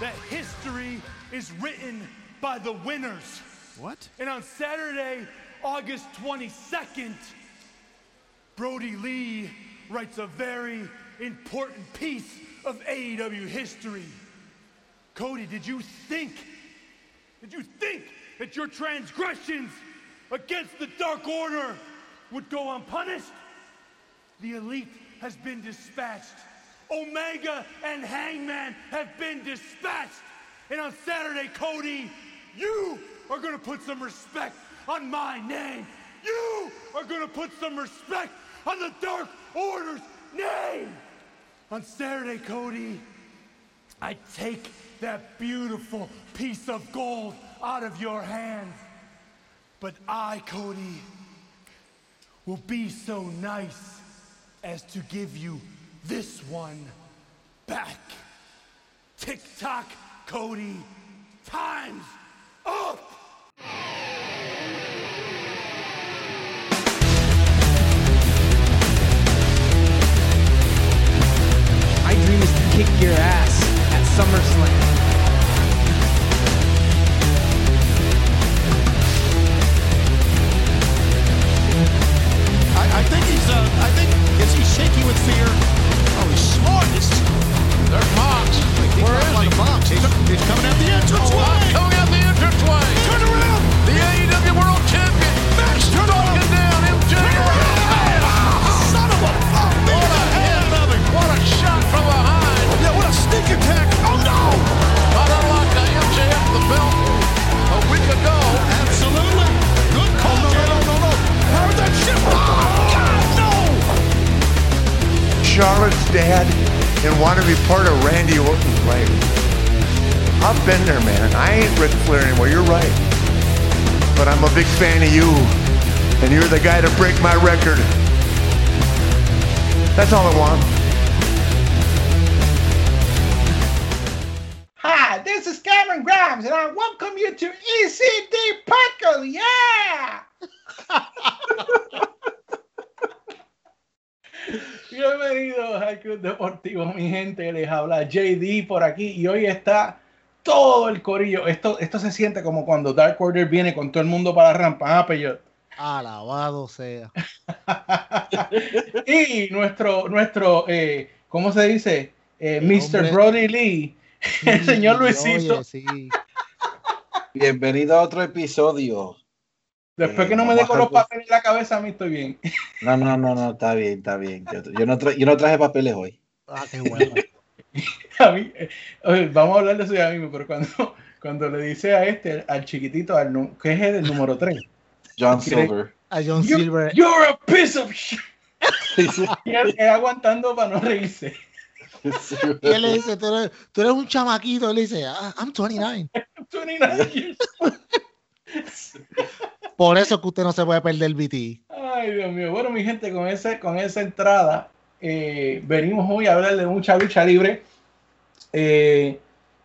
that history is written by the winners. What? And on Saturday, August 22nd, Brody Lee writes a very important piece of AEW history. Cody, did you think, did you think that your transgressions against the Dark Order would go unpunished? The elite has been dispatched. Omega and Hangman have been dispatched. And on Saturday, Cody, you are going to put some respect on my name. You are going to put some respect on the Dark Order's name. On Saturday, Cody, I take that beautiful piece of gold out of your hands. But I, Cody, will be so nice as to give you this one back. Tick tock, Cody. Time's up! My dream is to kick your ass at SummerSlam. I, I think he's, uh, I think, is he shaky with fear? Oh, he's smart. It's, there's Mox. Where is he? Mox. He's, he's coming out the entrance way. Coming out the entrance way. Turn around. The AEW World Champion. Max, turn around. Down MJF. Son of a fuck. What a head nubbing. What a shot from behind. Yeah, what a sneak attack. Oh, no. Not unlike the MJF the belt a week ago. Absolutely. Good call, oh, no, no, no, Charlotte's dad and want to be part of Randy Orton's life. I've been there, man. I ain't Ric Flair anymore. You're right. But I'm a big fan of you, and you're the guy to break my record. That's all I want. Hi, this is Cameron Grimes, and I welcome you to ECD Podcast. Yeah! Bienvenidos al Club Deportivo, mi gente. Les habla JD por aquí y hoy está todo el corillo. Esto, esto se siente como cuando Dark Order viene con todo el mundo para la rampa. Ah, pero Alabado sea. y nuestro, nuestro eh, ¿cómo se dice? Eh, Mr. Brody Lee, el señor Luisito. Oye, sí. Bienvenido a otro episodio. Después Eh, que no me a- los papeles en la cabeza, a mí estoy bien. No, no, no, no, está bien, está bien. Yo, yo no, tra- yo no traje papeles hoy. Ah, qué bueno. A mí, eh, oye, vamos a hablar de eso ya mismo, pero cuando, cuando le dice a este, al chiquitito, al, que es el número 3, John ¿Quiere- Silver. A John Silver. You're a piece of shit. Y él, él aguantando para no reírse. Y él le dice, tú eres, tú eres un chamaquito. Él le dice, "Ah, I'm 29. 29 years. Por eso es que usted no se puede perder el BT. Ay, Dios mío. Bueno, mi gente, con, ese, con esa entrada, eh, venimos hoy a hablar de mucha lucha libre. Eh,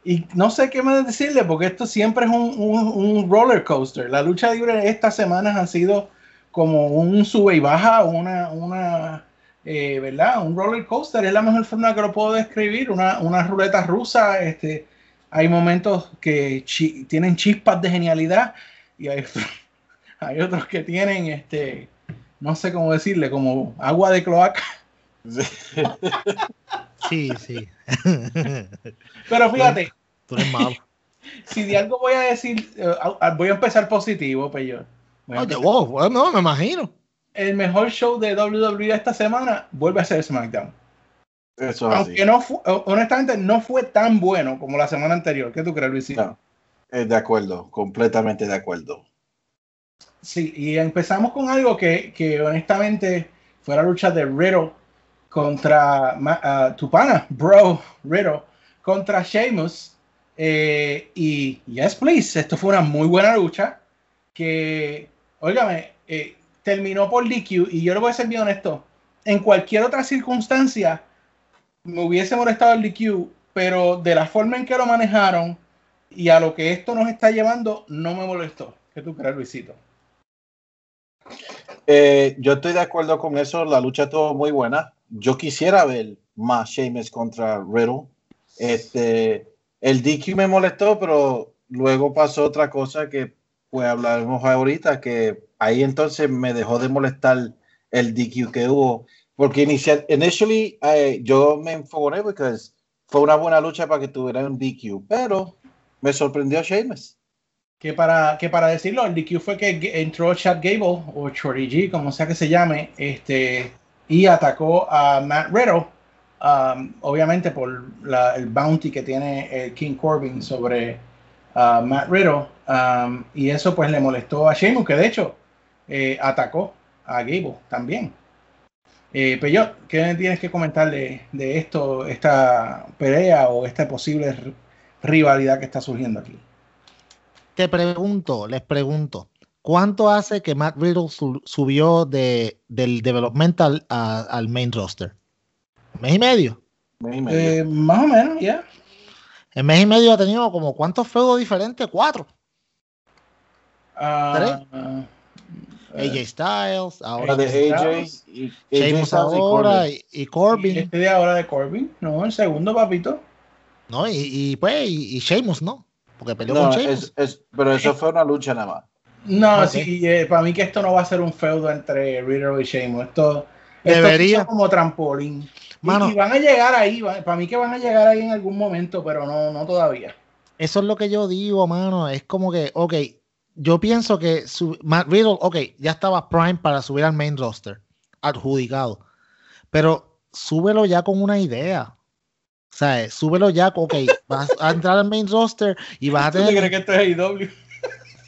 y no sé qué más decirle, porque esto siempre es un, un- un roller coaster. La lucha libre estas semanas han sido como un sube y baja, una, una eh, ¿verdad? Un roller coaster es la mejor forma que lo puedo describir, una, una ruleta rusa. Este, hay momentos que chi- tienen chispas de genialidad y hay, hay otros que tienen, este, no sé cómo decirle, como agua de cloaca. Sí, sí. Pero fíjate, Tú eres malo. si de algo voy a decir, eh, voy a empezar positivo, a Oye, wow, no, me imagino. El mejor show de WWE esta semana vuelve a ser SmackDown. Eso es así. Aunque no fu- honestamente no fue tan bueno como la semana anterior. ¿Qué tú crees, Luisito? No, eh, de acuerdo, completamente de acuerdo. Sí, y empezamos con algo que, que honestamente fue la lucha de Riddle contra Ma- ah, tu pana, bro, Riddle, contra Sheamus. Eh, y yes, please, esto fue una muy buena lucha que, óigame, eh, terminó por DQ y yo le voy a ser bien honesto, en cualquier otra circunstancia me hubiese molestado el DQ, pero de la forma en que lo manejaron y a lo que esto nos está llevando, no me molestó. ¿Qué tú crees, Luisito? Eh, yo estoy de acuerdo con eso. La lucha estuvo muy buena. Yo quisiera ver más Sheamus contra Riddle. Este, el DQ me molestó, pero luego pasó otra cosa que pues hablaremos ahorita, que ahí entonces me dejó de molestar el DQ que hubo, porque inicial, initially eh, yo me enfogoné porque fue una buena lucha para que tuviera un DQ, pero me sorprendió Sheamus. Que para, que para decirlo, el DQ fue que entró Chad Gable, o Shorty G, como sea que se llame, este, y atacó a Matt Riddle, um, obviamente por el bounty que tiene el King Corbin sobre uh, Matt Riddle, um, y eso pues le molestó a Sheamus, que de hecho eh, atacó a Gable también. Eh, pero ¿qué tienes que comentar de esto, esta pelea o esta posible rivalidad que está surgiendo aquí? Te pregunto, les pregunto, ¿cuánto hace que Matt Riddle su- subió de, del developmental a- al main roster? ¿Mes y medio? Mes y medio. Eh, más o menos, ya. En mes y medio ha tenido como cuántos feudos diferentes? Cuatro. Ah, ¿Tres? ah, AJ Styles, ahora Ahora de AJ y AJ ahora Corbin. y, y Corbin, Este de ahora de Corbin, no, el segundo papito. ¿no? Y, y pues, y, y Sheamus, ¿no? Porque peleó No, con Sheamus. es, es- pero eso fue una lucha nada más. No, sí, eh, para mí que esto no va a ser un feudo entre Riddle y Sheamus. Esto, esto Debería. es como trampolín. Mano. Y, van a llegar ahí, va- para mí que van a llegar ahí en algún momento, pero no, no todavía. Eso es lo que yo digo, mano. Es como que, ok, yo pienso que su, Matt Riddle, ok, ya estaba prime para subir al main roster, adjudicado. Pero súbelo ya con una idea. O sea, súbelo ya, ok, vas a entrar al main roster y vas a ¿Tú te tener. crees que esto es AEW?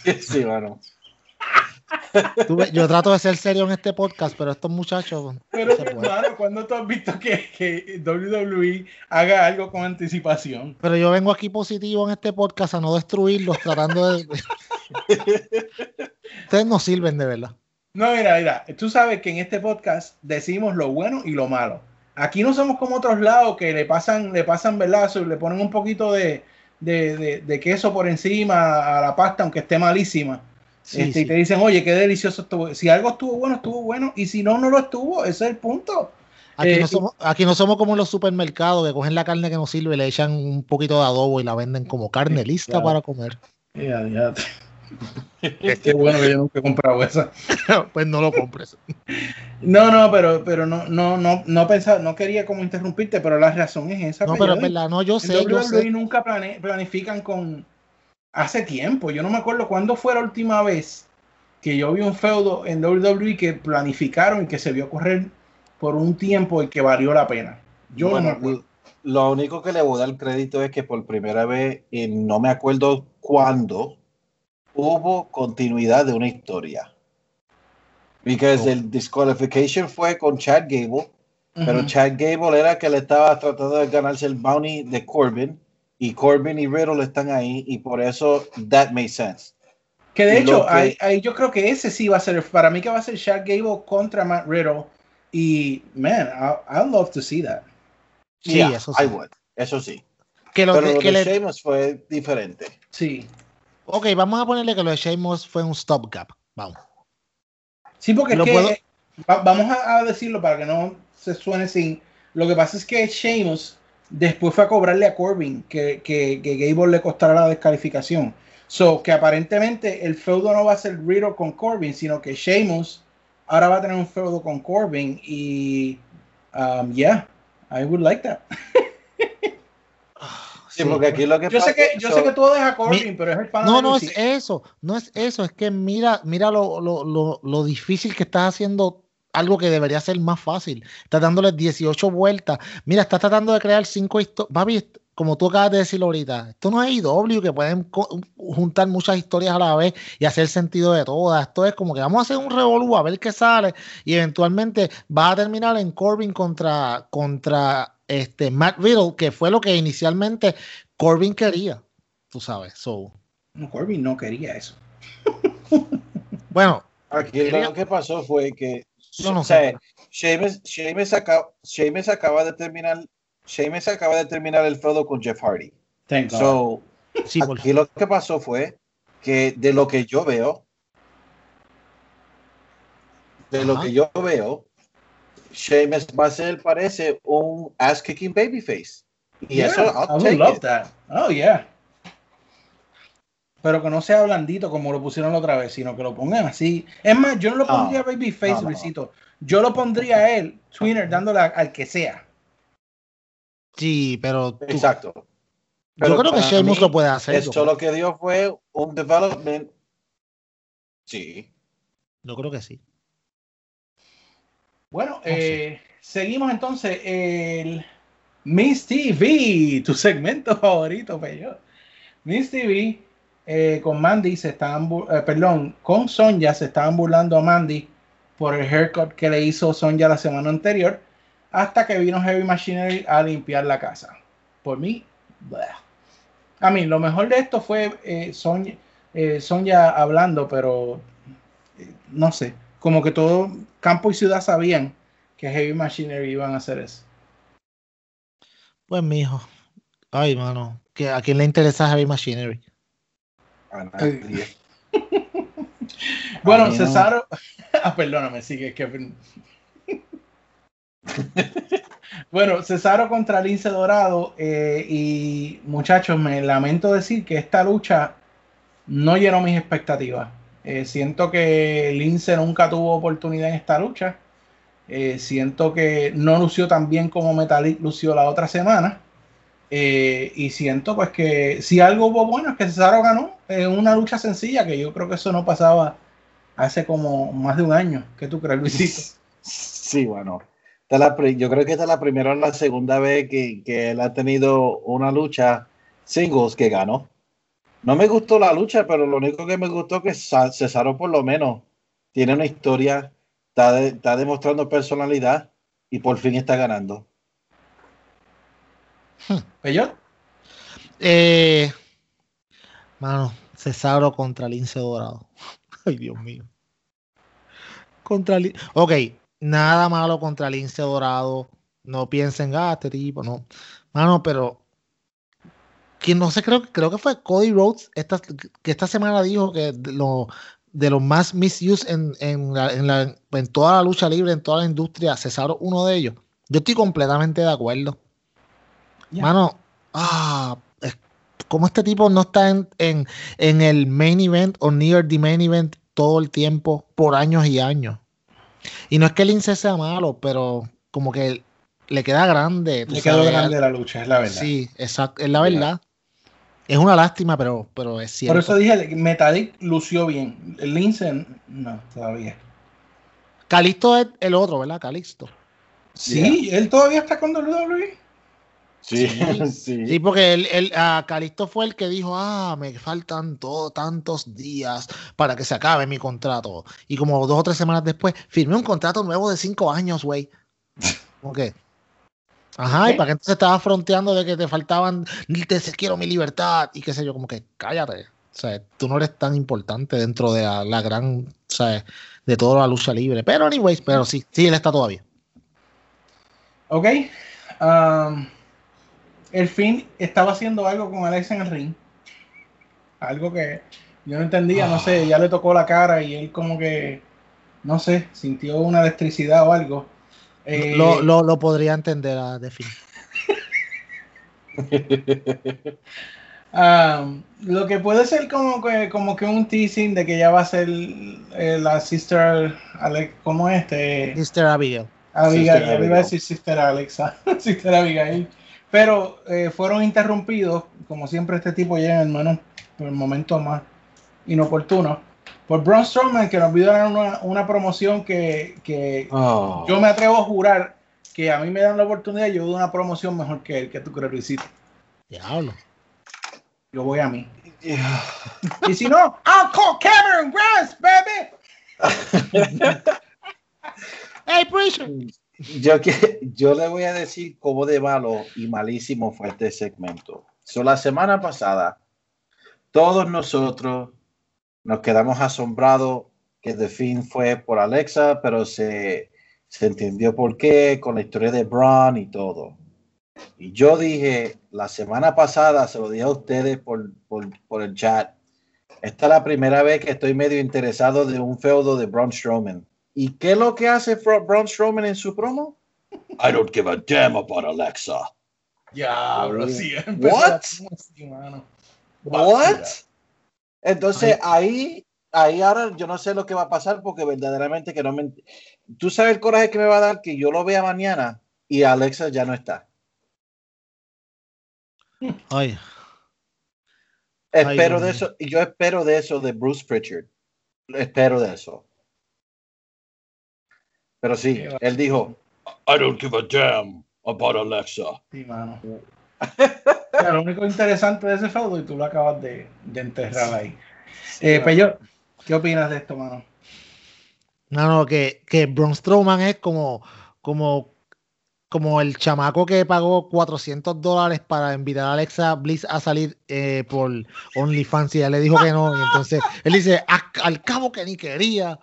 Sí, bueno. tú ves, yo trato de ser serio en este podcast, pero estos muchachos. Pero, no hermano, ¿cuándo tú has visto que, que WWE haga algo con anticipación? Pero yo vengo aquí positivo en este podcast a no destruirlos, tratando de. Ustedes no sirven de verdad. No, mira, mira, tú sabes que en este podcast decimos lo bueno y lo malo. Aquí no somos como otros lados que le pasan, le pasan velazo y le ponen un poquito de, de, de- de queso por encima a la pasta, aunque esté malísima. Sí, Este, Y te dicen, oye, qué delicioso estuvo. Si algo estuvo bueno, estuvo bueno. Y si no, no lo estuvo. Ese es el punto. Aquí, Eh, no somos, aquí no somos como en los supermercados que cogen la carne que no sirve y le echan un poquito de adobo y la venden como carne lista para comer. Ya, ya. Qué bueno que yo nunca he comprado esa. pues no lo compres. No, no, pero, pero no, no, no, no pensaba, no quería como interrumpirte, pero la razón es esa. No, pero es Joey. verdad, no, yo sé, yo WWE sé. nunca plane- planifican con hace tiempo. Yo no me acuerdo cuándo fue la última vez que yo vi un feudo en WWE que planificaron y que se vio correr por un tiempo y que valió la pena. Yo Bueno, no me acuerdo. Lo único que le voy a dar crédito es que por primera vez, y no me acuerdo cuándo, hubo continuidad de una historia. Porque Oh. el disqualification fue con Chad Gable, pero Ujú. Chad Gable era que le estaba tratando de ganarse el bounty de Corbin, y Corbin y Riddle están ahí, y por eso that made sense. Que de y hecho, que- ahí, ahí yo creo que ese sí va a ser, para mí que va a ser Shaq Gable contra Matt Riddle. Y, man, I, I'd love to see that. Sí, Yeah, eso sí. I would, eso sí. Que lo pero que, lo que de le- Sheamus fue diferente. Sí. Ok, vamos a ponerle que lo de Sheamus fue un stopgap. Vamos. Sí, porque es que puedo- va- vamos a, a decirlo para que no se suene sin. Lo que pasa es que Sheamus después fue a cobrarle a Corbin que, que, que Gable le costara la descalificación. So que aparentemente el feudo no va a ser Riddle con Corbin, sino que Sheamus ahora va a tener un feudo con Corbin y um, yeah, I would like that. Sí, porque aquí lo que Yo sé que yo so- sé que tú odias a Corbin, Mi- pero es el pana No, de no es eso, no es eso, es que mira, mira lo, lo, lo, lo difícil que estás haciendo algo que debería ser más fácil. Estás dándole 18 vueltas. Mira, estás tratando de crear cinco historias. Papi, como tú acabas de decirlo ahorita, esto no es IW que pueden juntar muchas historias a la vez y hacer sentido de todas. Esto es como que vamos a hacer un revolú a ver qué sale y eventualmente va a terminar en Corbin contra, contra este Matt Riddle, que fue lo que inicialmente Corbin quería. Tú sabes, so. No, Corbin no quería eso. Bueno, Aquí Quería- lo que pasó fue que Yo no o sea, sé. Sheamus, Sheamus acaba, Sheamus acaba de terminar Sheamus acaba de terminar el feudo con Jeff Hardy. Thank. So, sí, aquí lo que pasó fue que de lo que yo veo, de lo Ajá. que yo veo, Sheamus va a ser, parece, un ass kicking babyface. Y Yeah, eso, I would take love it. that. Oh, yeah. Pero que no sea blandito como lo pusieron la otra vez, sino que lo pongan así. Es más, yo no lo No. pondría Babyface, No, no. Luisito. Yo lo pondría a él, Twinner, dándole a- al que sea. Sí, pero tú- Exacto. yo creo que Sheamus lo puede hacer. Esto lo que dio fue un development. Sí. Yo creo que sí. Bueno, sé. eh, seguimos entonces. El Miss TV, tu segmento favorito, Peyo. Miss TV eh, con Mandy se estaban, eh, perdón, con Sonja se estaban burlando a Mandy por el haircut que le hizo Sonja la semana anterior, hasta que vino Heavy Machinery a limpiar la casa. Por mí, bleh. a mí lo mejor de esto fue eh, Sonja, eh, Sonja hablando, pero eh, no sé, como que todo campo y ciudad sabían que Heavy Machinery iban a hacer eso. Pues mijo. Ay, mano. que ¿A quién le interesa Heavy Machinery? A nadie. Bueno, A mí no. Cesaro, ah, perdóname, sigue que bueno, Cesaro contra Lince Dorado eh, y muchachos, me lamento decir que esta lucha no llenó mis expectativas. Eh, siento que Lince nunca tuvo oportunidad en esta lucha. Eh, siento que no lució tan bien como Metalik lució la otra semana. Eh, y siento pues que si algo hubo bueno es que Cesaro ganó en una lucha sencilla, que yo creo que eso no pasaba hace como más de un año. ¿Qué tú crees, Luisito? Sí, bueno. Yo creo que esta es la primera o la segunda vez que, que él ha tenido una lucha singles que ganó. No me gustó la lucha, pero lo único que me gustó es que Sa- Cesaro por lo menos tiene una historia, está, de- está demostrando personalidad y por fin está ganando. ¿Peyot? Eh, mano, Cesaro contra Lince Dorado. Ay, Dios mío. Contra Ok, nada malo contra Lince Dorado. No piensen, ah, este tipo, no. Mano, pero. Que no sé, creo, creo que fue Cody Rhodes esta, que esta semana dijo que de, lo- de los más misuse en, en, la- en, la- en toda la lucha libre, en toda la industria, Cesaro, uno de ellos. Yo estoy completamente de acuerdo. Ya. Mano, ah, es- como este tipo no está en, en, en el main event o near the main event todo el tiempo, por años y años. Y no es que el Lince sea malo, pero como que le queda grande. Le quedó grande la lucha, es la verdad. Sí, exacto, es la verdad. Es una lástima, pero, pero es cierto. Por eso dije, Metalik lució bien. El Lince, no, todavía. Calisto es el otro, ¿verdad? Calixto. Sí, él todavía está con WWE. Sí, Sí. sí. Sí, porque él, él, ah, Calixto fue el que dijo, ah, me faltan todo, tantos días para que se acabe mi contrato. Y como dos o tres semanas después, firmé un contrato nuevo de cinco años, güey. Ok. Ajá, y para que entonces estaba fronteando de que te faltaban, te quiero mi libertad y qué sé yo, como que cállate. O sea, tú no eres tan importante dentro de la, la gran, o sea, de toda la lucha libre. Pero anyways, pero sí, sí, él está todavía. Ok. um, el fin estaba haciendo algo con Alexa en el ring. Algo que yo no entendía, no sé, ya le tocó la cara y él como que, no sé, sintió una electricidad o algo. Eh, Lo, lo, lo podría entender a de fin. um, lo que puede ser como que, como que un teasing de que ya va a ser eh, la sister, Ale- ¿cómo es este? Mr. Abigail. Abigail, Sister yo iba a Abigail. decir Sister Alexa, Sister Abigail. Pero eh, fueron interrumpidos, como siempre este tipo llega en por el momento más inoportuno, por Braun Strowman, que nos vio dar una, una promoción que, que Oh. yo me atrevo a jurar que a mí me dan la oportunidad, yo doy una promoción mejor que él, que tú crees, Luisito. Diablo. Yo voy a mí. Y si no, I'll call Cameron Grimes, baby. Hey, Preacher. Yo, que, yo le voy a decir cómo de malo y malísimo fue este segmento. So, la semana pasada, todos nosotros nos quedamos asombrados que The Fin fue por Alexa, pero se, se entendió por qué, con la historia de Braun y todo. Y yo dije, la semana pasada, se lo dije a ustedes por, por, por el chat, esta es la primera vez que estoy medio interesado de un feudo de Braun Strowman. ¿Y qué es lo que hace Braun Strowman en su promo? I don't give a damn about Alexa. Diablo, sí. What? Sí, mano. What? Entonces ahí, ahí ahora yo no sé lo que va a pasar porque verdaderamente que no me... Tú sabes el coraje que me va a dar que yo lo vea mañana y Alexa ya no está. Ay, Espero de eso, y yo espero de eso de Bruce Pritchard. Espero de eso. Pero sí, él dijo, I don't give a damn about Alexa. Sí, mano. Lo único interesante de ese feudo y tú lo acabas de, de enterrar ahí. Eh, Peyo, ¿qué opinas de esto, mano? no, no, que, que Braun Strowman es como, como, como el chamaco que pagó 400 dólares para invitar a Alexa Bliss a salir eh, por OnlyFans y ella le dijo que no. Y entonces él dice, "A- al cabo que ni quería.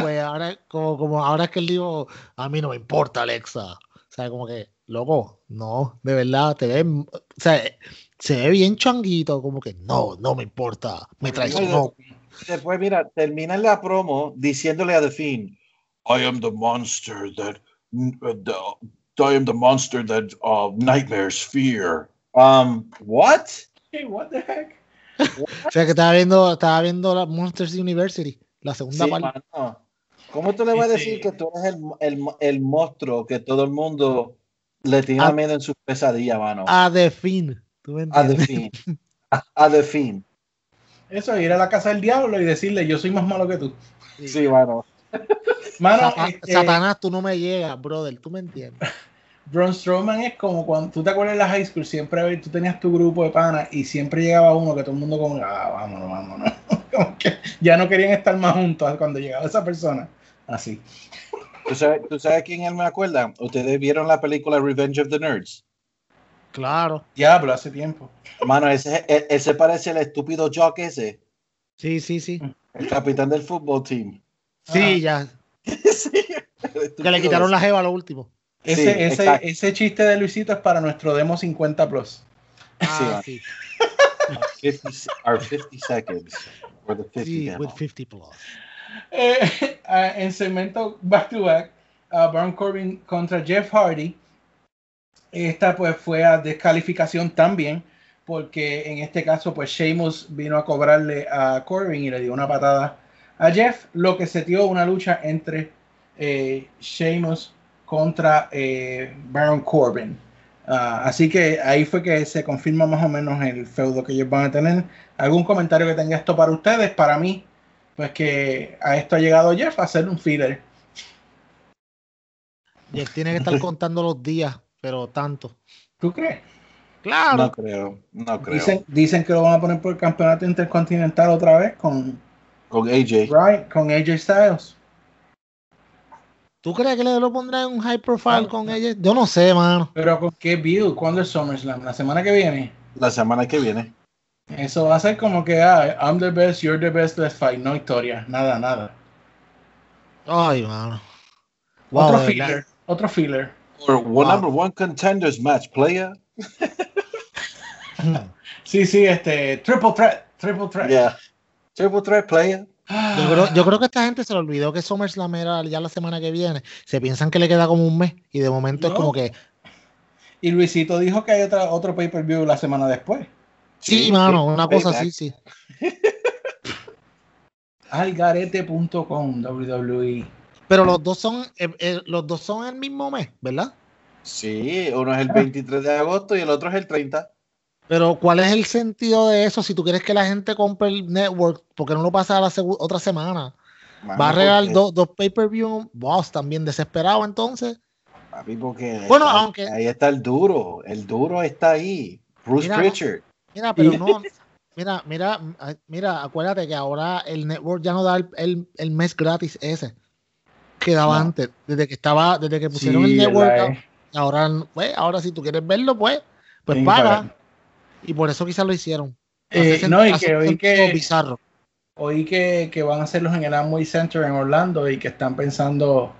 Pues ahora, como, como ahora es que él dijo, a mí no me importa Alexa. O sea, como que, loco, no, de verdad, te ves, o sea, se ve bien changuito, como que no, no me importa, me traicionó. Después, mira, termina la promo diciéndole a The Fiend, I am the monster that, uh, the, I am the monster that uh, nightmares fear. Um, what? Hey, what the heck? O sea, que estaba viendo, estaba viendo la Monsters University, la segunda Sí, parte. mano. ¿Cómo tú le vas a decir sí. que tú eres el, el, el monstruo que todo el mundo le tiene Ah. miedo en su pesadilla, mano? A The Fin. ¿Tú me A The entiendes? Fiend. A, a The Fiend. Eso es ir a la casa del diablo y decirle, yo soy más malo que tú. Sí, mano. Mano, Sata- este, Satanás, tú no me llegas, brother, tú me entiendes. Braun Strowman es como cuando tú te acuerdas en la high school, siempre tú tenías tu grupo de panas y siempre llegaba uno que todo el mundo como, ah, vámonos, vámonos. Como que ya no querían estar más juntos cuando llegaba esa persona. Así. ¿Tú sabes, ¿Tú sabes quién él me acuerda? ¿Ustedes vieron la película Revenge of the Nerds? Claro. Diablo, hace tiempo. Mano, ese, e- ese parece el estúpido Jock ese, Sí, sí, sí. el capitán del fútbol team. Sí, ya. Sí, Que le quitaron la jeva a lo último. Ese, Sí, ese, ese chiste de Luisito es para nuestro demo 50 plus. Ah, sí. 50, our 50 seconds. Or the 50 Sí, demo. with 50 plus. Eh, ah, en segmento back to back, Baron Corbin contra Jeff Hardy. Esta pues fue a descalificación también, porque en este caso pues Sheamus vino a cobrarle a Corbin y le dio una patada a Jeff, lo que se dio una lucha entre eh, Sheamus contra eh, Baron Corbin. Ah, así que ahí fue que se confirma más o menos el feudo que ellos van a tener. ¿Algún comentario que tenga esto para ustedes? Para mí, pues que a esto ha llegado Jeff a hacer un filler. Y él tiene que estar contando los días, pero tanto. ¿Tú crees? Claro. No creo, no creo. Dicen, dicen que lo van a poner por el campeonato intercontinental otra vez con, Con AJ. right, con AJ Styles. ¿Tú crees que le lo pondrá en un high profile con ella? Yo no sé, mano. Pero con qué build, ¿cuándo es SummerSlam? La semana que viene. La semana que viene. Eso va a ser como que, ah, I'm the best, you're the best, let's fight. No historia, nada, nada. Ay, mano. Wow, otro filler, otro filler. Or one Wow. number one contenders match, player. Sí, sí, este, triple threat, triple threat. Yeah. Triple threat player. Yo creo, yo creo que esta gente se le olvidó que SummerSlam era ya la semana que viene. Se piensan que le queda como un mes y de momento es como que, Y Luisito dijo que hay otra, otro pay-per-view la semana después. Sí, mano, una cosa así, sí. Algarete.com, WWE. Pero los dos son, eh, eh, los dos son el mismo mes, ¿verdad? Sí, uno es el 23 de agosto y el otro es el 30. Pero ¿cuál es el sentido de eso? Si tú quieres que la gente compre el network, ¿por qué no lo pasa a la otra semana? Mano, Va a regalar dos, dos pay-per-view, boss, también desesperado entonces. papi, porque Bueno, está- aunque- ahí está el duro. El duro está ahí. Bruce Pritchard. Mira, pero Y- no, mira, mira, mira, acuérdate que ahora el network ya no da el, el- el mes gratis ese que daba No. antes, desde que estaba, desde que pusieron el network, ahora, pues, ahora si tú quieres verlo, pues, pues paga. Y por eso quizás lo hicieron. Eh, no, y que oí que- bizarro. Oí que, que van a hacerlos en el Amway Center en Orlando y que están pensando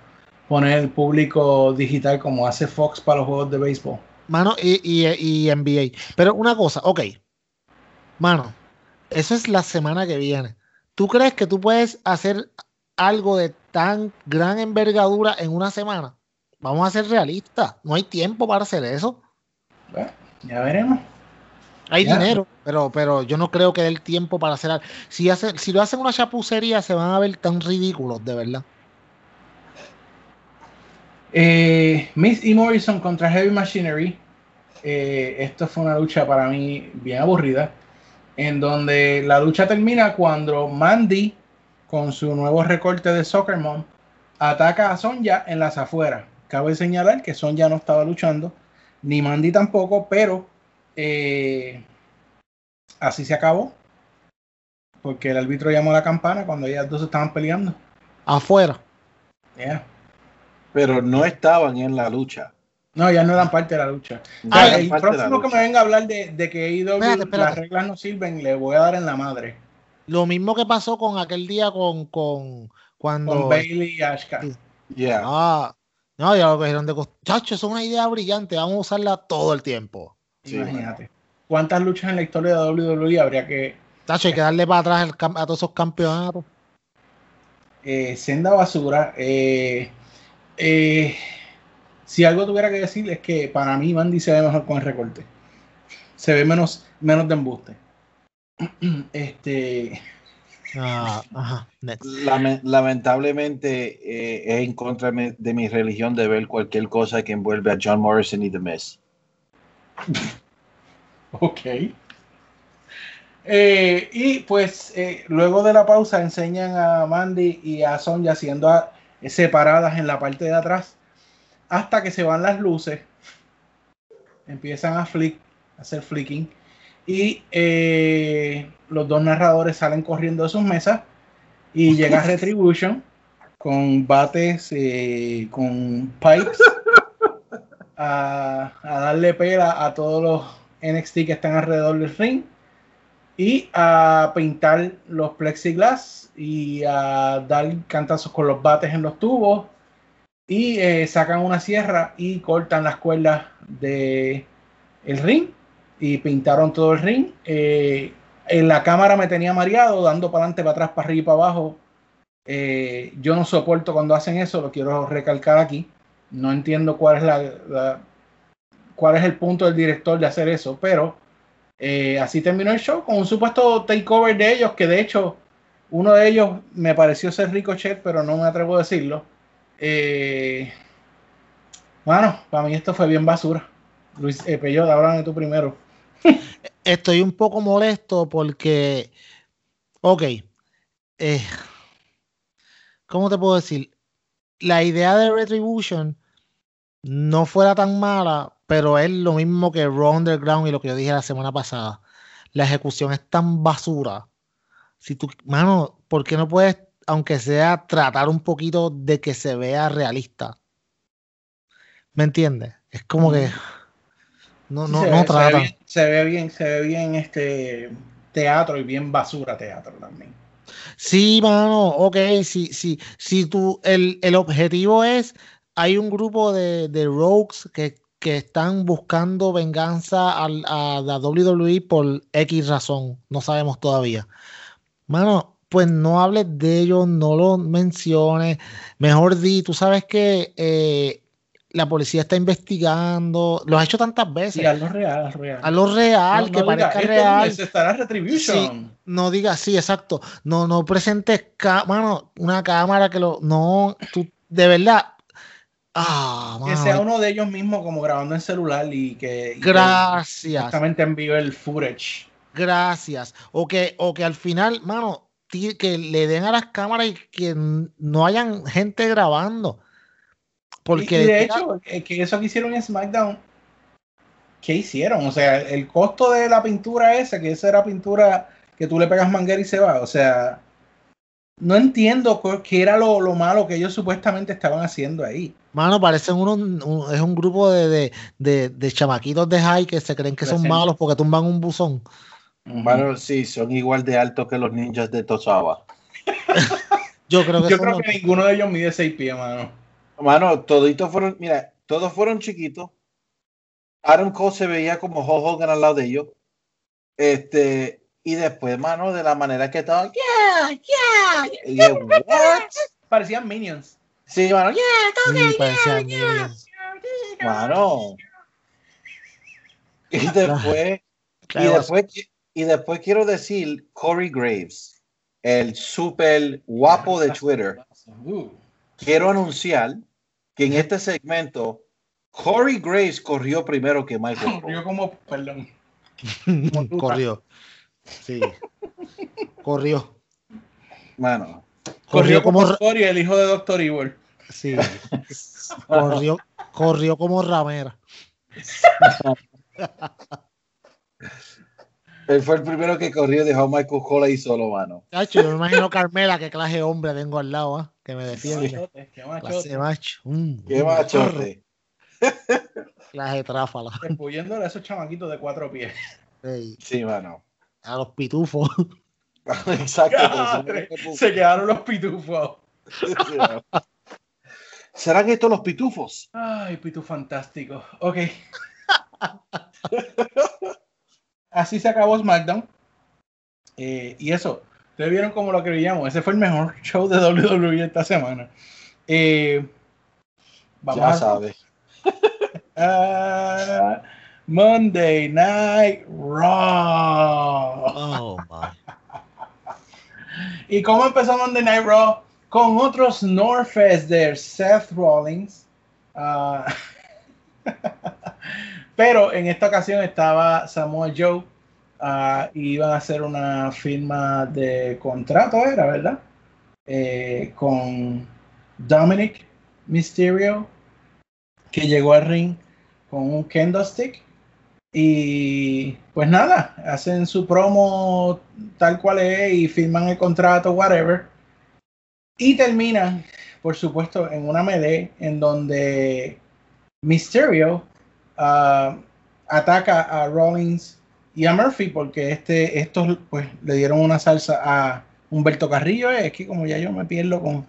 poner el público digital como hace Fox para los juegos de béisbol. Mano, y, y, y NBA. Pero una cosa, ok. Mano, eso es la semana que viene. ¿Tú crees que tú puedes hacer algo de tan gran envergadura en una semana? Vamos a ser realistas. No hay tiempo para hacer eso. Bueno, ya veremos. Hay Ya. dinero, pero, pero yo no creo que dé el tiempo para hacer algo. Si, hacen, si lo hacen una chapucería, se van a ver tan ridículos, de verdad. Eh, Miss y Morrison contra Heavy Machinery. Eh, esto fue una lucha para mí bien aburrida. En donde la lucha termina cuando Mandy, con su nuevo recorte de Soccer Mom, ataca a Sonja en las afueras. Cabe señalar que Sonja no estaba luchando, ni Mandy tampoco, pero eh, así se acabó. Porque el árbitro llamó a la campana cuando ellas dos estaban peleando. Afuera. Yeah. Pero no estaban en la lucha. No, ya no eran parte de la lucha. Eran el próximo que me venga a hablar de, de que Espérate, espérate. las reglas no sirven, le voy a dar en la madre. Lo mismo que pasó con aquel día con, con cuando. Con Bailey y Ashka. Yeah. Ah, no, ya lo cogieron de Chacho, es una idea brillante. Vamos a usarla todo el tiempo. Sí, Imagínate. ¿Cuántas luchas en la historia de WWE habría que Chacho, hay que darle para atrás el cam- a todos esos campeonatos. eh, senda basura? Eh, eh, si algo tuviera que decir es que para mí Mandy se ve mejor con el recorte. Se ve menos, menos de embuste. Este, Ah, ajá, next. Lame- lamentablemente eh, es en contra de mi- religión de ver cualquier cosa que envuelve a John Morrison y The Miz. Ok. Eh, y pues eh, luego de la pausa enseñan a Mandy y a Sonja siendo a- separadas en la parte de atrás hasta que se van las luces. Empiezan a flick, a hacer flicking. Y eh, los dos narradores salen corriendo de sus mesas y llega Retribution con bates, eh, con pipes, a, a darle pela a todos los NXT que están alrededor del ring y a pintar los plexiglas y a dar cantazos con los bates en los tubos y eh, sacan una sierra y cortan las cuerdas de el ring y pintaron todo el ring. Eh, en la cámara me tenía mareado dando para adelante para atrás para arriba y para abajo. Eh, yo no soporto cuando hacen eso lo quiero recalcar aquí. No entiendo cuál es la, la- cuál es el punto del director de hacer eso, pero así terminó el show con un supuesto takeover de ellos, que de hecho uno de ellos me pareció ser Ricochet, pero no me atrevo a decirlo. Eh, bueno, para mí esto fue bien basura. Luis eh, Peyot, háblame tú primero. Estoy un poco molesto porque, ok, eh, ¿cómo te puedo decir? La idea de Retribution no fuera tan mala, pero es lo mismo que Raw Underground y lo que yo dije la semana pasada. La ejecución es tan basura. Si tú, mano, ¿por qué no puedes, aunque sea, tratar un poquito de que se vea realista? ¿Me entiendes? Es como que no, Sí, no, se, no ve, se, ve bien, se ve bien, se ve bien este teatro y bien basura teatro también. Sí, mano, ok, si, si, si tú, el, el objetivo es, hay un grupo de, de rogues que, que están buscando venganza al- a la WWE por X razón, no sabemos todavía. Mano, pues no hables de ellos, no lo menciones, mejor di, tú sabes que eh, la policía está investigando, lo ha hecho tantas veces, Sí, algo real, algo real. a lo real, No, que diga, parezca este real. lunes estará Retribution. No digas, sí, exacto. No, no presentes mano, una cámara que lo. No, tú, de verdad. Ah, Que sea uno de ellos mismos como grabando en celular y que, y Gracias, exactamente envío el footage. gracias. O que, o que al final, mano, que le den a las cámaras y que no hayan gente grabando. Porque y, y de hecho, que eso que hicieron en SmackDown, ¿qué hicieron? O sea, el costo de la pintura esa, que esa era pintura que tú le pegas manguera y se va. O sea, no entiendo qué era lo, lo malo que ellos supuestamente estaban haciendo ahí. mano, parecen unos, un- es un grupo de, de, de, de chamaquitos de high que se creen que son malos porque tumban un buzón. Bueno, sí, son igual de altos que los ninjas de Tosawa. Yo creo que Yo creo los- que ninguno de ellos mide 6 pies, mano. Mano, toditos fueron, mira, todos fueron chiquitos. Adam Cole se veía como Hogan al lado de ellos. Este, y después, mano, de la manera que estaba, yeah, yeah. Y what? Parecían minions. Sí, mano, yeah. Sí, parecían niños. Mano, Y después, y Claro. después, y después quiero decir Corey Graves, el super guapo de Twitter. Quiero anunciar que en este segmento Corey Graves corrió primero que Michael corrió como, perdón. Corrió. Sí. Corrió. Mano, Corrió como Scotty, el hijo de Doctor Evil. Sí. Corrió, corrió como ramera. él fue el primero que corrió y dejó a Michael Cole ahí solo, mano. Chacho, yo me imagino Carmela, qué clase de hombre tengo al lado, ¿ah? que me defiende. Machote, qué Clase machote. macho. Mm, Qué mm, machote. Clase de tráfala. Repuyéndole a esos chamaquitos de cuatro pies. Sí, mano. a los pitufos. Exacto. Madre, Se quedaron los pitufos. ¿Serán estos los pitufos? Ay, pitu fantástico. Ok. Así se acabó SmackDown. Eh, y eso, ustedes vieron cómo lo creíamos. Ese fue el mejor show de WWE esta semana. Eh, vamos Ya a sabes. Ah, Monday Night Raw. Oh, my. ¿Y cómo empezó Monday Night Raw? Con otros Norfest de Seth Rollins. Ah, pero en esta ocasión estaba Samoa Joe. ah, iban a hacer una firma de contrato, era, ¿verdad? Eh, con Dominic Mysterio, que llegó al ring con un kendo stick. Y pues nada, hacen su promo tal cual es y firman el contrato, whatever. Y terminan, por supuesto, en una melee en donde Mysterio ah, ataca a Rollins y a Murphy porque este, estos pues le dieron una salsa a Humberto Carrillo. Es que como ya yo me pierdo con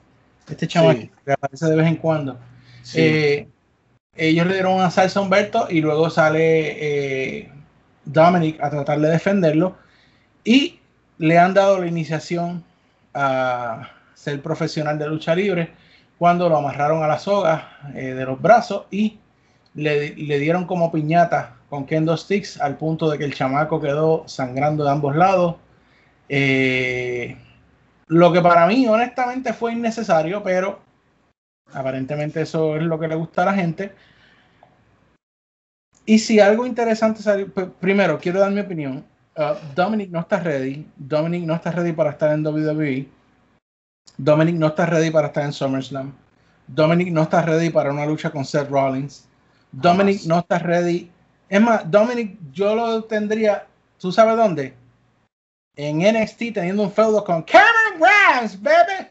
este chaval Sí. que aparece de vez en cuando. Sí. Eh, ellos le dieron una salsa a Humberto y luego sale eh, Dominic a tratar de defenderlo y le han dado la iniciación a ser profesional de lucha libre cuando lo amarraron a la soga eh, de los brazos y le, dieron como piñata con kendo sticks al punto de que el chamaco quedó sangrando de ambos lados. Eh, lo que para mí honestamente fue innecesario, pero Aparentemente eso es lo que le gusta a la gente. Y si algo interesante salió, primero quiero dar mi opinión. Uh, Dominic no está ready. Dominic no está ready para estar en WWE. Dominic no está ready para estar en SummerSlam. Dominic no está ready para una lucha con Seth Rollins. Dominic no está ready. Es más, Dominic yo lo tendría, ¿tú sabes dónde? En NXT teniendo un feudo con Cameron Grimes, baby.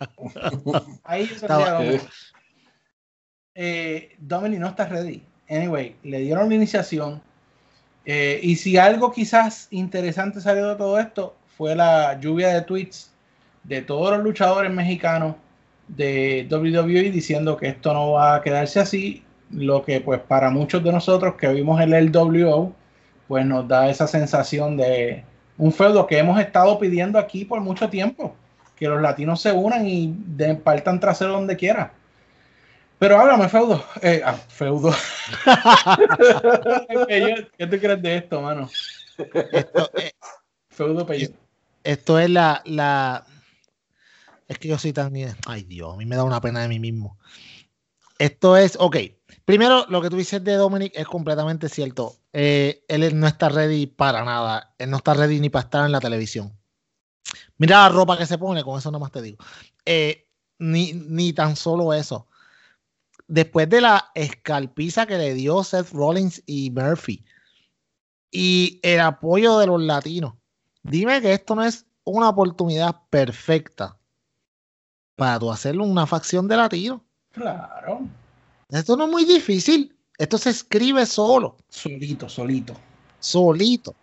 Ahí yo tendría Dominic. Eh, Dominic no está ready. Anyway, le dieron la iniciación. Eh, y si algo quizás interesante salió de todo esto, fue la lluvia de tweets de todos los luchadores mexicanos de WWE diciendo que esto no va a quedarse así. Lo que pues para muchos de nosotros que vimos el LWO, pues nos da esa sensación de un feudo que hemos estado pidiendo aquí por mucho tiempo. Que los latinos se unan y de, partan trasero donde quiera. Pero háblame, feudo. Eh, ah, feudo. ¿Qué tú crees de esto, mano? Esto, eh, Feudo Pello. esto es la, la. Es que yo soy tan. Ay, Dios, a mí me da una pena de mí mismo. Esto es, ok. Primero, lo que tú dices de Dominic es completamente cierto. Eh, él no está ready para nada. Él no está ready ni para estar en la televisión. Mira la ropa que se pone, con eso nada más te digo. Eh, ni, ni tan solo eso. Después de la escalpiza que le dio Seth Rollins y Murphy y el apoyo de los latinos, dime que esto no es una oportunidad perfecta para tú hacerle una facción de latinos. Claro. Esto no es muy difícil. Esto se escribe solo, Solito, solito. solito.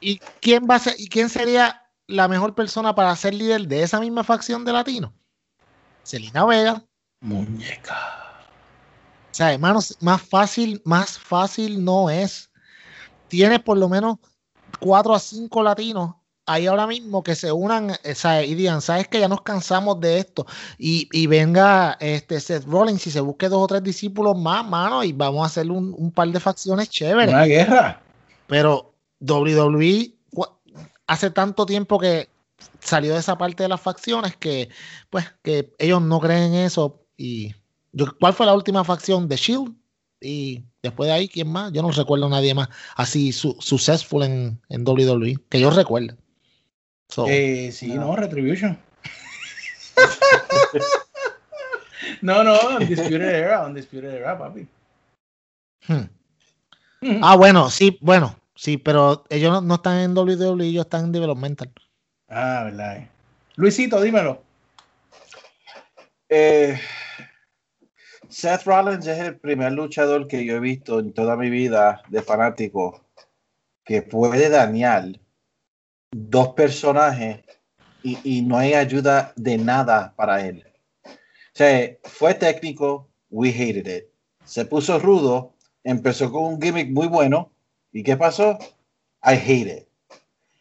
¿Y quién va a ser, y quién sería la mejor persona para ser líder de esa misma facción de latinos? Selina Vega. Muñeca. O sea, hermanos, más fácil, más fácil no es. Tienes por lo menos cuatro a cinco latinos ahí ahora mismo que se unan o sea, y digan, sabes que ya nos cansamos de esto y, y, venga este Seth Rollins y se busque dos o tres discípulos más, mano, y vamos a hacer un, un par de facciones chéveres. Una guerra. Pero WWE hace tanto tiempo que salió de esa parte de las facciones que pues que ellos no creen en eso y ¿cuál fue la última facción de Shield? Y después de ahí, ¿quién más? Yo no recuerdo a nadie más así su, successful en, en WWE, que yo recuerde. So, eh, sí, no, no Retribution. no, no, Undisputed Era, Undisputed Era, papi. Hmm. Ah, bueno, sí, bueno, sí, pero ellos no, no, están en WWE, ellos están en Developmental. Ah, verdad. Luisito, dímelo. Eh, Seth Rollins es el primer luchador que yo he visto en toda mi vida de fanático que puede dañar dos personajes y, y, no hay ayuda de nada para él. O sea, fue técnico, we hated it. Se puso rudo, empezó con un gimmick muy bueno. ¿Y qué pasó? I hate it.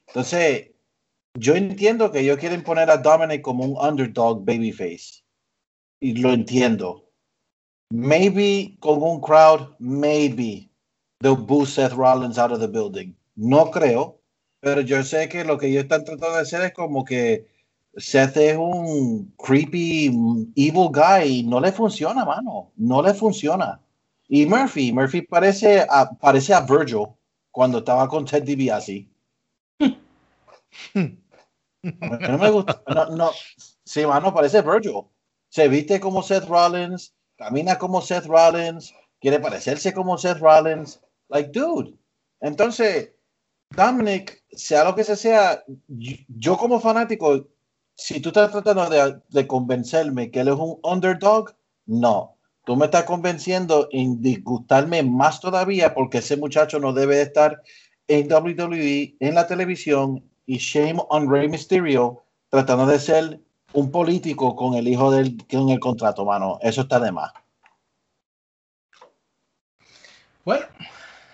Entonces, yo entiendo que ellos quieren poner a Dominic como un underdog babyface. Y lo entiendo. Maybe con un crowd, maybe they'll boost Seth Rollins out of the building. No creo, pero yo sé que lo que ellos están tratando de hacer es como que Seth es un creepy, evil guy y no le funciona, mano. No le funciona. Y Murphy, Murphy parece a, parece a Virgil cuando estaba con Ted DiBiase. no me gusta. No, no. Sí, mano, parece Virgil. Se viste como Seth Rollins, camina como Seth Rollins, quiere parecerse como Seth Rollins. Like, dude. Entonces, Dominic, sea lo que sea, yo como fanático, si tú estás tratando de, convencerme que él es un underdog, no. Tú me estás convenciendo en disgustarme más todavía porque ese muchacho no debe estar en WWE, en la televisión, y shame on Rey Mysterio tratando de ser un político con el hijo del con el contrato, mano. Eso está de más. Bueno,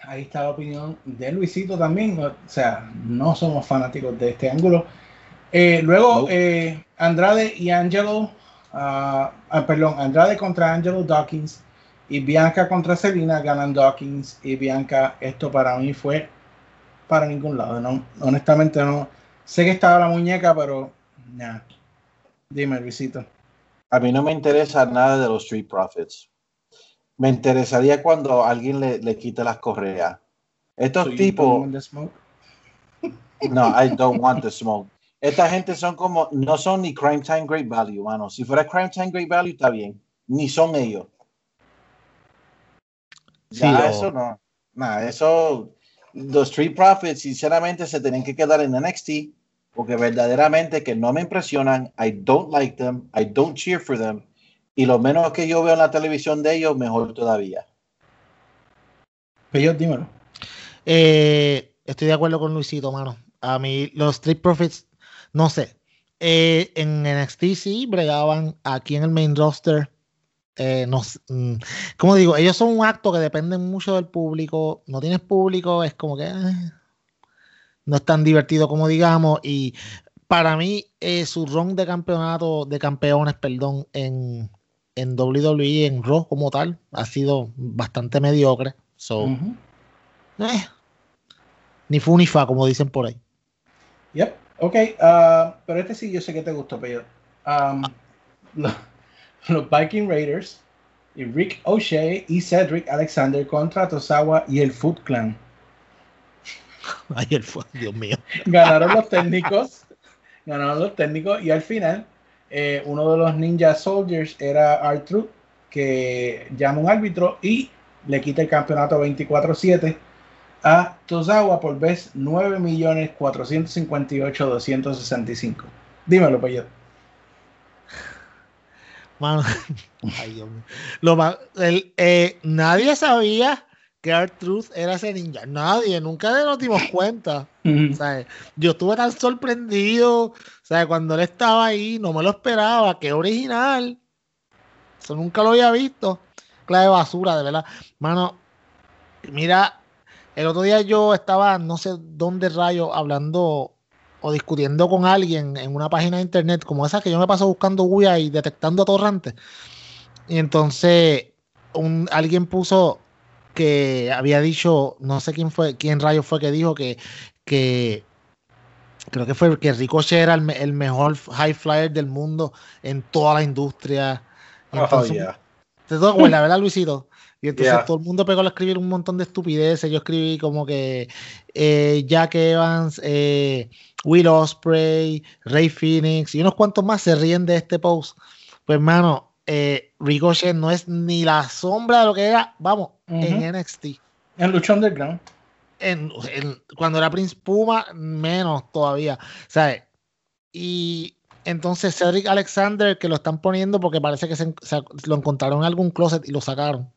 ahí está la opinión de Luisito también. O sea, no somos fanáticos de este ángulo. Eh, luego, eh, Andrade y Angelo, uh, ah, perdón, Andrade contra Angelo Dawkins y Bianca contra Selina ganan Dawkins y Bianca. Esto para mí fue para ningún lado. No, honestamente, no. Sé que estaba la muñeca, pero nada. Dime, Luisito. A mí no me interesa nada de los Street Profits. Me interesaría cuando alguien le, le quite las correas. Estos so tipos. No, I don't want the smoke. Esta gente son como, no son ni Crime Time Great Value, mano. Si fuera Crime Time Great Value, está bien. Ni son ellos. Sí, ya, o... eso no. Nada, eso. Los Street Profits, sinceramente, se tienen que quedar en NXT porque verdaderamente que no me impresionan. I don't like them. I don't cheer for them. Y lo menos que yo veo en la televisión de ellos, mejor todavía. Pero dímelo. Eh, estoy de acuerdo con Luisito, mano. A mí, los Street Profits, no sé. Eh, en NXT sí bregaban aquí en el main roster. Eh, no, mm, como digo, ellos son un acto que dependen mucho del público. No tienes público, es como que eh, no es tan divertido como digamos. Y para mí, eh, su run de campeonato, de campeones, perdón, en, en WWE, en Raw como tal, ha sido bastante mediocre. So, uh -huh. eh, ni fu ni fa, como dicen por ahí. Yep, ok. Uh, pero este sí yo sé que te gustó, pero um, los, los Viking Raiders y Rick O'Shea y Cedric Alexander contra Tosawa y el Foot Clan. Ayer fue, Dios mío. Ganaron los técnicos, ganaron los técnicos y al final eh, uno de los Ninja Soldiers era Artruth que llama un árbitro y le quita el campeonato 24-7 a Tozawa por vez 9.458.265. Dímelo, Peyo. Mano, ay, Dios mío. Lo, el, eh, nadie sabía Art-Truth era ese ninja. Nadie, nunca nos dimos cuenta. Uh -huh. Yo estuve tan sorprendido. O sea, cuando él estaba ahí, no me lo esperaba. Qué original. Eso nunca lo había visto. Clave basura, de verdad. Mano, mira, el otro día yo estaba, no sé dónde rayo, hablando o discutiendo con alguien en una página de internet como esa que yo me paso buscando Ouija y detectando atorrantes. Y entonces un, alguien puso que había dicho, no sé quién fue, quién rayos fue que dijo que, que creo que fue que Ricochet era el, el mejor high flyer del mundo en toda la industria. Y Oh, entonces, yeah. ¿Te acuerdas, verdad, Luisito? Y entonces Yeah. todo el mundo pegó a escribir un montón de estupideces. Yo escribí como que eh, Jack Evans, eh, Will Osprey, Ray Phoenix y unos cuantos más se ríen de este post. Pues, hermano, eh, Ricochet no es ni la sombra de lo que era, vamos, en. NXT. En Lucha Underground. En, en- cuando era Prince Puma, menos todavía, ¿sabes? Y entonces Cedric Alexander, que lo están poniendo porque parece que se, se- lo encontraron en algún closet y lo sacaron.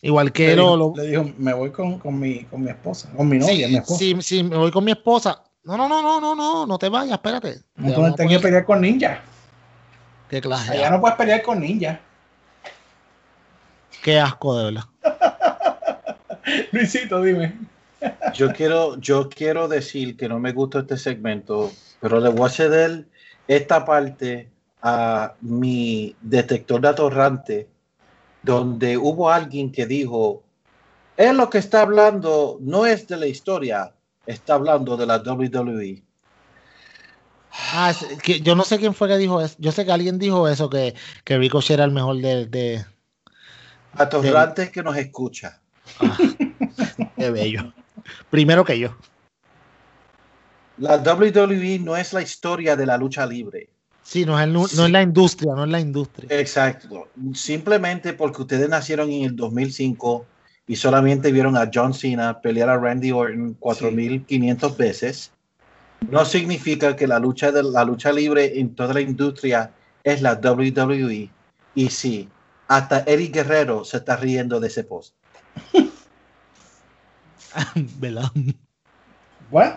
Igual que le, lo, dijo, lo- le dijo, me voy con, con, mi, con mi esposa, con mi novia, sí, mi esposa. sí, sí, me voy con mi esposa. No, no, no, no, no, no, no te vayas, espérate. No tú no que pelear con ninja. Qué clase. Allá no puedes pelear con ninja. Qué asco, de verdad. Luisito, dime. Yo quiero, yo quiero decir que no me gusta este segmento, pero le voy a ceder esta parte a mi detector de atorrante, donde hubo alguien que dijo, él lo que está hablando no es de la historia, está hablando de la E". WWE. Ah, que yo no sé quién fue que dijo eso. Yo sé que alguien dijo eso, que, que Ricochet era el mejor de, de, Atorrante que nos escucha. de bello. Primero que yo. La WWE no es la historia de la lucha libre. Sí, no es, el la industria, no es la industria. Exacto. Simplemente porque ustedes nacieron en el 2005 y solamente vieron a John Cena pelear a Randy Orton 4500 veces, no significa que la lucha de la lucha libre en toda la industria es la WWE. Y sí, hasta Eddie Guerrero se está riendo de ese post. ¿Verdad? Bueno,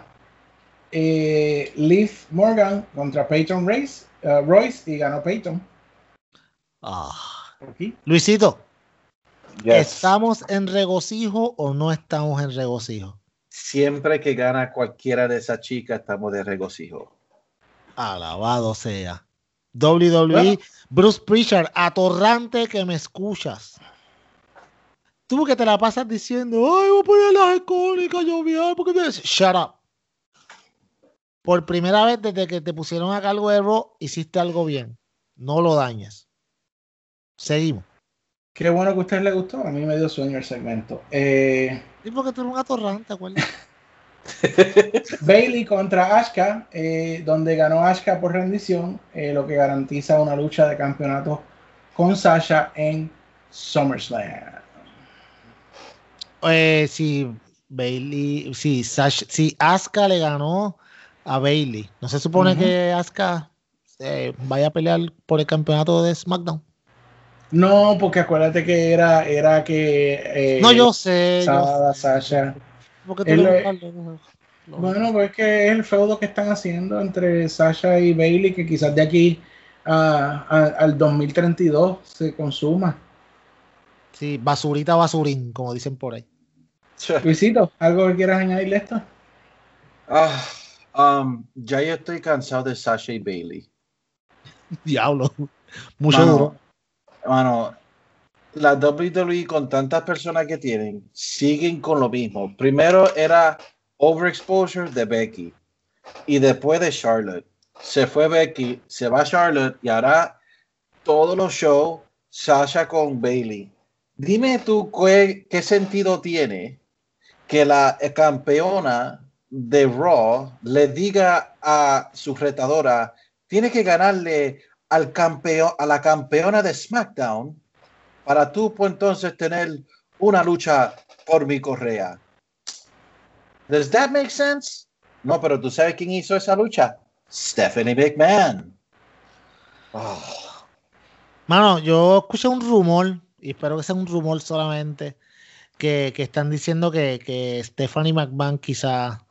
eh, Liv Morgan contra Peyton Royce, eh, Royce y ganó Peyton. Ah. Aquí. Luisito, ¿estamos en regocijo o no estamos en regocijo? Siempre que gana cualquiera de esas chicas, estamos de regocijo. Alabado sea. WWE, Bueno. Bruce Pritchard, atorrante que me escuchas. Tú que te la pasas diciendo, ay, voy a poner las icónicas, lloviar, porque te... Shut up. Por primera vez desde que te pusieron a cargo de Raw, hiciste algo bien. No lo dañes. Seguimos. Qué bueno que a ustedes les gustó. A mí me dio sueño el segmento. Eh, Sí, porque tú eres un atorrante, acuérdate. Bailey contra Asuka, eh, donde ganó Asuka por rendición, eh, lo que garantiza una lucha de campeonato con Sasha en SummerSlam. Eh, si Bailey, si Sash, si Asuka le ganó a Bailey, ¿no se supone que Asuka eh, vaya a pelear por el campeonato de SmackDown? No, porque acuérdate que era, era que. eh, no, yo sé. yo Sada, sé. Sasha. Porque tú le Bueno, pues es que es el feudo que están haciendo entre Sasha y Bailey, que quizás de aquí a- a- al 2032 se consuma. Sí, basurita, basurín, como dicen por ahí. Luisito, ¿algo que quieras añadirle a esto? Ah, um, ya yo estoy cansado de Sasha y Bailey. Diablo. Mucho Mano, duro. Mano, la WWE con tantas personas que tienen, siguen con lo mismo. Primero era overexposure de Becky y después de Charlotte. Se fue Becky, se va Charlotte y ahora todos los shows Sasha con Bailey. Dime tú qué, qué sentido tiene que la campeona de Raw le diga a su retadora, tiene que ganarle al campeón, a la campeona de SmackDown para tú pues, entonces tener una lucha por mi correa. Does that make sense? No, pero tú sabes quién hizo esa lucha? Stephanie McMahon. Oh, Mano, yo escuché un rumor, y espero que sea un rumor solamente, que, que están diciendo que, que Stephanie McMahon quizá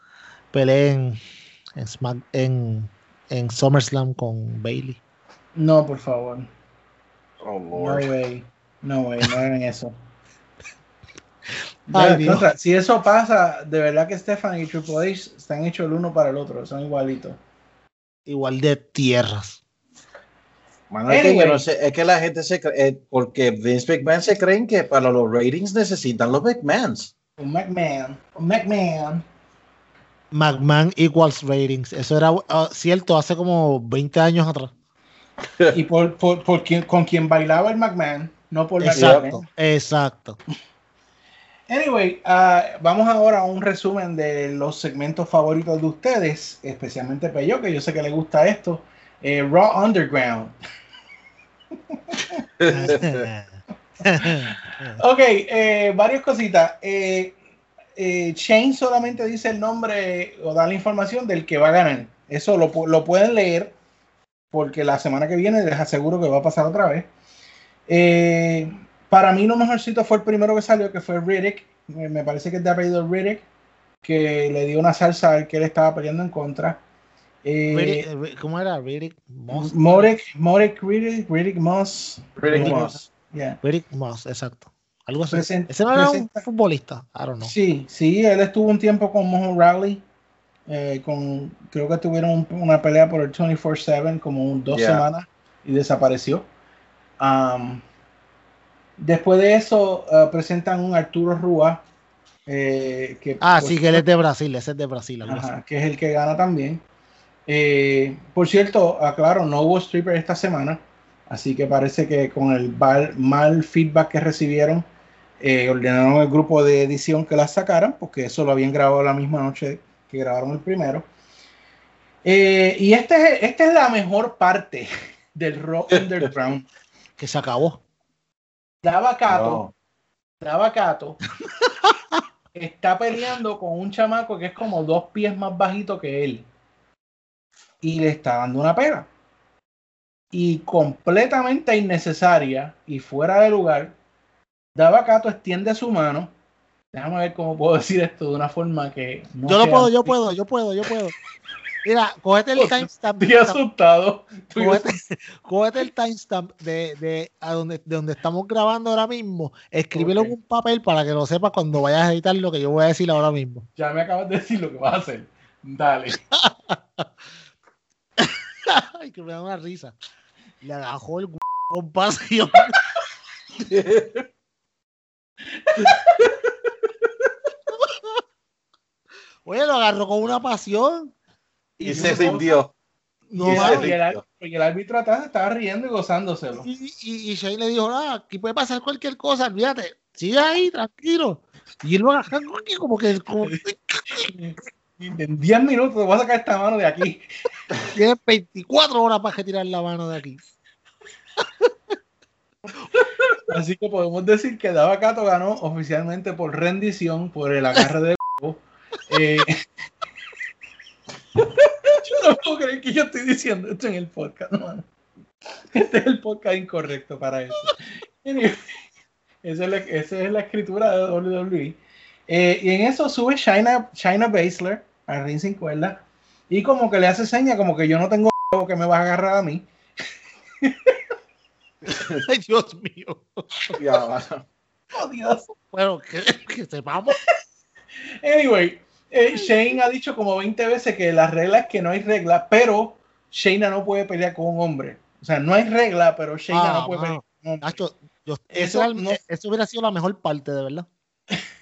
pelee en, en, en, en SummerSlam con Bailey. No, por favor. oh, No way. No way, no hagan eso. Ay, Ya, Dios. contra, si eso pasa, de verdad que Stephanie y Triple H están hechos el uno para el otro, son igualitos. Igual de tierras. Mano, es, que Anyway. yo no sé, es que la gente se cree, eh, porque Vince McMahon se creen que para los ratings necesitan los McMahons. Un McMahon, un McMahon. McMahon equals ratings. Eso era ah, cierto hace como 20 años atrás. Y por, por, por quien, con quien bailaba el McMahon, no por Exacto, McMahon. exacto. Anyway, ah, vamos ahora a un resumen de los segmentos favoritos de ustedes, especialmente Peyo, que yo sé que le gusta esto. Eh, Raw Underground. Ok, eh, varias cositas. Eh, eh, Shane solamente dice el nombre o da la información del que va a ganar. Eso lo, lo pueden leer porque la semana que viene les aseguro que va a pasar otra vez. Eh, para mí lo mejorcito fue el primero que salió, que fue Riddick. Me, me parece que es de apellido Riddick, que le dio una salsa al que él estaba peleando en contra. Eh, Riddick- eh, ¿Cómo era? Riddick Moss. Morek, Morek Riddick, Riddick Moss. Riddick Eh, Moss. yeah. Riddick Moss, exacto. Algo así. Present- Ese no era un presenta- futbolista. I don't know. Sí, sí, él estuvo un tiempo con Mojo Rowley. Eh, con, creo que tuvieron un- una pelea por el 24-7 como un- dos Yeah. semanas y desapareció. Am, después de eso, eh, presentan un Arturo Rúa. eh, que, Ah, pues, sí, que él es de Brasil. Ese es de Brasil. Ajá, que es el que gana también. Eh, por cierto, aclaro, no hubo stripper esta semana, así que parece que con el mal, mal feedback que recibieron, eh, ordenaron al grupo de edición que la sacaran, porque eso lo habían grabado la misma noche que grabaron el primero. Eh, y este es, esta es la mejor parte del Rock Underground. Que se acabó. Daba Cato, No. Daba Cato está peleando con un chamaco que es como dos pies más bajito que él. Y le está dando una pega. Y completamente innecesaria y fuera de lugar, Daba Cato extiende su mano. Déjame ver cómo puedo decir esto de una forma que no Yo lo sea- puedo, yo puedo, yo puedo, yo puedo. Mira, cógete el timestamp. Estoy asustado. Cógete, cógete el timestamp de, de, a donde, de donde estamos grabando ahora mismo. Escríbelo en un papel para que lo sepas cuando vayas a editar lo que yo voy a decir ahora mismo. Ya me acabas de decir lo que vas a hacer. Dale. Ay, que me da una risa. Le agajó el con pasión. Oye, lo agarró con una pasión. Y se rindió. No, y, el, mano. y el ar- y el árbitro atrás estaba riendo y gozándoselo. Y, y, y Shane le dijo, ah, aquí puede pasar cualquier cosa, olvídate, sigue ahí, tranquilo. Y él lo agarró aquí como que como, En 10 minutos te voy a sacar esta mano de aquí. tiene 24 horas para retirar la mano de aquí. Así que podemos decir que Dava Cato ganó oficialmente por rendición, por el agarre de. Eh, yo no puedo creer que yo estoy diciendo esto en el podcast, mano. Este es el podcast incorrecto para eso. Anyway, esa, es la, esa es la escritura de WWE. Eh, y en eso sube China, China Baszler al ring sin cuerda y como que le hace seña como que yo no tengo que me vas a agarrar a mí. Ay, Dios mío. Ya. Oh, Dios. Bueno, que, que sepamos. Anyway, eh, Shane ha dicho como 20 veces que la regla es que no hay regla, pero Shayna no puede pelear con un hombre. O sea, no hay regla, pero Shayna Ah, no puede pelear con un hombre. Nacho, yo- Eso eso, era el- no- eso hubiera sido la mejor parte, de verdad.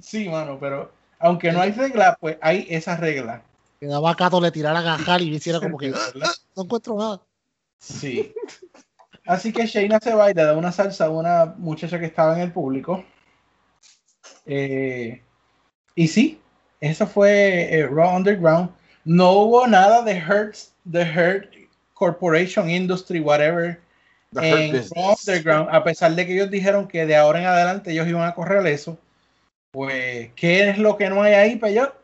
Sí, mano, pero aunque no hay regla, pues hay esa regla. Que daba a Cato le tirara a gajar y hiciera como que. "Ah, no encuentro nada. Sí. Así que Shayna se va y le da una salsa a una muchacha que estaba en el público. Eh, y sí, eso fue eh, Raw Underground. No hubo nada de Hurt, de Hurt Corporation Industry, whatever, The Hurt Raw. Underground, a pesar de que ellos dijeron que de ahora en adelante ellos iban a correr eso. Pues, ¿qué es lo que no hay ahí, Peyot?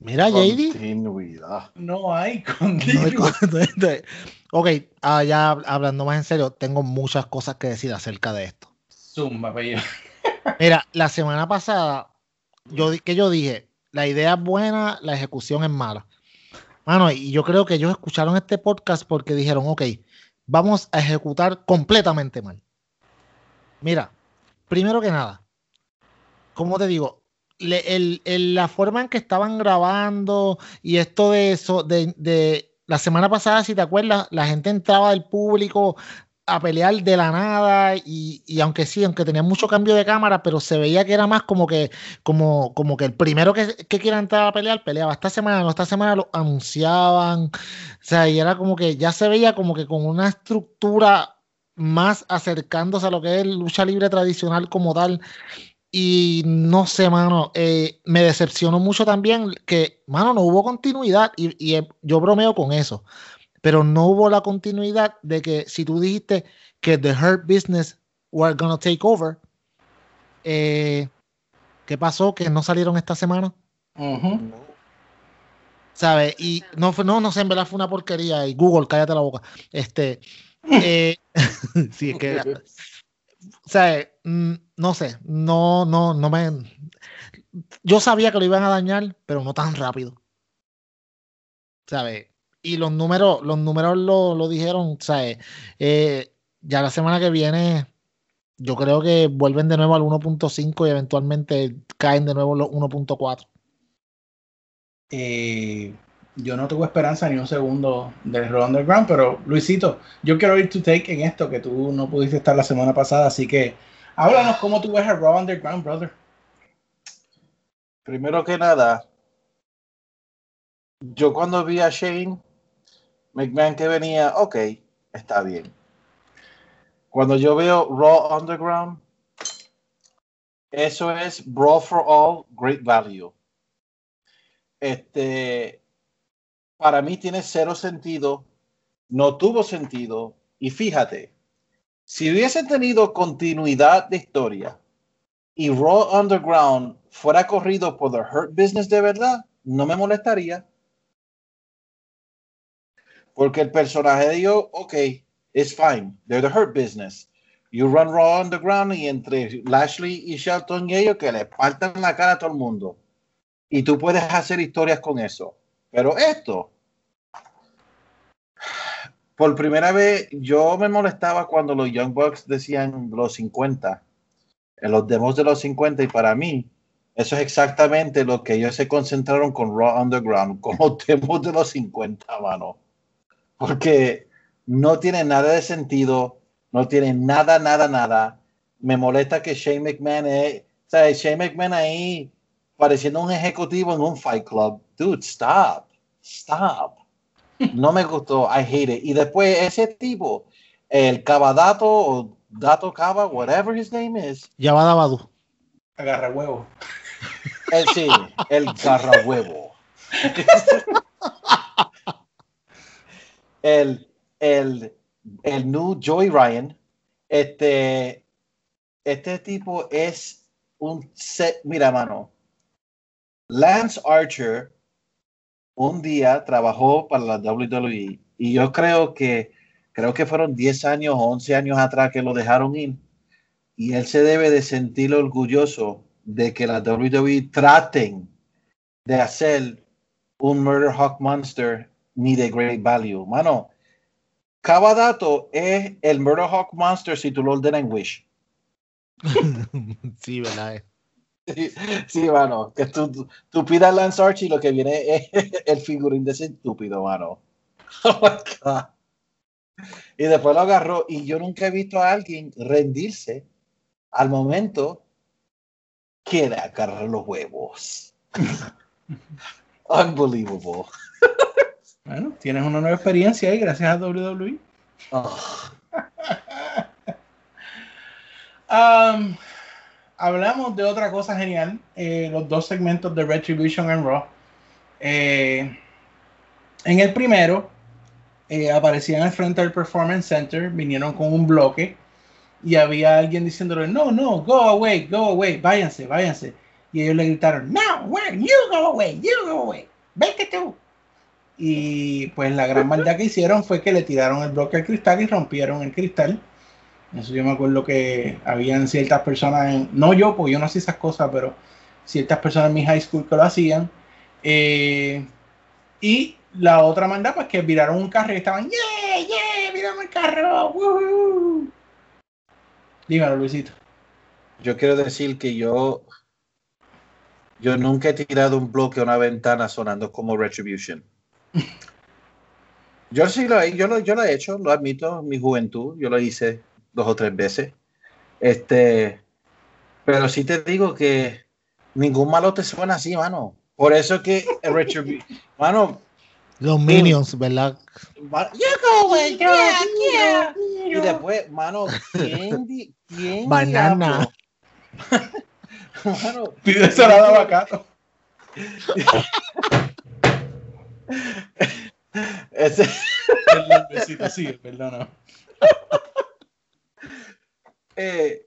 Mira, JD. Continuidad. No hay No hay continuidad. co- de- ok, ah, ya hablando más en serio, tengo muchas cosas que decir acerca de esto. Zumba, Peyot. Mira, la semana pasada, yo, que yo dije, la idea es buena, la ejecución es mala. Mano, y yo creo que ellos escucharon este podcast porque dijeron, ok, vamos a ejecutar completamente mal. Mira, primero que nada, ¿cómo te digo? El- el- la forma en que estaban grabando y esto de eso, de, de la semana pasada, si te acuerdas, la gente entraba del público a pelear de la nada y, y aunque sí, aunque tenía mucho cambio de cámara, pero se veía que era más como que, como, como que el primero que, que quiera entrar a pelear, peleaba. Esta semana, no, esta semana lo anunciaban, o sea, y era como que ya se veía como que con una estructura más acercándose a lo que es lucha libre tradicional como tal. Y no sé, mano, eh, me decepcionó mucho también que, mano, no hubo continuidad y, y, eh, yo bromeo con eso, pero no hubo la continuidad de que si tú dijiste que The Hurt Business were gonna take over, eh, ¿qué pasó? Que no salieron esta semana. ¿sabes? Y no, no, no sé, en verdad fue una porquería y Google, cállate la boca. Este, eh, sí, es que, sea, mm, no sé, no, no, no me. Yo sabía que lo iban a dañar, pero no tan rápido. ¿Sabes? Y los números, los números lo, lo dijeron, ¿sabes? Eh, ya la semana que viene, yo creo que vuelven de nuevo al 1.5 y eventualmente caen de nuevo los 1.4. Eh, yo no tuve esperanza ni un segundo del Raw Underground, pero Luisito, yo quiero ir tu take en esto, que tú no pudiste estar la semana pasada, así que háblanos cómo tú ves el Raw Underground, brother. Primero que nada, yo cuando vi a Shane McMahon que venía, ok, está bien. Cuando yo veo Raw Underground, eso es Brawl for All, Great Value. Este, para mí tiene cero sentido, no tuvo sentido, y fíjate, si hubiesen tenido continuidad de historia y Raw Underground fuera corrido por The Hurt Business de verdad, no me molestaría. Porque el personaje de ellos, ok, it's fine. They're the Hurt Business. You run Raw Underground y entre Lashley y Shelton y ellos que le partan la cara a todo el mundo. Y tú puedes hacer historias con eso. Pero esto, por primera vez, yo me molestaba cuando los Young Bucks decían los 50, en los demos de los 50, y para mí, eso es exactamente lo que ellos se concentraron con Raw Underground, con los demos de los 50, mano. Porque no tiene nada de sentido, no tiene nada, nada, nada. Me molesta que Shane McMahon es, o sea, Shane McMahon ahí pareciendo un ejecutivo en un fight club. Dude, stop, stop. No me gustó, I hate it. Y después ese tipo, el Cabadato o Dato Cava, whatever his name is, Ya va Dabadu. Agarra huevo. el sí, el garrahuevo. el, el, el new Joey Ryan, este, este tipo es un set, mira mano, Lance Archer un día trabajó para la WWE y yo creo que creo que fueron 10 años o 11 años atrás que lo dejaron ir. Y él se debe de sentir orgulloso de que la WWE traten de hacer un Murder Hawk Monster ni de Great Value. Mano, Cabadato es el Murder Hawk Monster si tú lo ordenas en Wish. sí, ¿verdad? Sí, sí, mano. Que tú, tú, tú pidas Lance Archie y lo que viene es el figurín de ese estúpido, mano. Oh my God. Y después lo agarró. Y yo nunca he visto a alguien rendirse al momento que le agarra los huevos. Unbelievable. Bueno, tienes una nueva experiencia ahí gracias a WWE. Oh, Um, hablamos de otra cosa genial, eh, los dos segmentos de Retribution and Raw. Eh, en el primero, eh, aparecían al frente del Performance Center, vinieron con un bloque y había alguien diciéndole, no, no, go away, go away, váyanse, váyanse. Y ellos le gritaron, no, where, you go away, you go away, vete tú. Y pues la gran maldad que hicieron fue que le tiraron el bloque al cristal y rompieron el cristal. Eso yo me acuerdo que habían ciertas personas, en- no yo, porque yo no hacía esas cosas, pero ciertas personas en mi high school que lo hacían. Eh, y la otra manda, pues que viraron un carro y estaban, ¡yeah, yeah! ¡Viramos el carro! ¡Woohoo! Dímelo, Luisito. yo quiero decir que yo Yo nunca he tirado un bloque a una ventana sonando como Retribution. Yo sí lo he, yo lo, yo lo he hecho, lo admito, en mi juventud, yo lo hice dos o tres veces. Este, pero sí te digo que ningún malo te suena así, mano. Por eso que el Retribution, mano, Los Minions, ¿verdad? You go away, yeah, yeah. Y después, mano, ¿quién, di- quién Banana. mano, Pide salada aguacate. ese, Perdón, besito, sigue, perdona. eh,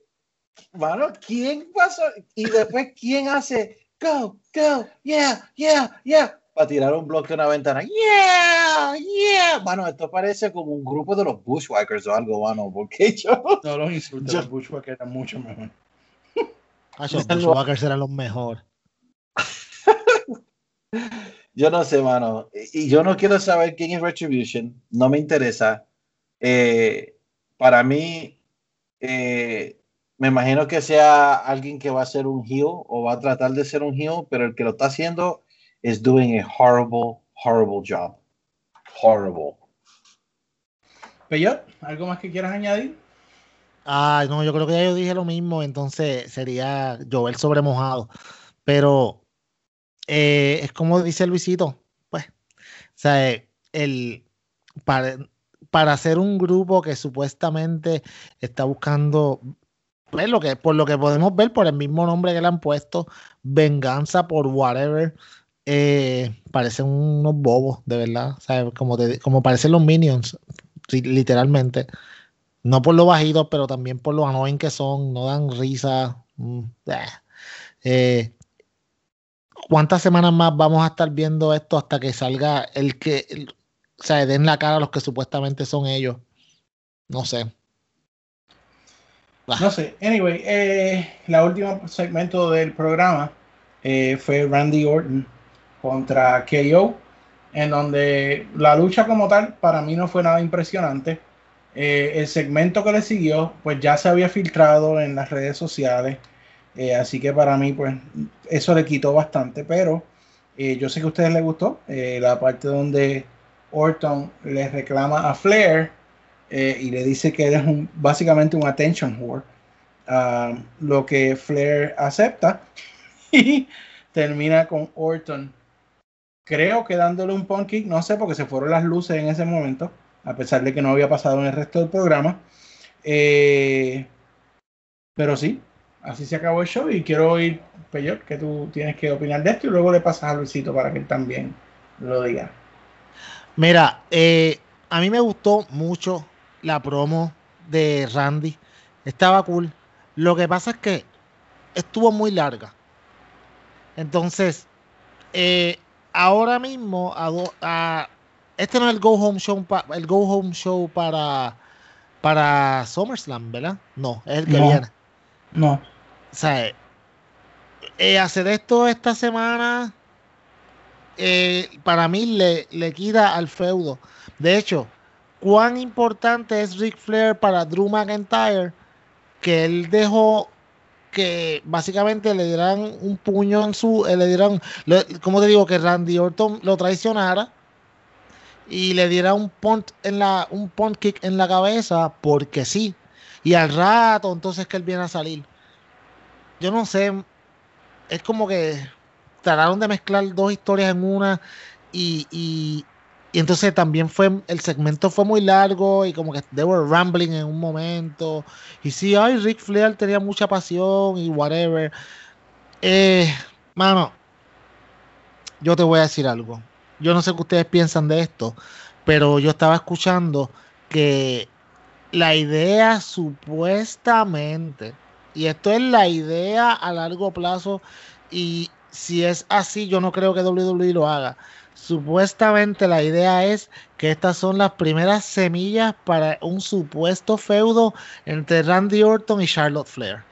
mano, ¿quién pasó? Y después, ¿quién hace go, go, yeah, yeah, yeah? Para tirar un bloque a una ventana, yeah, yeah. Mano, esto parece como un grupo de los Bushwhackers o algo, mano, porque yo, No los insultos, Yo- los Bushwhackers eran mucho mejor. Ah, los Bushwhackers eran los mejores. yo no sé, mano. Y yo no quiero saber quién es Retribution, no me interesa. Eh, para mí, eh, me imagino que sea alguien que va a ser un heel o va a tratar de ser un heel, pero el que lo está haciendo es doing a horrible, horrible job. Horrible. Peyot, ¿algo más que quieras añadir? Ah, no, yo creo que ya yo dije lo mismo, entonces sería llover sobre mojado. Pero eh, es como dice Luisito, pues, o sea, eh, el, para, para hacer un grupo que supuestamente está buscando, pues, lo que, por lo que podemos ver, por el mismo nombre que le han puesto, venganza por whatever, eh, parecen unos bobos, de verdad, o como, te- como parecen los Minions, li- literalmente. No por lo bajitos, pero también por lo annoying que son, no dan risa. mm, eh. Eh, ¿Cuántas semanas más vamos a estar viendo esto hasta que salga el que, o sea, den la cara a los que supuestamente son ellos? No sé. No sé. Anyway, eh, la última segmento del programa eh, fue Randy Orton contra KO, en donde la lucha como tal para mí no fue nada impresionante. Eh, el segmento que le siguió, pues ya se había filtrado en las redes sociales, eh, así que para mí, pues eso le quitó bastante, pero eh, yo sé que a ustedes les gustó eh, la parte donde Orton le reclama a Flair y le dice que él es un, básicamente un attention whore. Ah, lo que Flair acepta y termina con Orton. Creo que dándole un punt kick, no sé, porque se fueron las luces en ese momento, a pesar de que no había pasado en el resto del programa. Pero sí, así se acabó el show y quiero oír, Peyot, que tú tienes que opinar de esto y luego le pasas a Luisito para que él también lo diga. Mira, eh, a mí me gustó mucho la promo de Randy. Estaba cool. Lo que pasa es que estuvo muy larga. Entonces, eh, ahora mismo, a do- a- este no es el Go Home Show, pa- el Go Home Show para, para SummerSlam, ¿verdad? No, es el que No. viene. No, O sea, eh, hacer esto esta semana eh, para mí le, le quita al feudo. De hecho, cuán importante es Ric Flair para Drew McIntyre que él dejó que básicamente le dieran un puño en su, eh, le dieran, ¿cómo te digo? Que Randy Orton lo traicionara y le diera un punt en la, un punt kick en la cabeza porque sí. Y al rato entonces que él viene a salir. Yo no sé, es como que trataron de mezclar dos historias en una y, y, entonces también fue, el segmento fue muy largo y como que they were rambling en un momento. Y sí, ay, Ric Flair tenía mucha pasión y whatever. Eh, mano, yo te voy a decir algo. Yo no sé qué ustedes piensan de esto, pero yo estaba escuchando que la idea supuestamente, y esto es la idea a largo plazo, y si es así, yo no creo que WWE lo haga. Supuestamente la idea es que estas son las primeras semillas para un supuesto feudo entre Randy Orton y Charlotte Flair.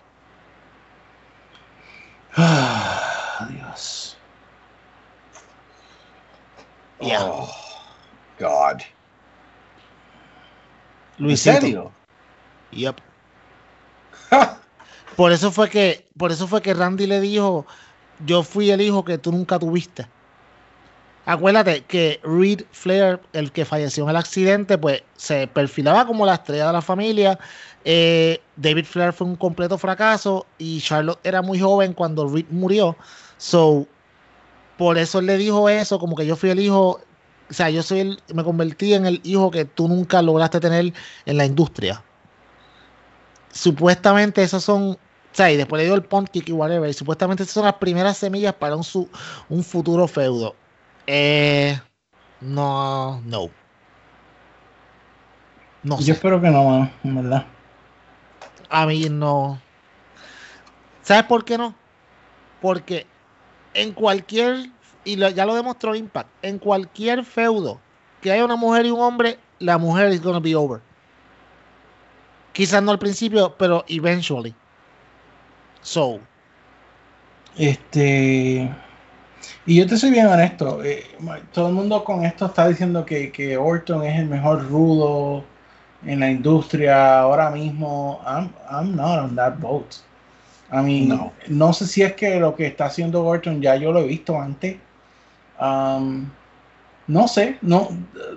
Dios. Yeah. Oh, God. ¿En Luisito. serio? Yep. Por eso fue que, por eso fue que Randy le dijo, yo fui el hijo que tú nunca tuviste. Acuérdate que Reed Flair, el que falleció en el accidente, pues se perfilaba como la estrella de la familia. Eh, David Flair fue un completo fracaso y Charlotte era muy joven cuando Reed murió. So, por eso él le dijo eso, como que yo fui el hijo, o sea, yo soy el, me convertí en el hijo que tú nunca lograste tener en la industria. Supuestamente esos son, sea, y después le dio el punt kick y whatever, y supuestamente esas son las primeras semillas para un, su, un futuro feudo. Eh, no, no. No Yo sé. espero que no, en verdad. A mí no. ¿Sabes por qué no? Porque en cualquier, y lo- ya lo demostró Impact, en cualquier feudo que haya una mujer y un hombre, la mujer is gonna be over. Quizás no al principio, pero eventually. So, Este. Y yo te soy bien honesto. eh, todo el mundo con esto está diciendo que, que Orton es el mejor rudo en la industria ahora mismo. I'm, I'm not on that boat. I mean, No. no. sé si es que lo que está haciendo Orton ya yo lo he visto antes. Um, no sé, no,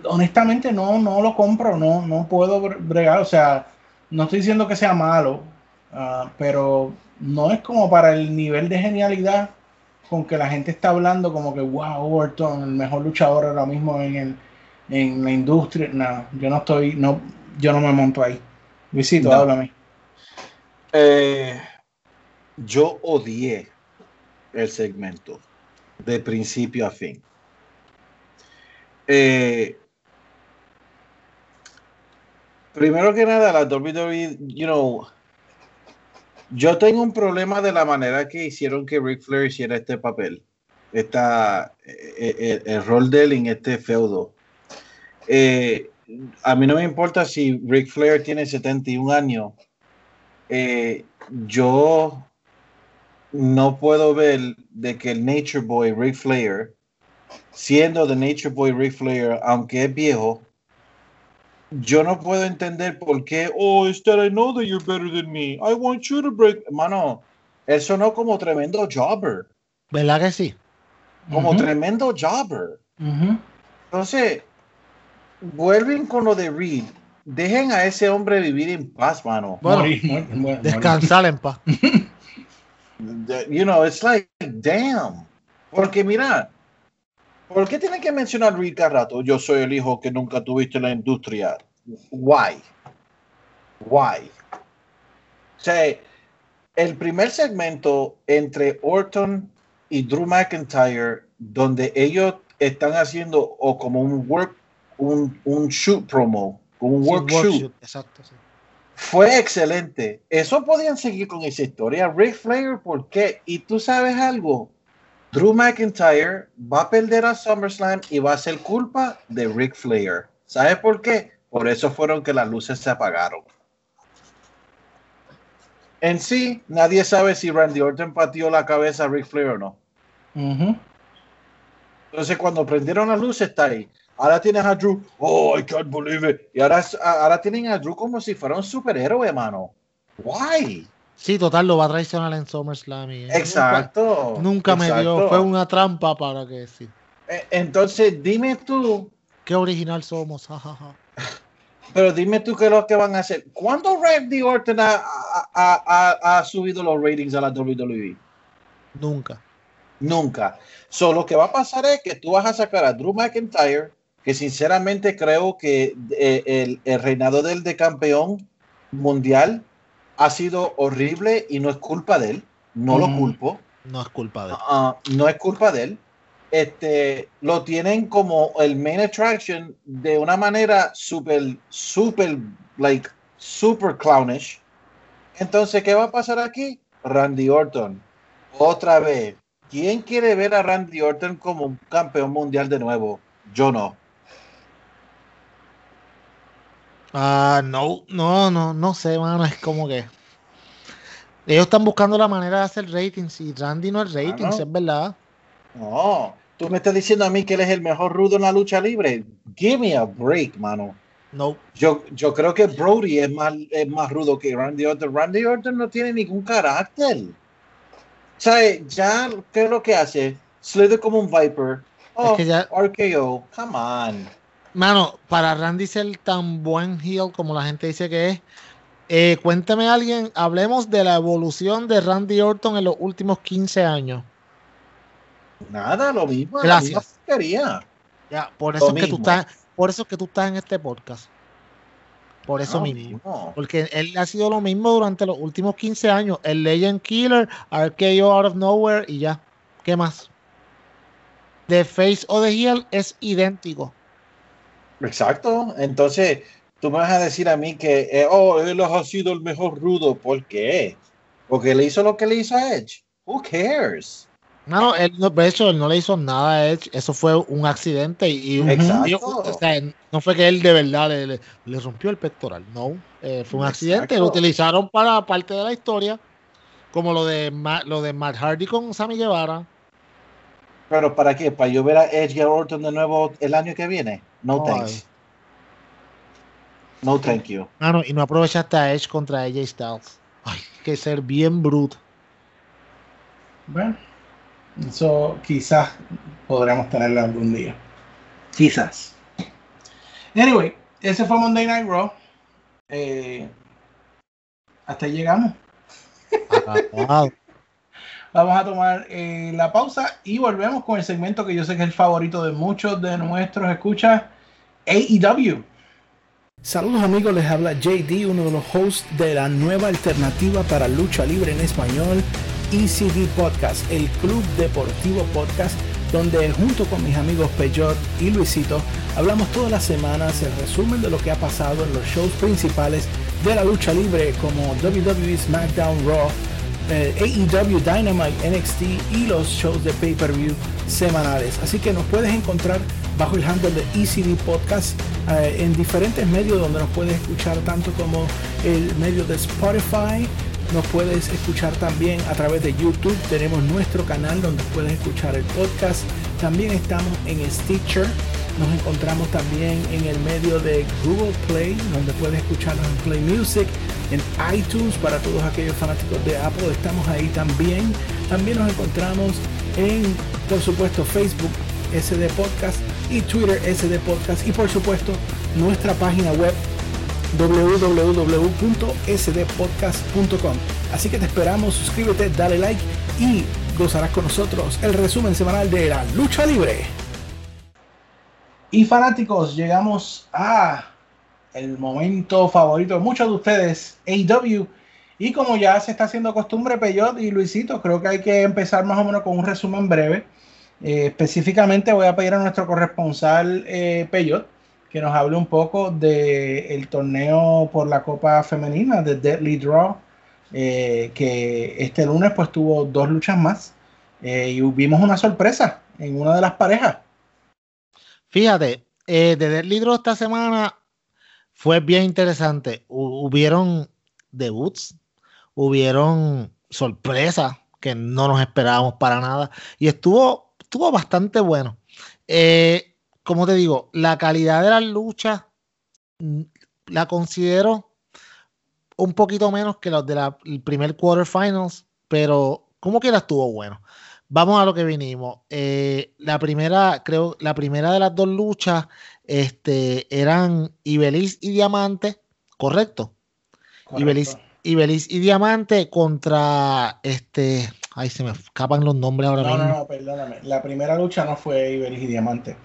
honestamente no, no lo compro, no, no puedo bre- bregar. O sea, no estoy diciendo que sea malo, ah, pero no es como para el nivel de genialidad con que la gente está hablando como que wow, Orton, el mejor luchador ahora mismo en, el, en la industria. No, yo no estoy, no, yo no me monto ahí. Luisito, No. háblame. Eh, yo odié el segmento de principio a fin. Eh, primero que nada, la WWE, you know, yo tengo un problema de la manera que hicieron que Ric Flair hiciera este papel, esta, eh, eh, el, rol de él en este feudo. Eh, a mí no me importa si Ric Flair tiene 71 años. Yo no puedo ver de que el Nature Boy Ric Flair, siendo the Nature Boy Ric Flair, aunque es viejo, yo no puedo entender por qué, oh, it's that I know that you're better than me. I want you to break. Mano, él sonó como tremendo jobber, ¿verdad que sí? como Ujú, tremendo jobber. ujú. Entonces, vuelven con lo de Reed. Dejen a ese hombre vivir en paz, mano. Bueno, Morir, morir, morir, morir. descansar en paz. You know, it's like, damn. Porque mira, ¿por qué tienen que mencionar Reed cada rato? Yo soy el hijo que nunca tuviste en la industria. Why? Why? O sea, el primer segmento entre Orton y Drew McIntyre, donde ellos están haciendo o como un work, un, un shoot promo, un Sí, work work shoot, shoot, Exacto, sí. fue excelente. Eso podían seguir con esa historia. Ric Flair, ¿por qué? Y tú sabes algo. Drew McIntyre va a perder a SummerSlam y va a ser culpa de Ric Flair. ¿Sabes por qué? Por eso fueron que las luces se apagaron. En sí, nadie sabe si Randy Orton pateó la cabeza a Ric Flair o no. Entonces, cuando prendieron las luces, está ahí. Ahora tienes a Drew, oh, I can't believe it. Y ahora, ahora tienen a Drew como si fuera un superhéroe, hermano. Why? Sí, total, lo va a traicionar en SummerSlam. y- Exacto. Nunca, nunca me dio, fue una trampa para que sí. Entonces, dime tú, Qué original somos, jajaja. pero dime tú qué es lo que van a hacer. ¿Cuándo Randy Orton ha, ha- ha- ha- subido los ratings a la WWE? Nunca. Nunca. So, lo que va a pasar es que tú vas a sacar a Drew McIntyre, que sinceramente creo que eh, el, el reinado del de campeón mundial ha sido horrible y no es culpa de él. No lo Mm. culpo. No es culpa de él. Ah, no es culpa de él. Este, lo tienen como el main attraction de una manera súper, súper, like, super clownish. Entonces, ¿qué va a pasar aquí? Randy Orton. Otra vez. ¿Quién quiere ver a Randy Orton como un campeón mundial de nuevo? Yo no. Ah, no, no, no, no sé, mano, es como que ellos están buscando la manera de hacer ratings y Randy no es ratings, no. es verdad. No. Tú me estás diciendo a mí que él es el mejor rudo en la lucha libre. Give me a break, mano. No, Yo, yo creo que Brody es más, es más rudo que Randy Orton. Randy Orton no tiene ningún carácter. ¿Sabes? Ya, ¿qué es lo que hace? Slither como un Viper. Oh, que ya- RKO. Come on. Mano, para Randy ser tan buen heel como la gente dice que es, eh, cuénteme alguien, hablemos de la evolución de Randy Orton en los últimos 15 años. Nada, lo mismo. la Gracias. misma porquería. Ya, por eso Lo es que tú estás, por eso es que tú estás en este podcast. Por eso mismo. Porque él ha sido lo mismo durante los últimos 15 años. El Legend Killer, RKO Out of Nowhere y ya. ¿Qué más? De Face o de Heel es idéntico. Exacto. Entonces, tú me vas a decir a mí que, eh, oh, él ha sido el mejor rudo. ¿Por qué? Porque le hizo lo que le hizo a Edge. Who cares? No, él no, de hecho, él no le hizo nada a Edge. Eso fue un accidente y, y un- Exacto. o sea, no fue que él de verdad le, le- le rompió el pectoral. No, eh, fue un accidente. Exacto. Lo utilizaron para parte de la historia, como lo de Ma- lo de Matt Hardy con Sammy Guevara. ¿Pero para qué? ¿Para yo ver a Edge y a Orton de nuevo el año que viene? No, thanks. No, thank you. Mano, y no aprovechaste a Edge contra AJ Styles. Ay, hay que ser bien bruto. Bueno, eso quizás podremos tenerlo algún día. Quizás. Anyway, ese fue Monday Night Raw. Eh, hasta ahí llegamos. Wow. Vamos a tomar eh, la pausa y volvemos con el segmento que yo sé que es el favorito de muchos de nuestros escuchas, AEW. Saludos amigos, les habla JD, uno de los hosts de la nueva alternativa para lucha libre en español, ECD Podcast, el Club Deportivo Podcast, donde junto con mis amigos Peyot y Luisito hablamos todas las semanas el resumen de lo que ha pasado en los shows principales de la lucha libre como WWE SmackDown Raw, eh, AEW Dynamite NXT y los shows de pay-per-view semanales. Así que nos puedes encontrar bajo el handle de ECD Podcast eh, en diferentes medios donde nos puedes escuchar tanto como el medio de Spotify, nos puedes escuchar también a través de YouTube, tenemos nuestro canal donde puedes escuchar el podcast, también estamos en Stitcher, nos encontramos también en el medio de Google Play, donde puedes escucharnos en Play Music, en iTunes para todos aquellos fanáticos de Apple, estamos ahí también. También nos encontramos en, por supuesto, Facebook SD Podcast y Twitter SD Podcast y por supuesto nuestra página web www.sdpodcast.com. Así que te esperamos, suscríbete, dale like y gozarás con nosotros el resumen semanal de la lucha libre. Y fanáticos, llegamos a el momento favorito de muchos de ustedes, AEW. Y como ya se está haciendo costumbre, Peyot y Luisito, creo que hay que empezar más o menos con un resumen breve. Eh, específicamente voy a pedir a nuestro corresponsal eh, Peyot que nos hable un poco del torneo por la Copa Femenina de Deadly Draw, eh, que este lunes pues tuvo dos luchas más eh, y vimos una sorpresa en una de las parejas. Fíjate, eh, de Draw esta semana fue bien interesante. Hu- hubieron debuts, hubieron sorpresas que no nos esperábamos para nada y estuvo, estuvo bastante bueno. Eh, como te digo, la calidad de las luchas mm, la considero un poquito menos que los del primer quarterfinals, pero como quiera estuvo bueno. Vamos a lo que vinimos. Eh, la primera, creo, la primera de las dos luchas este, eran Ibeliz y Diamante, correcto. Ibeliz, Ibeliz y Diamante contra este. Ay, se me escapan los nombres ahora No, mismo. no, no, perdóname. La primera lucha no fue Iberis y Diamante.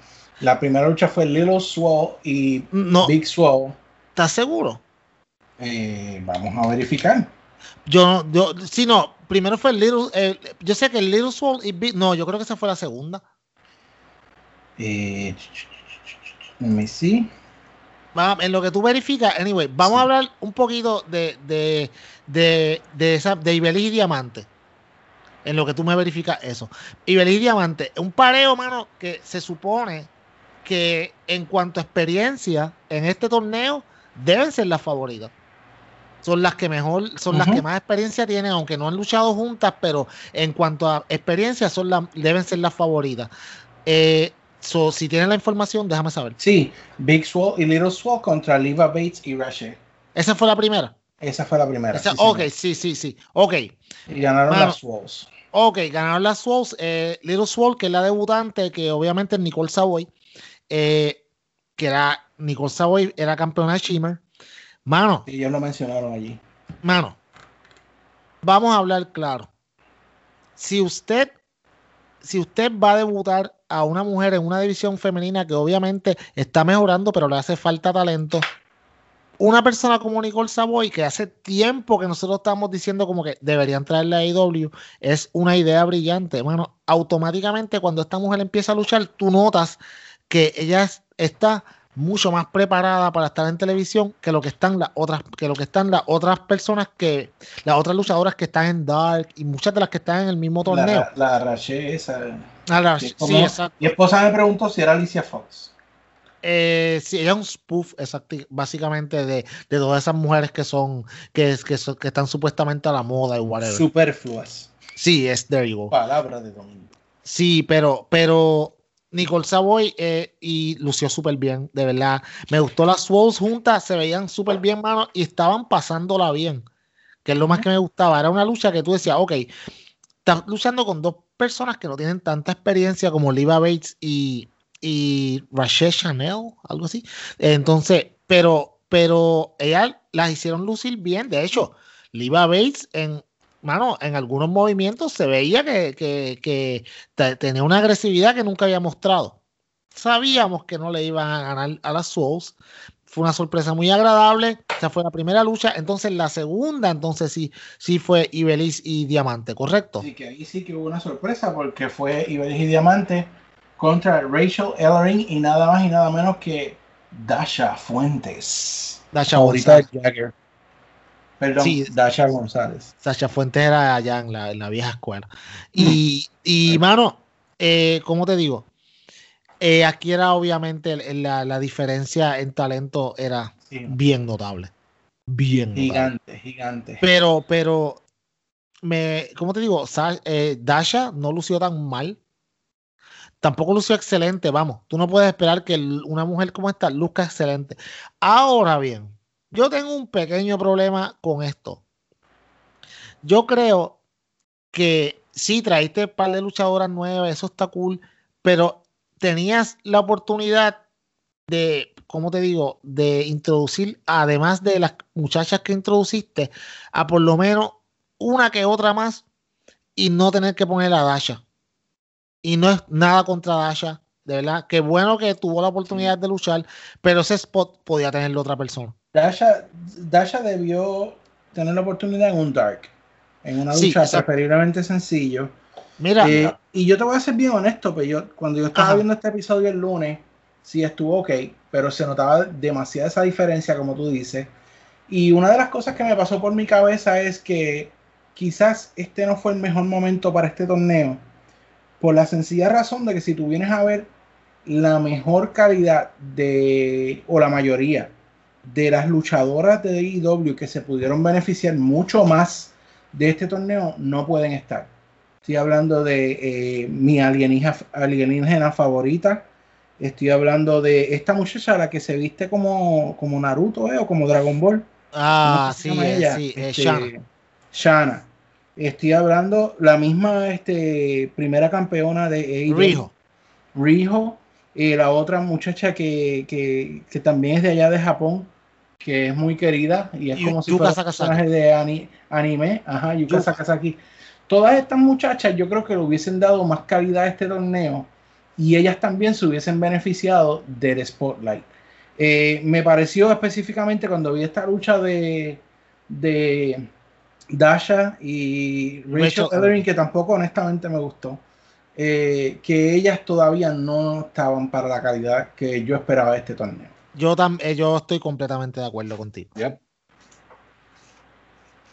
La primera lucha fue Little Swole y No, Big Swole. ¿estás seguro? Eh, vamos a verificar. Yo, yo, sí, no, primero fue el Little, eh, yo sé que el Little Soul y Big, no, yo creo que esa fue la segunda. Eh, let me see. Va, en lo que tú verificas, anyway, vamos a hablar un poquito de, de, de, de esa, de y Diamante. En lo que tú me verificas eso. Ibeliz y Diamante, un pareo, mano, que se supone que en cuanto a experiencia en este torneo, deben ser las favoritas. Son las que mejor, son las que más experiencia tienen, aunque no han luchado juntas, pero en cuanto a experiencia, son las, deben ser las favoritas. Eh, so, si tienen la información, déjame saber. Sí, Big Swole y Little Swole contra Liva Bates y Rashe. Esa fue la primera. Esa fue la primera. Esa- sí, ok, señor. sí, sí, sí. Ok. Y ganaron las Wolves. Ok, ganaron las Swolls. Eh, Little Swole, que es la debutante, que obviamente es Nicole Savoy, eh, que era Nicole Savoy, era campeona de Shimmer. Mano, Y ellos lo mencionaron allí. mano, vamos a hablar claro. Si usted, si usted va a debutar a una mujer en una división femenina que obviamente está mejorando, pero le hace falta talento. Una persona como Nicole Savoy, que hace tiempo que nosotros estamos diciendo como que deberían traerle a AEW, es una idea brillante. Bueno, automáticamente cuando esta mujer empieza a luchar, tú notas que ella es- está mucho más preparada para estar en televisión que lo que están las otras, que lo que están las otras personas que, las otras luchadoras que están en Dark y muchas de las que están en el mismo torneo. La, la Rache esa. La- que es sí, como- exacto. Mi esposa me preguntó si era Alicia Fox. Eh, sí, ella es un spoof, exacto, básicamente de, de todas esas mujeres que son, que, que, son- que están supuestamente a la moda y whatever. Superfluas. Sí, es there you go. Palabra de domingo. Sí, pero, pero Nicole Savoy eh, y lució súper bien, de verdad. Me gustó las Swolls juntas, se veían súper bien, mano, y estaban pasándola bien, que es lo más que me gustaba. Era una lucha que tú decías, ok, estás luchando con dos personas que no tienen tanta experiencia como Liva Bates y, y Rachel Chanel, algo así. Entonces, pero, pero ellas las hicieron lucir bien. De hecho, Liva Bates en, mano, en algunos movimientos se veía que, que, que te- tenía una agresividad que nunca había mostrado. Sabíamos que no le iban a ganar a las Souls. Fue una sorpresa muy agradable. Esa fue la primera lucha. Entonces, la segunda, entonces sí, sí fue Ibeliz y Diamante, ¿correcto? Así que ahí sí que hubo una sorpresa porque fue Ibelis y Diamante contra Rachel Ellering y nada más y nada menos que Dasha Fuentes. Dasha. Jagger. Perdón, Sí. Dasha González. Sacha Fuentes era allá en la, en la vieja escuela. Y, y mano, eh, ¿cómo te digo? Eh, aquí era obviamente la, la diferencia en talento era Sí. bien notable. Bien notable. Gigante, gigante. Pero, pero, me, ¿cómo te digo? Sa- eh, Dasha no lució tan mal. Tampoco lució excelente, vamos. Tú no puedes esperar que una mujer como esta luzca excelente. Ahora bien, yo tengo un pequeño problema con esto. Yo creo que sí, traíste un par de luchadoras nuevas, eso está cool, pero tenías la oportunidad de, ¿cómo te digo?, de introducir, además de las muchachas que introduciste, a por lo menos una que otra más y no tener que poner a Dasha. Y no es nada contra Dasha, de verdad. Qué bueno que tuvo la oportunidad de luchar, pero ese spot podía tenerlo otra persona. Dasha, Dasha debió tener la oportunidad en un Dark. En una Sí, lucha exacto. preferiblemente sencillo. Mira, Eh, y yo te voy a ser bien honesto, pero yo, cuando yo estaba Ajá. viendo este episodio el lunes, sí estuvo ok, pero se notaba demasiada esa diferencia, como tú dices. Y una de las cosas que me pasó por mi cabeza es que quizás este no fue el mejor momento para este torneo, por la sencilla razón de que si tú vienes a ver la mejor calidad de, o la mayoría de las luchadoras de AEW que se pudieron beneficiar mucho más de este torneo, no pueden estar. Estoy hablando de eh, mi alienígena, alienígena favorita. Estoy hablando de esta muchacha, la que se viste como, como Naruto eh, o como Dragon Ball. ah, ¿Cómo se sí, eh, ella? sí, eh, Este, Shana. Shana. Estoy hablando la misma este, primera campeona de AEW. Rijo. Riho. Y la otra muchacha que, que, que también es de allá de Japón, que es muy querida y es como si fuera un personaje de ani- anime. Ajá, Yuka Yuka. Sakazaki. Todas estas muchachas yo creo que le hubiesen dado más calidad a este torneo y ellas también se hubiesen beneficiado del spotlight. Eh, me pareció específicamente cuando vi esta lucha de, de Dasha y Rachel Ellering, que tampoco honestamente me gustó, eh, que ellas todavía no estaban para la calidad que yo esperaba de este torneo. Yo, tam- eh, yo estoy completamente de acuerdo contigo. Yep.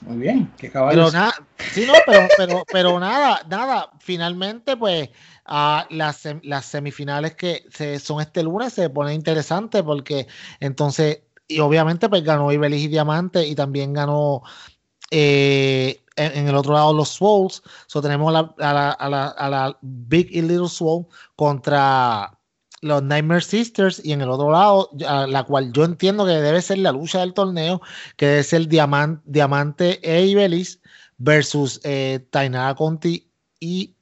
Muy bien, qué Pero caballos. nada, sí, no, pero, pero, pero nada, nada. Finalmente, pues, ah, las, sem- las semifinales que se, son este lunes se ponen interesantes porque entonces, y obviamente, pues ganó Ibelis y Diamante y también ganó eh, en, en el otro lado los Swolls. So, tenemos a la, a la, a la, a la Big y Little Swole contra los Nightmare Sisters y en el otro lado, la cual yo entiendo que debe ser la lucha del torneo, que debe ser Diamante, Diamante e Ibelis versus eh, Tainara Conti y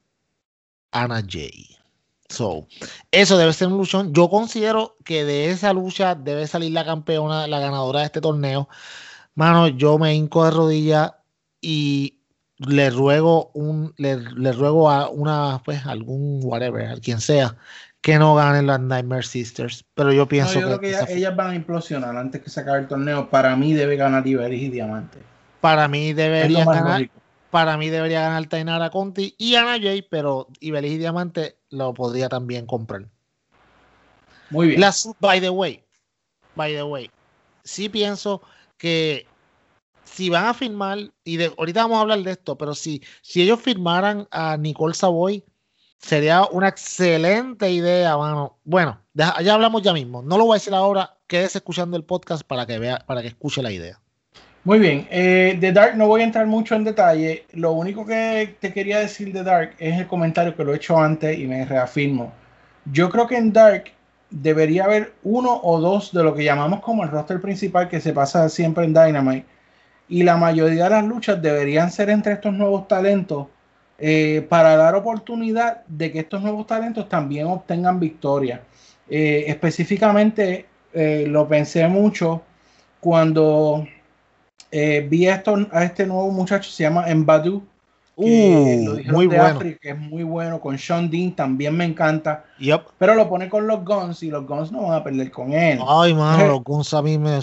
Ana Jay. So, eso debe ser un luchón. Yo considero que de esa lucha debe salir la campeona, la ganadora de este torneo. Mano, yo me hinco de rodillas y le ruego un, le, ruego a una, pues, algún whatever, a quien sea, que no ganen las Nightmare Sisters. Pero yo pienso que, ellas, van a implosionar antes que se acabe el torneo. Para mí debe ganar Iberis y Diamante. Para mí debería ganar. Para mí debería ganar Tainara Conti y Ana Jay, pero Ibelis y Diamante lo podría también comprar. Muy bien. by the way, by the way, sí pienso que si van a firmar, y de, ahorita vamos a hablar de esto, pero si, si ellos firmaran a Nicole Savoy, sería una excelente idea, mano. Bueno, ya, hablamos ya mismo. No lo voy a decir ahora, quédese escuchando el podcast para que vea, para que escuche la idea. Muy bien, eh, de Dark no voy a entrar mucho en detalle. Lo único que te quería decir de Dark es el comentario que lo he hecho antes y me reafirmo. Yo creo que en Dark debería haber uno o dos de lo que llamamos como el roster principal que se pasa siempre en Dynamite. Y la mayoría de las luchas deberían ser entre estos nuevos talentos eh, para dar oportunidad de que estos nuevos talentos también obtengan victoria. Eh, específicamente lo pensé mucho cuando eh, vi esto, a este nuevo muchacho, se llama Embadu. Uh, muy bueno. que es muy bueno. Con Sean Dean también me encanta. Pero lo pone con los Guns y los Guns no van a perder con él. Ay, mano, los Guns a mí me.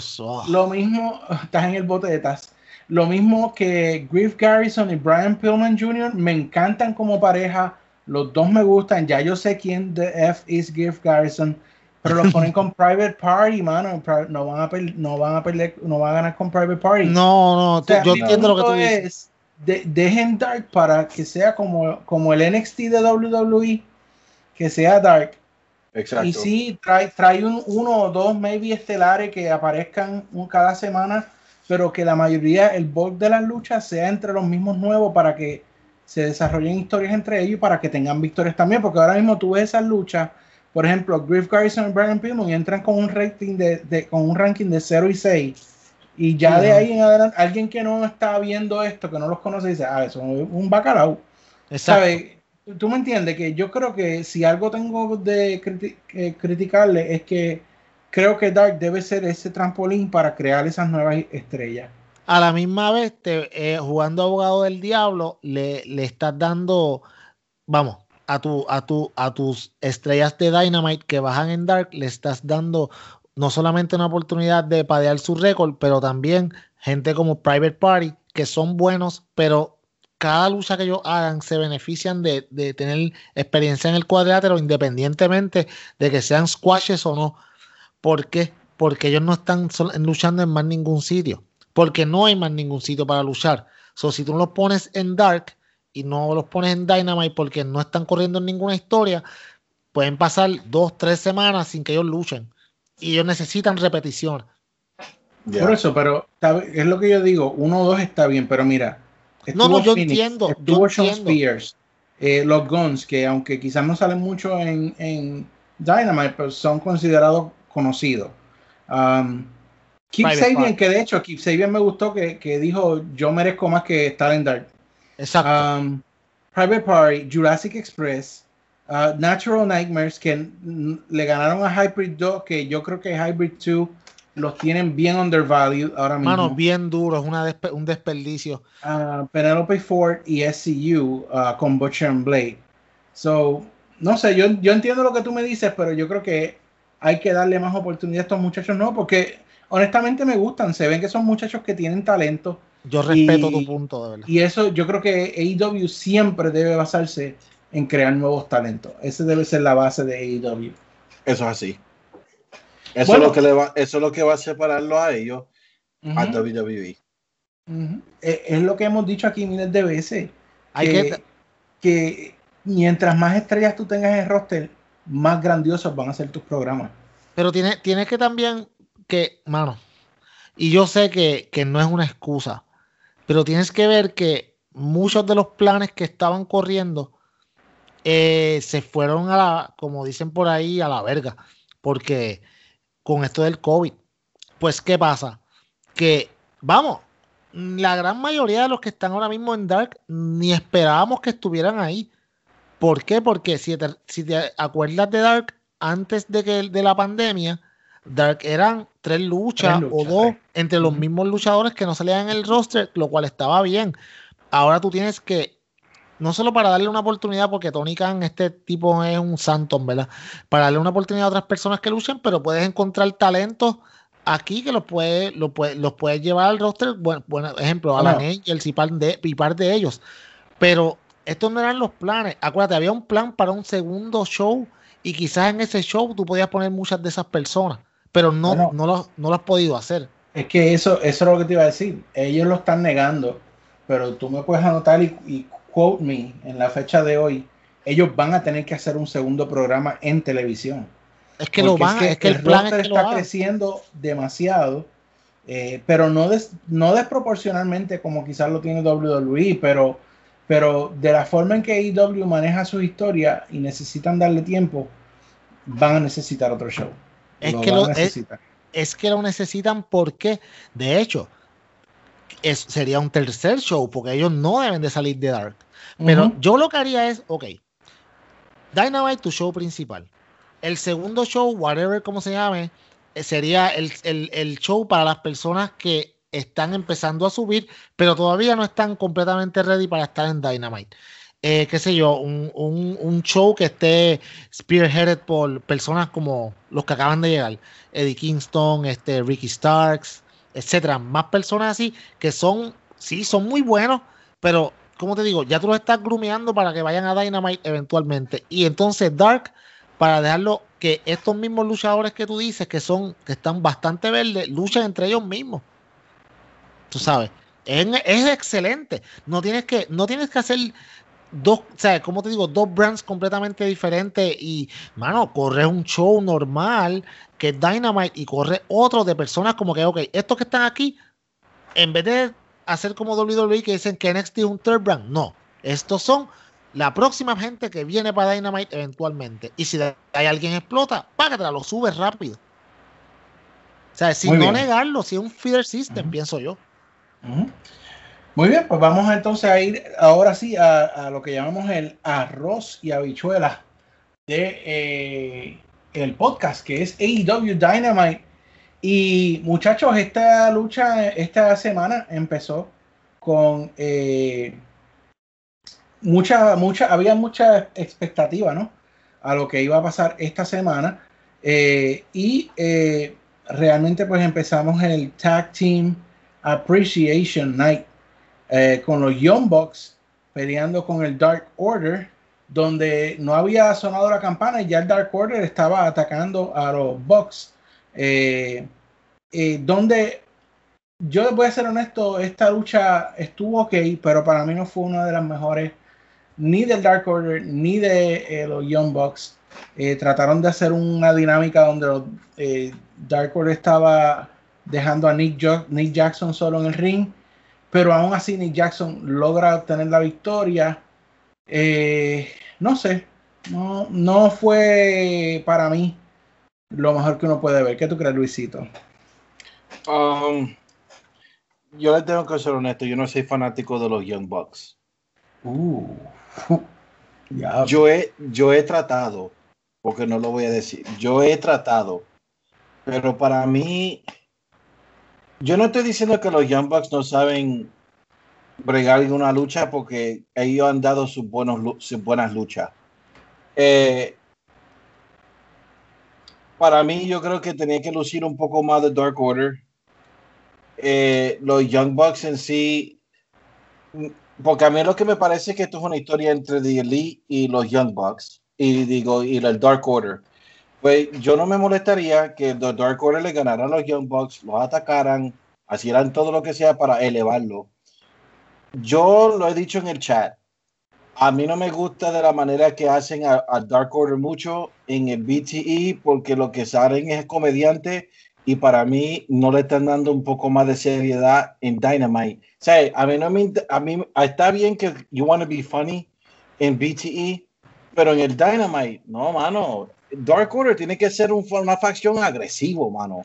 Lo mismo, estás en el bote de taz. Lo mismo que Griff Garrison y Brian Pillman Jr. me encantan como pareja. Los dos me gustan. Ya yo sé quién de F es Griff Garrison. Pero lo ponen con Private Party, mano. No van a, no van a perder, no van a ganar con Private Party. No, no, yo entiendo lo que tú dices. De, dejen Dark para que sea como, como el NXT de WWE, que sea Dark. Exacto. Y sí, trae, trae un, uno o dos maybe estelares que aparezcan un, cada semana, pero que la mayoría, el bulk de las luchas sea entre los mismos nuevos para que se desarrollen historias entre ellos y para que tengan victorias también, porque ahora mismo tú ves esas luchas por ejemplo, Griff Garrison y Brian Pillman entran con un rating de, con un ranking de 0 y 6. Y ya de ahí en adelante, alguien que no está viendo esto, que no los conoce, dice, ah, eso es un bacalao. ¿Sabes? Tú me entiendes que yo creo que si algo tengo de criticarle es que creo que Dark debe ser ese trampolín para crear esas nuevas estrellas. A la misma vez, eh, jugando abogado del diablo, le, estás dando, vamos, a, tu, a tus estrellas de Dynamite que bajan en Dark, le estás dando no solamente una oportunidad de padear su récord, pero también gente como Private Party, que son buenos, pero cada lucha que ellos hagan se benefician de, de tener experiencia en el cuadrilátero, independientemente de que sean squashes o no. ¿Por qué? Porque ellos no están luchando en más ningún sitio. Porque no hay más ningún sitio para luchar. So, si tú los pones en Dark, y no los pones en Dynamite porque no están corriendo en ninguna historia, pueden pasar dos, tres semanas sin que ellos luchen. Y ellos necesitan repetición. Por eso, pero es lo que yo digo, uno o dos está bien, pero mira. No, no, yo entiendo. Yo Spears, eh, los Guns, que aunque quizás no salen mucho en, en Dynamite, pero son considerados conocidos. Um, Keep Sabian, que de hecho Keep Sabian me gustó que, que dijo yo merezco más que estar en Dark. Exacto. Um, Private Party, Jurassic Express, uh, Natural Nightmares, que le ganaron a Hybrid 2, que yo creo que Hybrid 2 los tienen bien undervalued ahora mismo. Mano, bien duro, es una un desperdicio. Uh, Penelope Ford y SCU uh, con Butcher and Blade. So, no sé, yo, yo entiendo lo que tú me dices, pero yo creo que hay que darle más oportunidad a estos muchachos, ¿no? Porque honestamente me gustan, se ven que son muchachos que tienen talento yo respeto tu punto, de verdad. Y eso yo creo que AEW siempre debe basarse en crear nuevos talentos. Esa debe ser la base de AEW. Eso es así. Eso, es lo que le va, eso es lo que va a separarlo a ellos a WWE. E, es, lo que hemos dicho aquí miles de veces. Hay que, que, mientras más estrellas tú tengas en el roster, más grandiosos van a ser tus programas. Pero tienes tiene que también que, mano, y yo sé que, que no es una excusa, pero tienes que ver que muchos de los planes que estaban corriendo eh, se fueron a la, como dicen por ahí, a la verga, porque con esto del COVID, pues ¿qué pasa? Que, vamos, la gran mayoría de los que están ahora mismo en Dark ni esperábamos que estuvieran ahí. ¿Por qué? Porque si te, si te acuerdas de Dark antes de que de la pandemia, Dark eran tres luchas, Tres o dos entre los mismos luchadores que no salían en el roster, lo cual estaba bien. Ahora tú tienes que, no solo para darle una oportunidad, porque Tony Khan, este tipo es un santo, ¿verdad? Para darle una oportunidad a otras personas que luchan, pero puedes encontrar talentos aquí que los puedes los puede, los llevar al roster. Bueno, bueno ejemplo, Alan Bueno. Angels y par, de, y par de ellos. Pero estos no eran los planes. Acuérdate, había un plan para un segundo show y quizás en ese show tú podías poner muchas de esas personas, pero no, Bueno. no, lo, no lo has podido hacer. Es que eso, eso es lo que te iba a decir. Ellos lo están negando, pero tú me puedes anotar y, y quote me en la fecha de hoy. Ellos van a tener que hacer un segundo programa en televisión. Es que lo van, es que, el, plan es que está creciendo demasiado, eh, pero no, des- no desproporcionalmente como quizás lo tiene WWE, pero, pero de la forma en que AEW maneja su historia y necesitan darle tiempo, van a necesitar otro show. Es Lo que lo- a es- que lo necesitan porque, de hecho, es, sería un tercer show porque ellos no deben de salir de Dark. Pero yo lo que haría es, ok, Dynamite, tu show principal. El segundo show, whatever como se llame, eh, sería el, el- el show para las personas que están empezando a subir, pero todavía no están completamente ready para estar en Dynamite. Eh, qué sé yo, un, un- un show que esté spearheaded por personas como los que acaban de llegar, Eddie Kingston, este, Ricky Starks, etcétera, más personas así que son, sí, son muy buenos, pero como te digo, ya tú los estás grumeando para que vayan a Dynamite eventualmente. Y entonces Dark, para dejarlo que estos mismos luchadores que tú dices, que son, que están bastante verdes, luchan entre ellos mismos. Tú sabes, es, es excelente. No tienes que, no tienes que hacer dos, o sea, como te digo, dos brands completamente diferentes y, mano, corres un show normal que es Dynamite y corre otro de personas como que, ok, estos que están aquí, en vez de hacer como WWE que dicen que NXT es un third brand, no, estos son la próxima gente que viene para Dynamite eventualmente. Y si hay alguien explota, págatela, lo subes rápido. O sea, sin no negarlo, si es un feeder system, pienso yo. Muy bien, pues vamos entonces a ir ahora sí a, lo que llamamos el arroz y habichuela de eh, el podcast que es AEW Dynamite. Y muchachos, esta lucha esta semana empezó con eh, mucha, mucha, había mucha expectativa, ¿no? A lo que iba a pasar esta semana. Eh, y eh, realmente pues empezamos el Tag Team Appreciation Night eh, con los Young Bucks peleando con el Dark Order, donde no había sonado la campana y ya el Dark Order estaba atacando a los Bucks. Eh, eh, donde yo voy a ser honesto, esta lucha estuvo ok, pero para mí no fue una de las mejores ni del Dark Order ni de los Young Bucks. Trataron de hacer una dinámica donde los, Dark Order estaba dejando a Nick, Jo- Nick Jackson solo en el ring, pero aún así Nick Jackson logra obtener la victoria. Eh, no sé, no, no fue para mí lo mejor que uno puede ver. ¿Qué tú crees, Luisito? Um, yo le tengo que ser honesto, yo no soy fanático de los Young Bucks. Uh. Yo he, yo he tratado, porque no lo voy a decir, yo he tratado, pero para mí, yo no estoy diciendo que los Young Bucks no saben bregar en una lucha porque ellos han dado sus, buenos, sus buenas luchas. Eh, para mí, yo creo que tenía que lucir un poco más de Dark Order. Eh, los Young Bucks en sí, porque a mí lo que me parece es que esto es una historia entre The Elite y los Young Bucks, y digo, y el Dark Order. Pues yo no me molestaría que los Dark Order le ganaran a los Young Bucks, los atacaran, hicieran todo lo que sea para elevarlo. Yo lo he dicho en el chat. A mí no me gusta de la manera que hacen a, a Dark Order mucho en el BTE porque lo que salen es comediante y para mí no le están dando un poco más de seriedad en Dynamite. O sea, a mí no me a mí está bien que you want to be funny en BTE, Pero en el Dynamite, no, mano. Dark Order tiene que ser un, una facción agresivo, mano.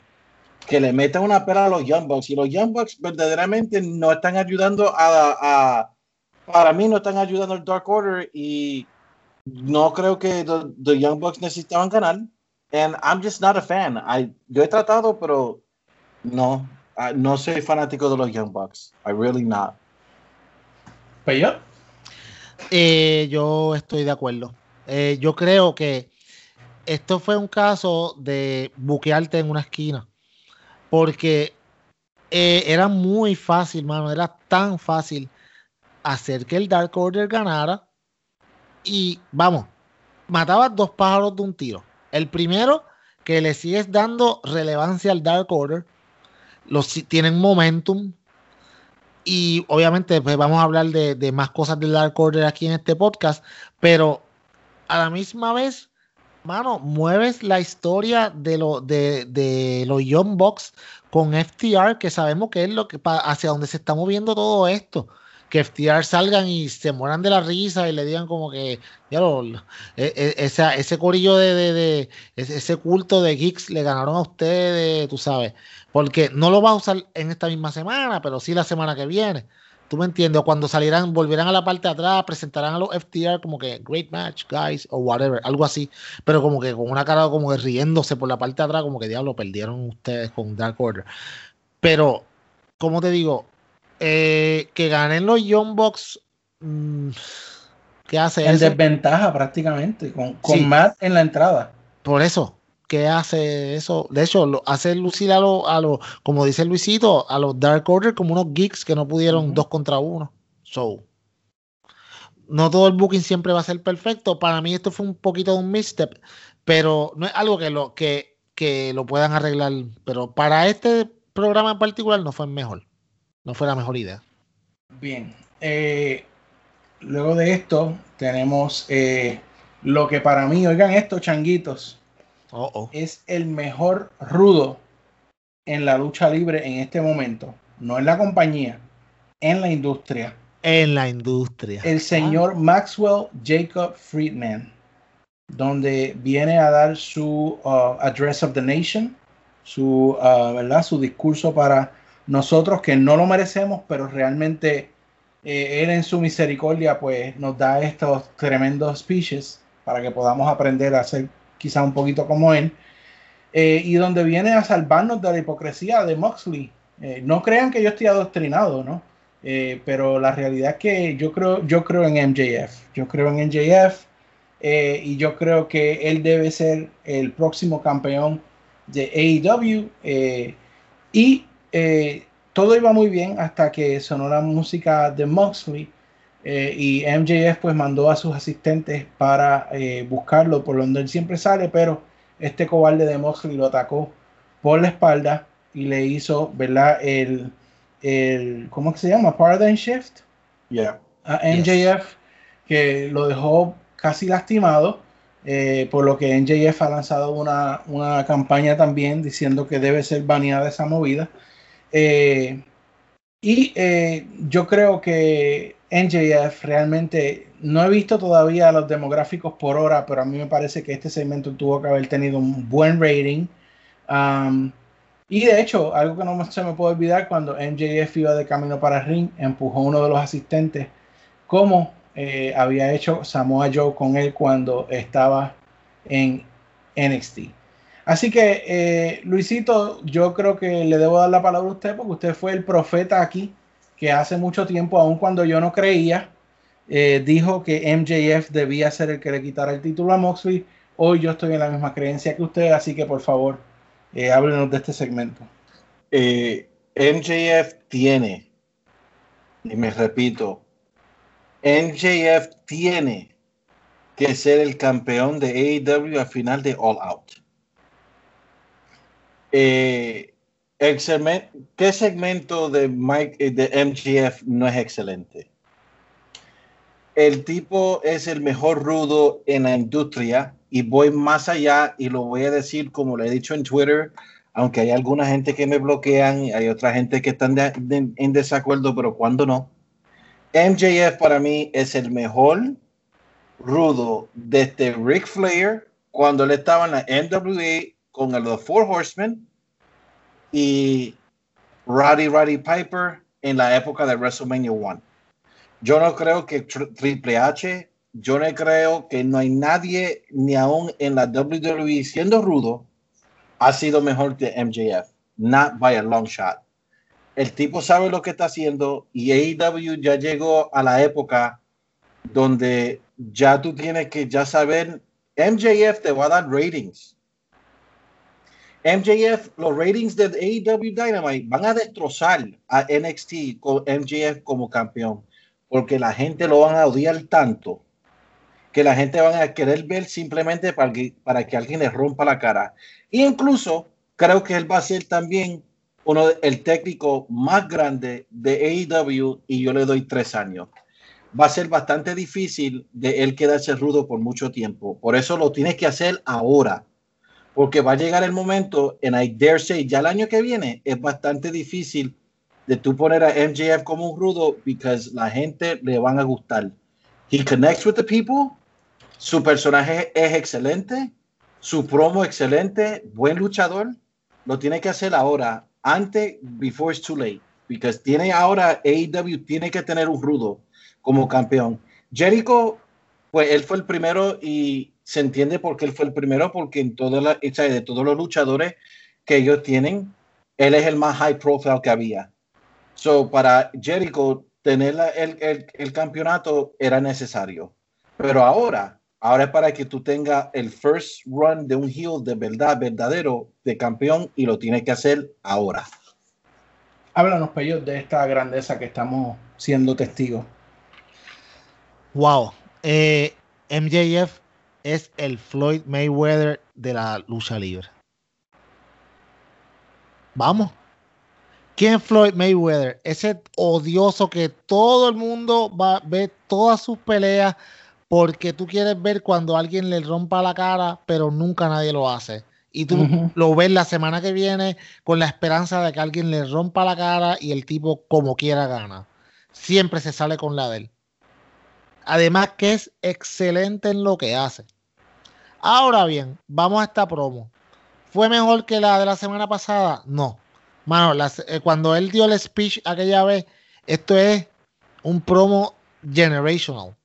Que le meta una pera a los Young Bucks. Y los Young Bucks verdaderamente no están ayudando a, a para mí no están ayudando al Dark Order y no creo que the, the Young Bucks necesitaban ganar. And I'm just not a fan. I, yo he tratado, pero no, I, no soy fanático de los Young Bucks. I really not. Yo. Eh, yo estoy de acuerdo. Eh, yo creo que esto fue un caso de buquearte en una esquina. Porque eh, era muy fácil, mano. Era tan fácil hacer que el Dark Order ganara. Y vamos, matabas dos pájaros de un tiro. El primero, que le sigues dando relevancia al Dark Order. Los tienen momentum. Y obviamente, pues vamos a hablar de, de más cosas del Dark Order aquí en este podcast. Pero a la misma vez, mano, mueves la historia de, lo, de, de los Young Bucks con FTR, que sabemos que es lo que hacia donde se está moviendo todo esto. Que FTR salgan y se mueran de la risa y le digan como que ya lo, e, e, ese, ese corillo de, de, de, ese culto de geeks le ganaron a ustedes, tú sabes, porque no lo va a usar en esta misma semana, pero sí la semana que viene. ¿Tú me entiendes? O cuando salieran, volvieran a la parte de atrás, presentarán a los FTR como que great match, guys, o whatever, algo así. Pero como que con una cara como que riéndose por la parte de atrás, como que diablo, perdieron ustedes con Dark Order. Pero, como te digo, eh, que ganen los Young Bucks, mmm, ¿qué hace En eso? desventaja prácticamente, con, con Sí. Matt en la entrada. Por eso, ¿qué hace eso? De hecho, lo, hace lucir a los, a los, como dice Luisito, a los Dark Order como unos geeks que no pudieron dos contra uno. So, no todo el booking siempre va a ser perfecto. Para mí esto fue un poquito de un misstep, pero no es algo que lo, que, que lo puedan arreglar. Pero para este programa en particular no fue mejor. No fue la mejor idea. Bien. eh, luego de esto tenemos eh, lo que para mí, oigan estos changuitos, Oh. es el mejor rudo en la lucha libre en este momento. No en la compañía, en la industria. En la industria. El señor Maxwell Jacob Friedman, donde viene a dar su uh, Address of the Nation, su, uh, ¿verdad? su discurso para nosotros que no lo merecemos, pero realmente eh, él en su misericordia pues nos da estos tremendos speeches para que podamos aprender a ser quizá un poquito como él. Eh, y donde viene a salvarnos de la hipocresía de Moxley. Eh, no crean que yo estoy adoctrinado, ¿no? Eh, pero la realidad es que yo creo, yo creo en MJF. Yo creo en MJF y yo creo que él debe ser el próximo campeón de AEW. y todo iba muy bien hasta que sonó la música de Moxley. Eh, y MJF pues mandó a sus asistentes para eh, buscarlo por donde él siempre sale, pero este cobarde de Moxley lo atacó por la espalda y le hizo, ¿verdad? El, el ¿cómo que se llama? Paradigm Shift Yeah. a MJF que lo dejó casi lastimado, eh, por lo que MJF ha lanzado una, una campaña también diciendo que debe ser baneada esa movida. Eh, y eh, yo creo que NJF realmente no he visto todavía los demográficos por hora, pero a mí me parece que este segmento tuvo que haber tenido un buen rating. Um, y de hecho, algo que no se me puede olvidar, cuando MJF iba de camino para el ring, empujó a uno de los asistentes, como eh, había hecho Samoa Joe con él cuando estaba en NXT. Así que, eh, Luisito, yo creo que le debo dar la palabra a usted porque usted fue el profeta aquí que hace mucho tiempo, aun cuando yo no creía, eh, dijo que MJF debía ser el que le quitara el título a Moxley. Hoy yo estoy en la misma creencia que usted, así que por favor, eh, háblenos de este segmento. MJF tiene, y me repito, MJF tiene que ser el campeón de AEW al final de All Out. Eh, el ¿Qué segmento de, Mike, eh, de MJF no es excelente? El tipo es el mejor rudo en la industria y voy más allá y lo voy a decir como lo he dicho en Twitter, aunque hay alguna gente que me bloquean y hay otra gente que están en desacuerdo, pero cuando no. MJF para mí es el mejor rudo desde Ric Flair cuando él estaba en la NWA con los Four Horsemen y Roddy Roddy Piper en la época de WrestleMania 1. Yo no creo que Triple H, yo no creo que no hay nadie ni aún en la WWE siendo rudo ha sido mejor que MJF. Not by a long shot. El tipo sabe lo que está haciendo y AEW ya llegó a la época donde ya tú tienes que ya saber, MJF te va a dar ratings. MJF, los ratings de AEW Dynamite van a destrozar a NXT con MJF como campeón, porque la gente lo van a odiar tanto que la gente va a querer ver simplemente para que, para que alguien le rompa la cara. E incluso creo que él va a ser también uno el técnico más grande de AEW y yo le doy tres años va a ser bastante difícil de él quedarse rudo por mucho tiempo. Por eso lo tienes que hacer ahora, porque va a llegar el momento, en I dare say, ya el año que viene es bastante difícil de tú poner a MJF como un rudo, porque la gente le van a gustar. He connects with the people, su personaje es excelente, su promo excelente, buen luchador. Lo tiene que hacer ahora, antes, before it's too late, because tiene ahora AEW tiene que tener un rudo como campeón. Jericho, pues él fue el primero y se entiende por qué él fue el primero, porque en toda la, de todos los luchadores que ellos tienen, él es el más high profile que había. So, para Jericho, tener el, el, el, campeonato era necesario. Pero ahora, ahora es para que tú tengas el first run de un heel de verdad, verdadero, de campeón, y lo tienes que hacer ahora. Háblanos, Peyo, de esta grandeza que estamos siendo testigos. Wow. Eh, MJF es el Floyd Mayweather de la lucha libre. Vamos. ¿Quién es Floyd Mayweather? Ese odioso que todo el mundo va a ver todas sus peleas porque tú quieres ver cuando alguien le rompa la cara, pero nunca nadie lo hace. Y tú lo ves la semana que viene con la esperanza de que alguien le rompa la cara y el tipo como quiera gana. Siempre se sale con la de él. Además que es excelente en lo que hace. Ahora bien, vamos a esta promo. ¿Fue mejor que la de la semana pasada? No. Mano, eh, cuando él dio el speech aquella vez, esto es un promo generational.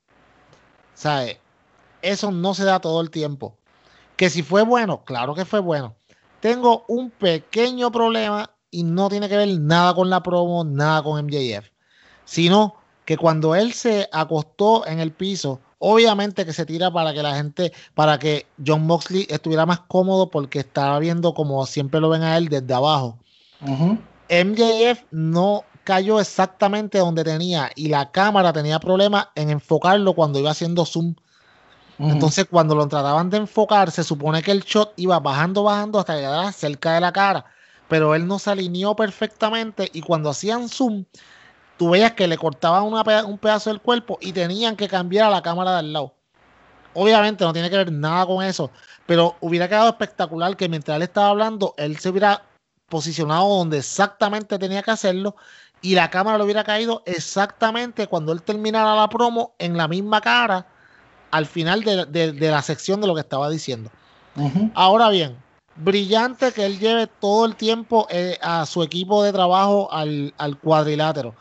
¿Sabes? Eso no se da todo el tiempo. Que si fue bueno, claro que fue bueno. Tengo un pequeño problema y no tiene que ver nada con la promo, nada con MJF, sino que cuando él se acostó en el piso, obviamente que se tira para que la gente, para que John Moxley estuviera más cómodo porque estaba viendo como siempre lo ven a él desde abajo. MJF no cayó exactamente donde tenía y la cámara tenía problemas en enfocarlo cuando iba haciendo zoom. Entonces, cuando lo trataban de enfocar, se supone que el shot iba bajando, bajando hasta llegar cerca de la cara, pero él no se alineó perfectamente y cuando hacían zoom, tú veías que le cortaban un pedazo del cuerpo y tenían que cambiar a la cámara del lado. Obviamente no tiene que ver nada con eso, pero hubiera quedado espectacular que mientras él estaba hablando, él se hubiera posicionado donde exactamente tenía que hacerlo y la cámara le hubiera caído exactamente cuando él terminara la promo en la misma cara al final de, la sección de lo que estaba diciendo. Ahora bien, brillante que él lleve todo el tiempo eh, a su equipo de trabajo al, al cuadrilátero.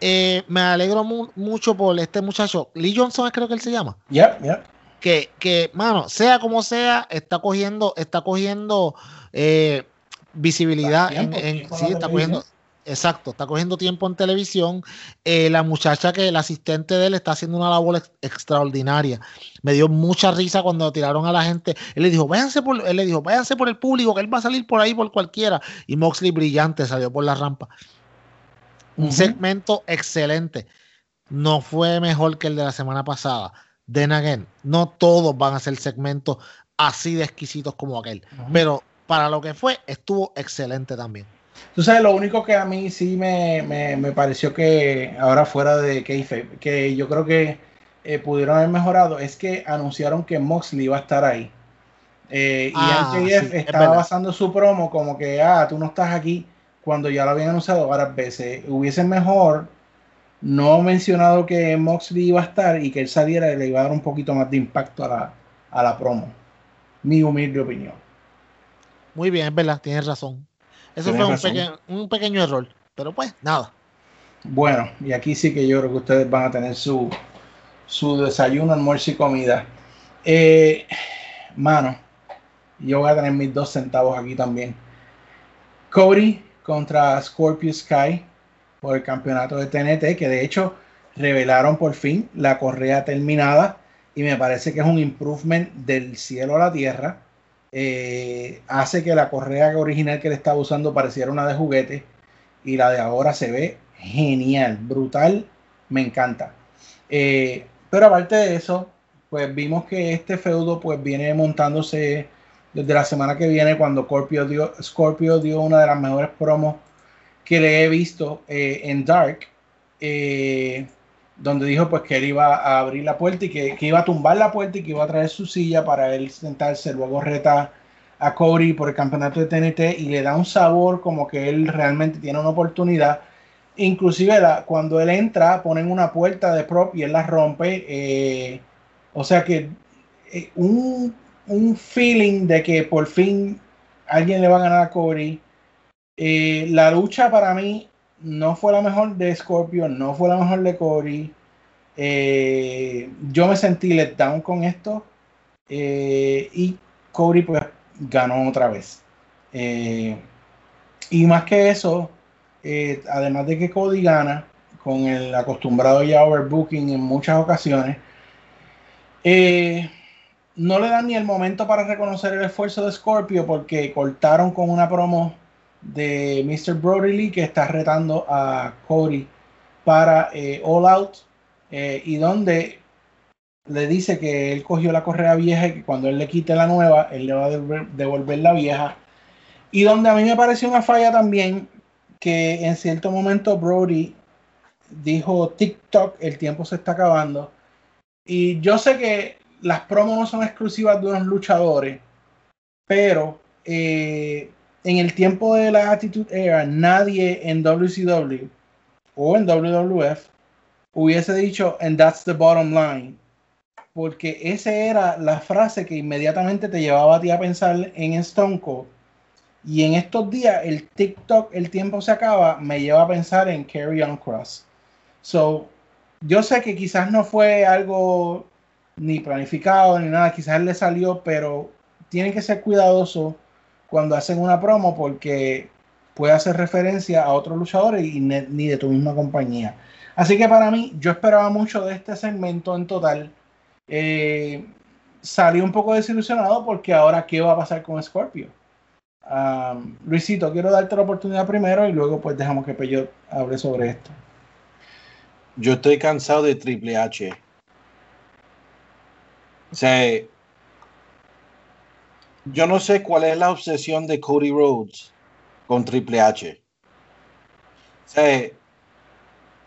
Eh, me alegro mucho por este muchacho. Lee Johnson creo que él se llama. Ya, ya. Que, que, mano, sea como sea, está cogiendo, está cogiendo eh, visibilidad en, sí, está cogiendo, exacto, está cogiendo tiempo en televisión. Eh, la muchacha que el asistente de él está haciendo una labor extraordinaria. Me dio mucha risa cuando tiraron a la gente. Él le dijo, váyanse por, él le dijo, váyanse por el público, que él va a salir por ahí por cualquiera. Y Moxley brillante salió por la rampa. Un segmento excelente. No fue mejor que el de la semana pasada. Then again, no todos van a ser segmentos así de exquisitos como aquel. Pero para lo que fue, estuvo excelente también. Tú sabes, lo único que a mí sí me, me, pareció que ahora fuera de Keife, que yo creo que eh, pudieron haber mejorado, es que anunciaron que Moxley iba a estar ahí. Eh, y ah, estaba basando su promo como que, ah, tú no estás aquí cuando ya lo habían anunciado varias veces. Hubiese mejor no mencionado que Moxley iba a estar y que él saliera y le iba a dar un poquito más de impacto a la, a la promo. Mi humilde opinión. Muy bien, es verdad, tienes razón. Eso fue un, peque un, pequeño error, pero pues nada. Bueno, y aquí sí que yo creo que ustedes van a tener su, su desayuno, almuerzo y comida. Eh, mano, yo voy a tener mis dos centavos aquí también. Cody contra Scorpio Sky por el campeonato de TNT, que de hecho revelaron por fin la correa terminada y me parece que es un improvement del cielo a la tierra. Eh, hace que la correa original que le estaba usando pareciera una de juguete y la de ahora se ve genial, brutal, me encanta. Eh, pero aparte de eso, pues vimos que este feudo pues viene montándose desde la semana que viene cuando Scorpio dio, Scorpio dio una de las mejores promos que le he visto eh, en Dark, eh, donde dijo pues que él iba a abrir la puerta y que, iba a tumbar la puerta y que iba a traer su silla para él sentarse, luego reta a Cody por el campeonato de TNT y le da un sabor como que él realmente tiene una oportunidad. Inclusive cuando él entra ponen una puerta de prop y él la rompe. Eh, o sea que eh, un, feeling de que por fin alguien le va a ganar a Cody. Eh, la lucha para mí no fue la mejor de Scorpio, no fue la mejor de Cody. Eh, yo me sentí let down con esto. y Cody pues ganó otra vez. y más que eso, además de que Cody gana con el acostumbrado ya overbooking en muchas ocasiones, eh, no le dan ni el momento para reconocer el esfuerzo de Scorpio porque cortaron con una promo de Mr. Brody Lee que está retando a Cody para eh, All Out eh, y donde le dice que él cogió la correa vieja y que cuando él le quite la nueva, él le va a devolver, la vieja. Y donde a mí me pareció una falla también que en cierto momento Brody dijo TikTok, el tiempo se está acabando y yo sé que las promos son exclusivas de unos luchadores, pero eh, en el tiempo de la Attitude Era, nadie en WCW o en WWF hubiese dicho, and that's the bottom line. Porque esa era la frase que inmediatamente te llevaba a ti a pensar en Stone Cold. Y en estos días, el TikTok, el tiempo se acaba, me lleva a pensar en Carry On Cross. So, yo sé que quizás no fue algo ni planificado ni nada, quizás le salió, pero tienen que ser cuidadosos cuando hacen una promo porque puede hacer referencia a otros luchadores y ni de tu misma compañía. Así que para mí, yo esperaba mucho de este segmento en total. Eh, salí un poco desilusionado porque ahora, ¿qué va a pasar con Scorpio? Luisito, quiero darte la oportunidad primero y luego pues dejamos que Peyot hable sobre esto. Yo estoy cansado de Triple H. O sea, yo no sé cuál es la obsesión de Cody Rhodes con Triple H. O sea,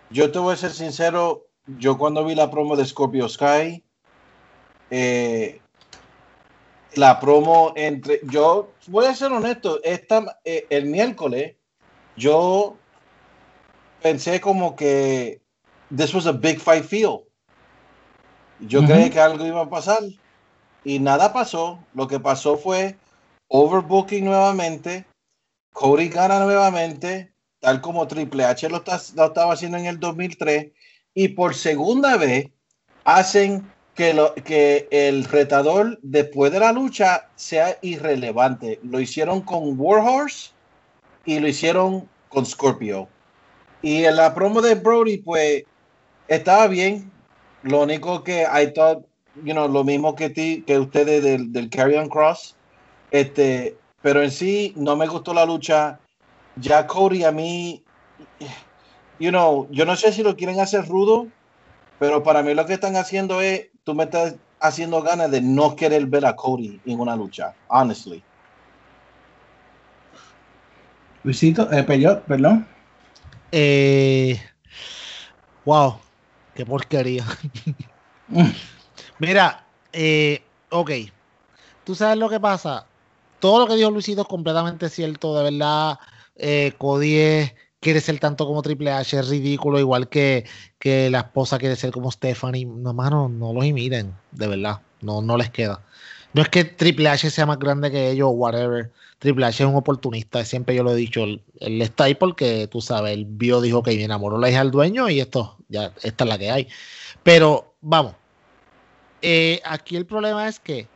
yo te voy a ser sincero, yo cuando vi la promo de Scorpio Sky, eh, la promo entre, yo voy a ser honesto, esta, eh, el miércoles yo pensé como que this was a big fight feel. Yo creí que algo iba a pasar y nada pasó. Lo que pasó fue overbooking nuevamente. Cody gana nuevamente, tal como Triple H lo, estaba haciendo en el 2003. Y por segunda vez hacen que, lo, que el retador después de la lucha sea irrelevante. Lo hicieron con Warhorse y lo hicieron con Scorpio. Y en la promo de Brody, pues estaba bien. Lo único que I thought, you know, lo mismo que ti, que ustedes del, del Carry on Cross. Este, pero en sí no me gustó la lucha. Ya Cody a mí, you know, yo no sé si lo quieren hacer rudo, pero para mí lo que están haciendo es, tú me estás haciendo ganas de no querer ver a Cody en una lucha, honestly. Luisito, eh, Peyot, perdón. Eh, wow, Qué porquería. Mira, eh, ok. Tú sabes lo que pasa. Todo lo que dijo Luisito es completamente cierto. De verdad, eh, Cody quiere ser tanto como Triple H, es ridículo, igual que, que la esposa quiere ser como Stephanie. No, mano, no los imiten, de verdad, no, no les queda. No es que Triple H sea más grande que ellos, whatever. Triple H es un oportunista, siempre yo lo he dicho. Él, él está ahí porque, tú sabes, el vio, dijo que me enamoró la hija del dueño y esto, ya, esta es la que hay. Pero, vamos, eh, aquí el problema es que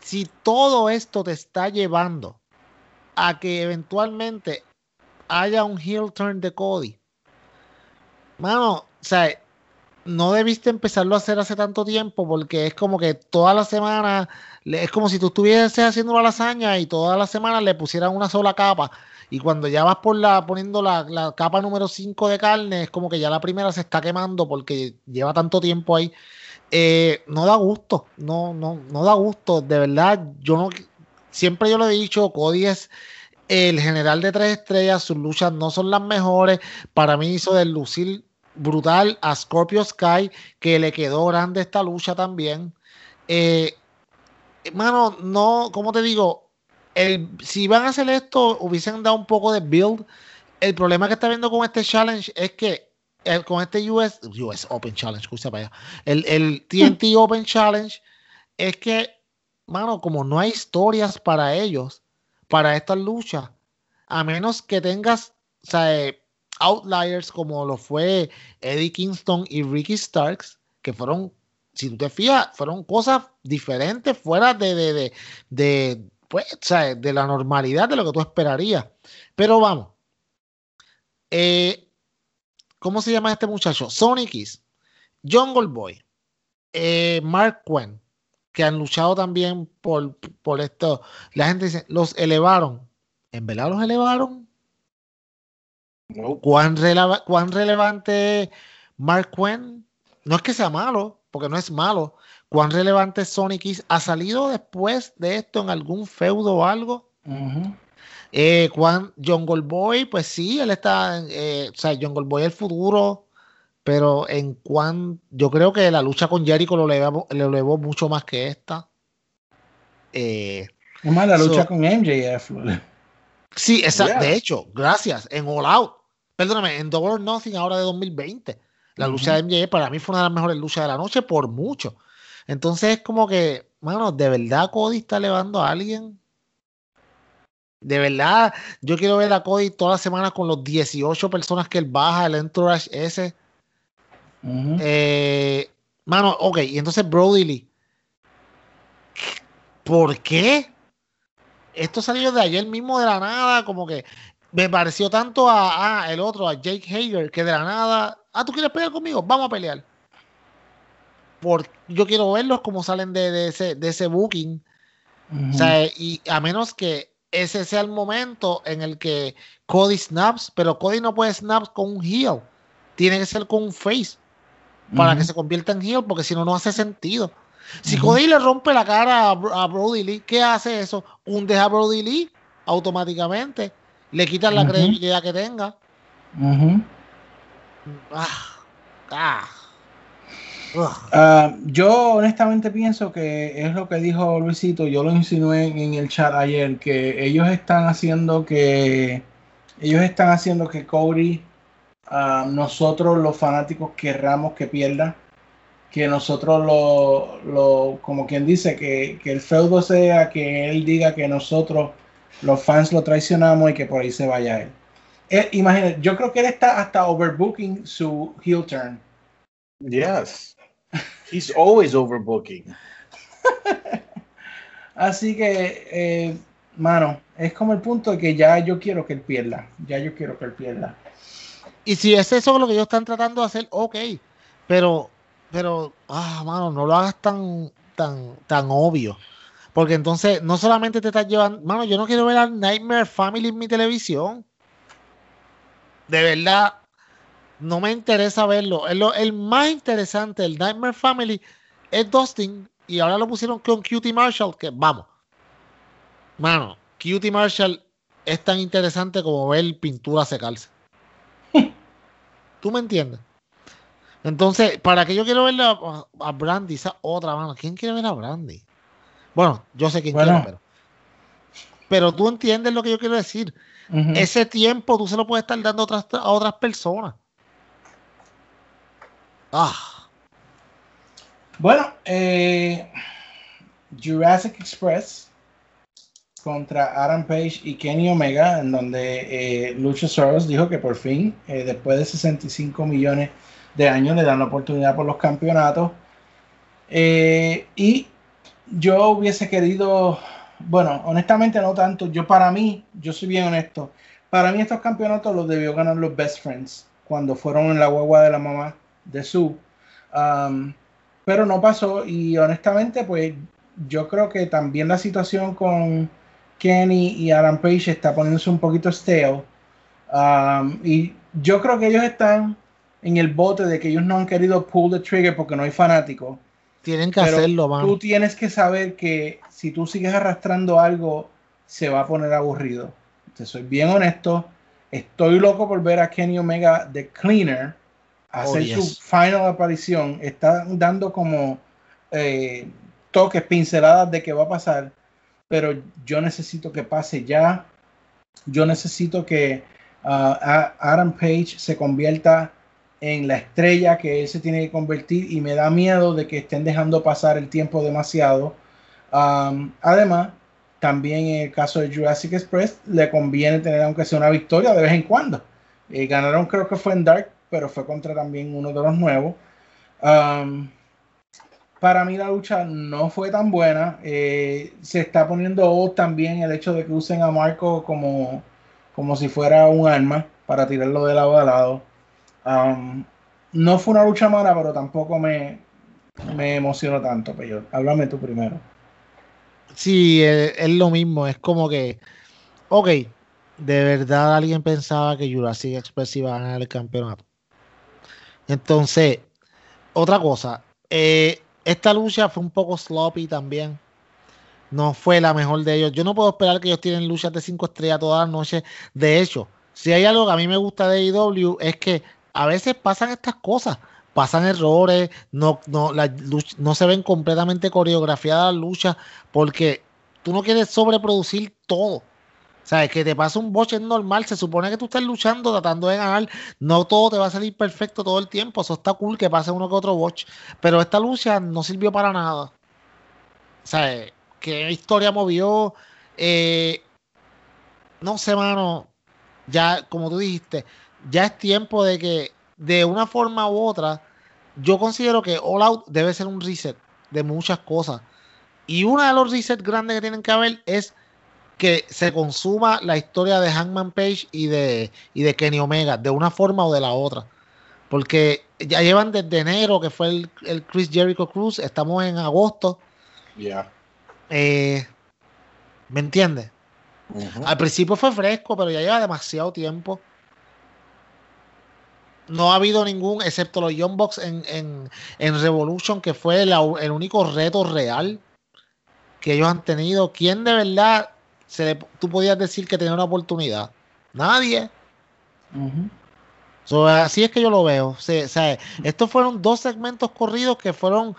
si todo esto te está llevando a que eventualmente haya un heel turn de Cody, mano, o sea, no debiste empezarlo a hacer hace tanto tiempo porque es como que toda la semana es como si tú estuvieses haciendo una lasaña y toda la semana le pusieran una sola capa. Y cuando ya vas por la poniendo la, la capa número 5 de carne es como que ya la primera se está quemando porque lleva tanto tiempo ahí. Eh, no da gusto no no no da gusto. De verdad yo no siempre yo lo he dicho Cody es el general de tres estrellas sus luchas no son las mejores. Para mí hizo del lucir brutal a Scorpio Sky, que le quedó grande esta lucha también. Eh, mano, no, como te digo, el, si van a hacer esto, hubiesen dado un poco de build. El problema que está viendo con este challenge es que el, con este US, US Open Challenge, para allá, el, el TNT Open Challenge es que, mano, como no hay historias para ellos, para estas luchas, a menos que tengas, o sea, eh, outliers como lo fue Eddie Kingston y Ricky Starks, que fueron, si tú te fijas, fueron cosas diferentes fuera de, de, de, de pues, de la normalidad de lo que tú esperarías. Pero vamos, eh, ¿cómo se llama este muchacho? Sonic Kiss, Jungle Boy, eh, Mark Quinn, que han luchado también por, por esto. La gente dice, los elevaron. ¿En verdad los elevaron? ¿Cuán, ¿Cuán, relevante Mark Quinn? No es que sea malo, porque no es malo. ¿Cuán relevante Sonic Kiss? ¿Ha salido después de esto en algún feudo o algo? Uh -huh. eh, ¿cuán, Jungle Boy, pues sí, él está, eh, o sea, Jungle Boy es el futuro, pero en cuán, yo creo que la lucha con Jericho lo elevó, lo elevó mucho más que esta. Eh, es más, la lucha so, con MJF. Sí, exacto. De hecho, gracias. En All Out perdóname, en Double or Nothing ahora de 2020. La lucha de MJF para mí fue una de las mejores luchas de la noche por mucho. Entonces es como que, mano, ¿de verdad Cody está elevando a alguien? De verdad, yo quiero ver a Cody toda la semana con los 18 personas que él baja, el entourage ese. Uh -huh. eh, mano, ok, y entonces Brody Lee. ¿Por qué? Esto salió de ayer mismo de la nada, como que me pareció tanto a, a, el otro, a Jake Hager, que de la nada, ah, ¿tú quieres pelear conmigo? Vamos a pelear. Porque yo quiero verlos como salen de, de, ese, de ese booking. Uh -huh. o sea, y a menos que ese sea el momento en el que Cody snaps, pero Cody no puede snap con un heel. Tiene que ser con un face para uh -huh. que se convierta en heel, porque si no, no hace sentido. Si uh -huh. Cody le rompe la cara a, a Brody Lee, ¿qué hace eso? Hunde a Brody Lee automáticamente le quitan la uh -huh. credibilidad que tenga. Uh -huh. ah, ah. Uh, yo honestamente pienso que es lo que dijo Luisito, yo lo insinué en el chat ayer, que ellos están haciendo que ellos están haciendo que Cody, uh, nosotros los fanáticos querramos que pierda, que nosotros lo, lo como quien dice, que, que el feudo sea que él diga que nosotros los fans lo traicionamos y que por ahí se vaya él. él imagínate, yo creo que él está hasta overbooking su heel turn. Yes. He's always overbooking. Así que, eh, mano, es como el punto de que ya yo quiero que él pierda. Ya yo quiero que él pierda. Y si es eso lo que ellos están tratando de hacer, ok. Pero, pero, ah, mano, no lo hagas tan, tan, tan obvio. Porque entonces no solamente te estás llevando, mano, yo no quiero ver a Nightmare Family en mi televisión. De verdad, no me interesa verlo. El, el más interesante del Nightmare Family es Dustin y ahora lo pusieron con Cutie Marshall, que vamos. Mano, Cutie Marshall es tan interesante como ver pintura secarse. ¿Tú me entiendes? Entonces, ¿para qué yo quiero ver a, a Brandy? Esa otra mano. ¿Quién quiere ver a Brandy? Bueno, yo sé quién bueno, quiere, pero tú entiendes lo que yo quiero decir. Ese tiempo tú se lo puedes estar dando a otras, a otras personas. Ah. Bueno, eh, Jurassic Express contra Adam Page y Kenny Omega, en donde eh, Luchasaurus dijo que por fin, eh, después de 65 millones de años, le dan la oportunidad por los campeonatos. Eh, y yo hubiese querido, bueno, honestamente no tanto, yo para mí, yo soy bien honesto, para mí estos campeonatos los debió ganar los Best Friends cuando fueron en la guagua de la mamá de Sue. Um, pero no pasó y honestamente pues yo creo que también la situación con Kenny y Adam Page está poniéndose un poquito stale. Um, y yo creo que ellos están en el bote de que ellos no han querido pull the trigger porque no hay fanáticos. Tienen que hacerlo, man. Tú tienes que saber que si tú sigues arrastrando algo, se va a poner aburrido. Te soy bien honesto. Estoy loco por ver a Kenny Omega de Cleaner oh, hacer su final aparición. Está dando como eh, toques, pinceladas de qué va a pasar pero yo necesito que pase ya. Yo necesito que uh, Adam Page se convierta en la estrella que él se tiene que convertir y me da miedo de que estén dejando pasar el tiempo demasiado. Además, también en el caso de Jurassic Express le conviene tener aunque sea una victoria de vez en cuando. Eh, ganaron creo que fue en Dark, pero fue contra también uno de los nuevos. Para mí la lucha no fue tan buena. Eh, se está poniendo también el hecho de que usen a Marco como, como si fuera un arma para tirarlo de lado a lado. Um, no fue una lucha mala, pero tampoco me, me emocionó tanto, pero háblame tú primero. Sí, es, lo mismo, es como que, ok, de verdad alguien pensaba que Jurassic Express iba a ganar el campeonato. Entonces, otra cosa, eh, esta lucha fue un poco sloppy también. No fue la mejor de ellos. Yo no puedo esperar que ellos tienen luchas de 5 estrellas todas las noches. De hecho, si hay algo que a mí me gusta de AEW es que a veces pasan estas cosas. Pasan errores, no, no, no se ven completamente coreografiadas las luchas porque tú no quieres sobreproducir todo. ¿Sabes? Que te pasa un boche normal. Se supone que tú estás luchando, tratando de ganar. No todo te va a salir perfecto todo el tiempo. Eso está cool que pase uno que otro boche. Pero esta lucha no sirvió para nada. ¿Sabes? ¿Qué historia movió? Eh, no sé, mano. Ya, como tú dijiste, ya es tiempo de que de una forma u otra, yo considero que All Out debe ser un reset de muchas cosas. Y uno de los resets grandes que tienen que haber es que se consuma la historia de Hangman Page y de, y de Kenny Omega, de una forma o de la otra. Porque ya llevan desde enero, que fue el, Chris Jericho Cruz, estamos en agosto. Ya. Eh, ¿Me entiendes? Al principio fue fresco, pero ya lleva demasiado tiempo. No ha habido ningún, excepto los Young Bucks en, en, Revolution, que fue el único reto real que ellos han tenido. ¿Quién de verdad tú podías decir que tenía una oportunidad. Nadie. así es que yo lo veo. estos fueron dos segmentos corridos que fueron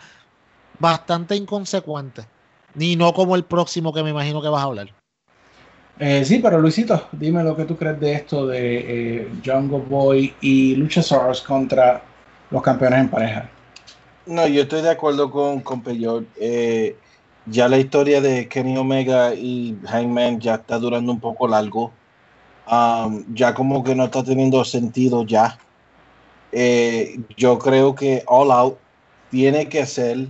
bastante inconsecuentes. Ni no como el próximo que me imagino que vas a hablar. Eh, sí, pero Luisito, dime lo que tú crees de esto de eh, Jungle Boy y Luchasaurus contra los campeones en pareja. No, yo estoy de acuerdo con, con Eh, ya la historia de Kenny Omega y Hangman ya está durando un poco largo. Um, ya como que no está teniendo sentido ya. Eh, yo creo que All Out tiene que ser.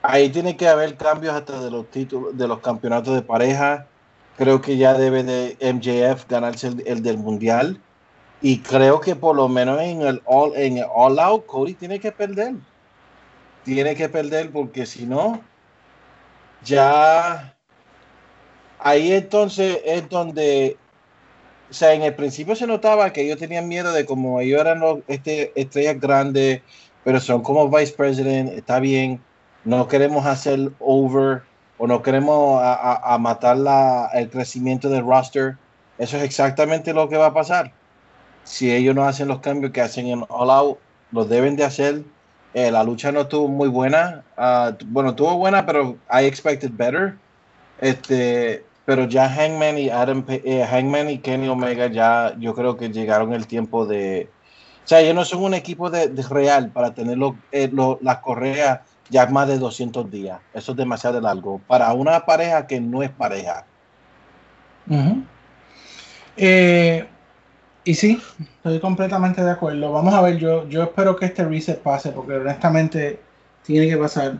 Ahí tiene que haber cambios hasta de los títulos, de los campeonatos de pareja. Creo que ya debe de MJF ganarse el, del mundial. Y creo que por lo menos en el All, en el all Out, Cody tiene que perder. Tiene que perder porque si no, ya ahí entonces es donde, o sea, en el principio se notaba que ellos tenían miedo de como ellos eran los, este, estrellas grandes, pero son como vice president, está bien, no queremos hacer over o no queremos a, matar la, el crecimiento del roster. Eso es exactamente lo que va a pasar. Si ellos no hacen los cambios que hacen en All Out, los deben de hacer eh, la lucha no estuvo muy buena. Ah, bueno, estuvo buena, pero I expected better. Este, pero ya Hangman y Adam, eh, Hangman y Kenny Omega ya yo creo que llegaron el tiempo de, o sea, ellos no son un equipo de, de real para tener lo- eh, lo- las correas ya más de 200 días. Eso es demasiado largo para una pareja que no es pareja. Eh, y sí, estoy completamente de acuerdo. Vamos a ver, yo, yo espero que este reset pase, porque honestamente tiene que pasar.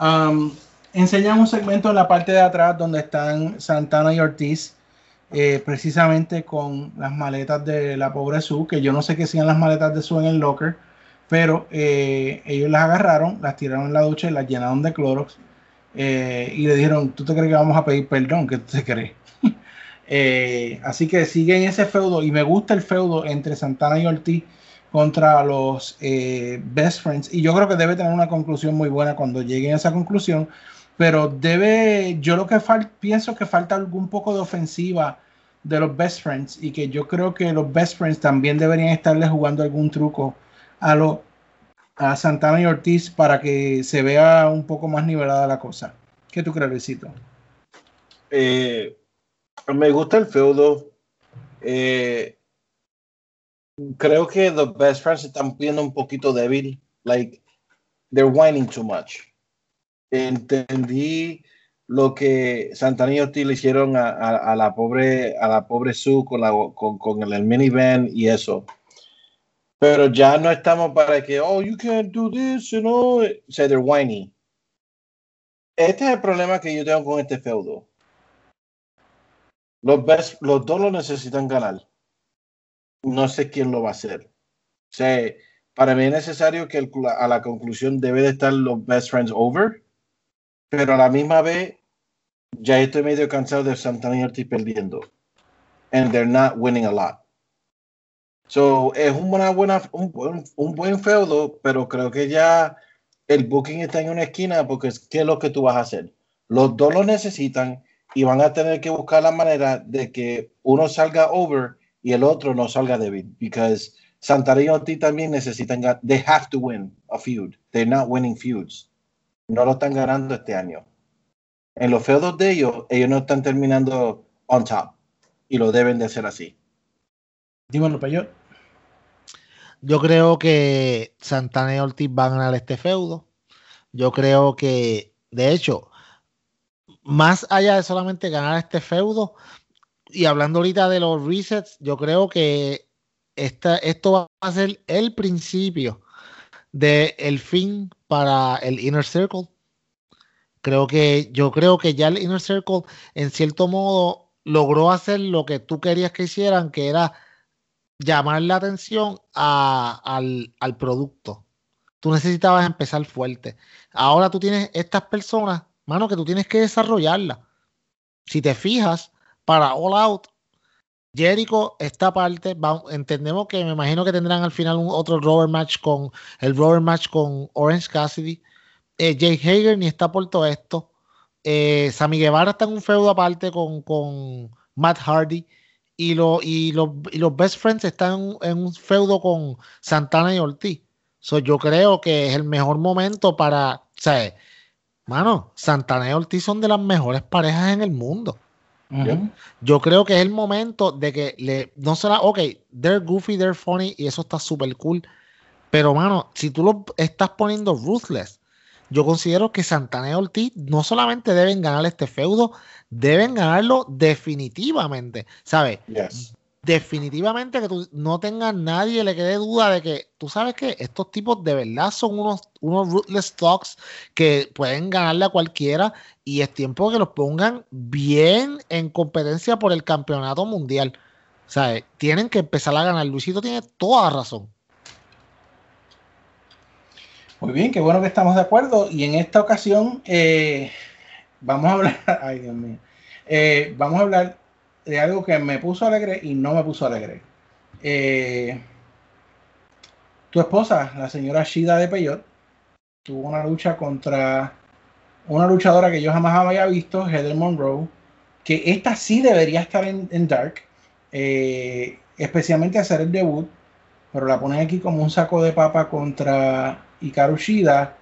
Um, enseñan un segmento en la parte de atrás donde están Santana y Ortiz, eh, precisamente con las maletas de la pobre Sue, que yo no sé qué sean las maletas de Sue en el locker, pero eh, ellos las agarraron, las tiraron en la ducha y las llenaron de Clorox. eh, y le dijeron, ¿tú te crees que vamos a pedir perdón? ¿Qué tú te crees? Eh, así que siguen ese feudo y me gusta el feudo entre Santana y Ortiz contra los eh, Best Friends y yo creo que debe tener una conclusión muy buena cuando lleguen a esa conclusión pero debe yo lo que pienso que falta algún poco de ofensiva de los Best Friends y que yo creo que los Best Friends también deberían estarle jugando algún truco a los a Santana y Ortiz para que se vea un poco más nivelada la cosa. ¿Qué tú crees, Luisito? Eh, me gusta el feudo. Eh, creo que the best friends están viendo un poquito débil. Like, they're whining too much. Entendí lo que Santana y Ortiz le hicieron a, a- a la pobre a la pobre Sue con, la, con, con el, minivan y eso. Pero ya no estamos para que, oh, you can't do this, you know. O they're whiny. Este es el problema que yo tengo con este feudo. Los, best- los dos lo necesitan ganar. No sé quién lo va a hacer. O para mí es necesario que a la conclusión debe de estar los best friends over, pero a la misma vez ya estoy medio cansado de Santana y Ortiz perdiendo. And they're not winning a lot. So, es una buena, un, buen- un buen feudo, pero creo que ya el booking está en una esquina porque es- ¿qué es lo que tú vas a hacer? Los dos lo necesitan y van a tener que buscar la manera de que uno salga over y el otro no salga débil. Because Santana y Ortiz también necesitan, they have to win a feud. They're not winning feuds. No lo están ganando este año. En los feudos de ellos, ellos no están terminando on top y lo deben de hacer así. Dímelo, Peyot. Yo creo que Santana y Ortiz van a ganar este feudo. Yo creo que, de hecho, más allá de solamente ganar este feudo, y hablando ahorita de los resets, yo creo que esta, esto va a ser el principio del fin para el Inner Circle. Creo que, yo creo que ya el Inner Circle, en cierto modo, logró hacer lo que tú querías que hicieran, que era llamar la atención al, al producto. Tú necesitabas empezar fuerte. Ahora tú tienes estas personas, mano, que tú tienes que desarrollarlas. Si te fijas, para All Out, Jericho, esta parte, entendemos que me imagino que tendrán al final un otro Robert match con el Robert match con Orange Cassidy. Eh, Jake Hager ni está por todo esto. Eh, Sammy Guevara está en un feudo aparte con, con Matt Hardy. Y, lo, y, los, y los Best Friends están en, en un feudo con Santana y Ortiz. So, yo creo que es el mejor momento para. O sea, mano, Santana y Ortiz son de las mejores parejas en el mundo. Yo creo que es el momento de que le. No será. Ok, they're goofy, they're funny y eso está súper cool. Pero, mano, si tú lo estás poniendo ruthless, yo considero que Santana y Ortiz no solamente deben ganar este feudo, deben ganarlo definitivamente. ¿Sabes? Yes. definitivamente que tú no tengas nadie le quede duda de que tú sabes que estos tipos de verdad son unos, unos ruthless talks que pueden ganarle a cualquiera y es tiempo que los pongan bien en competencia por el campeonato mundial. Sea, tienen que empezar a ganar. Luisito tiene toda razón. Muy bien, qué bueno que estamos de acuerdo. Y en esta ocasión eh, vamos a hablar, ay Dios mío, Eh, vamos a hablar de algo que me puso alegre y no me puso alegre. Eh, tu esposa, la señora Shida de Peyot, tuvo una lucha contra una luchadora que yo jamás había visto, Heather Monroe, que esta sí debería estar en, en Dark, especialmente hacer el debut, pero la ponen aquí como un saco de papa contra Hikaru Shida.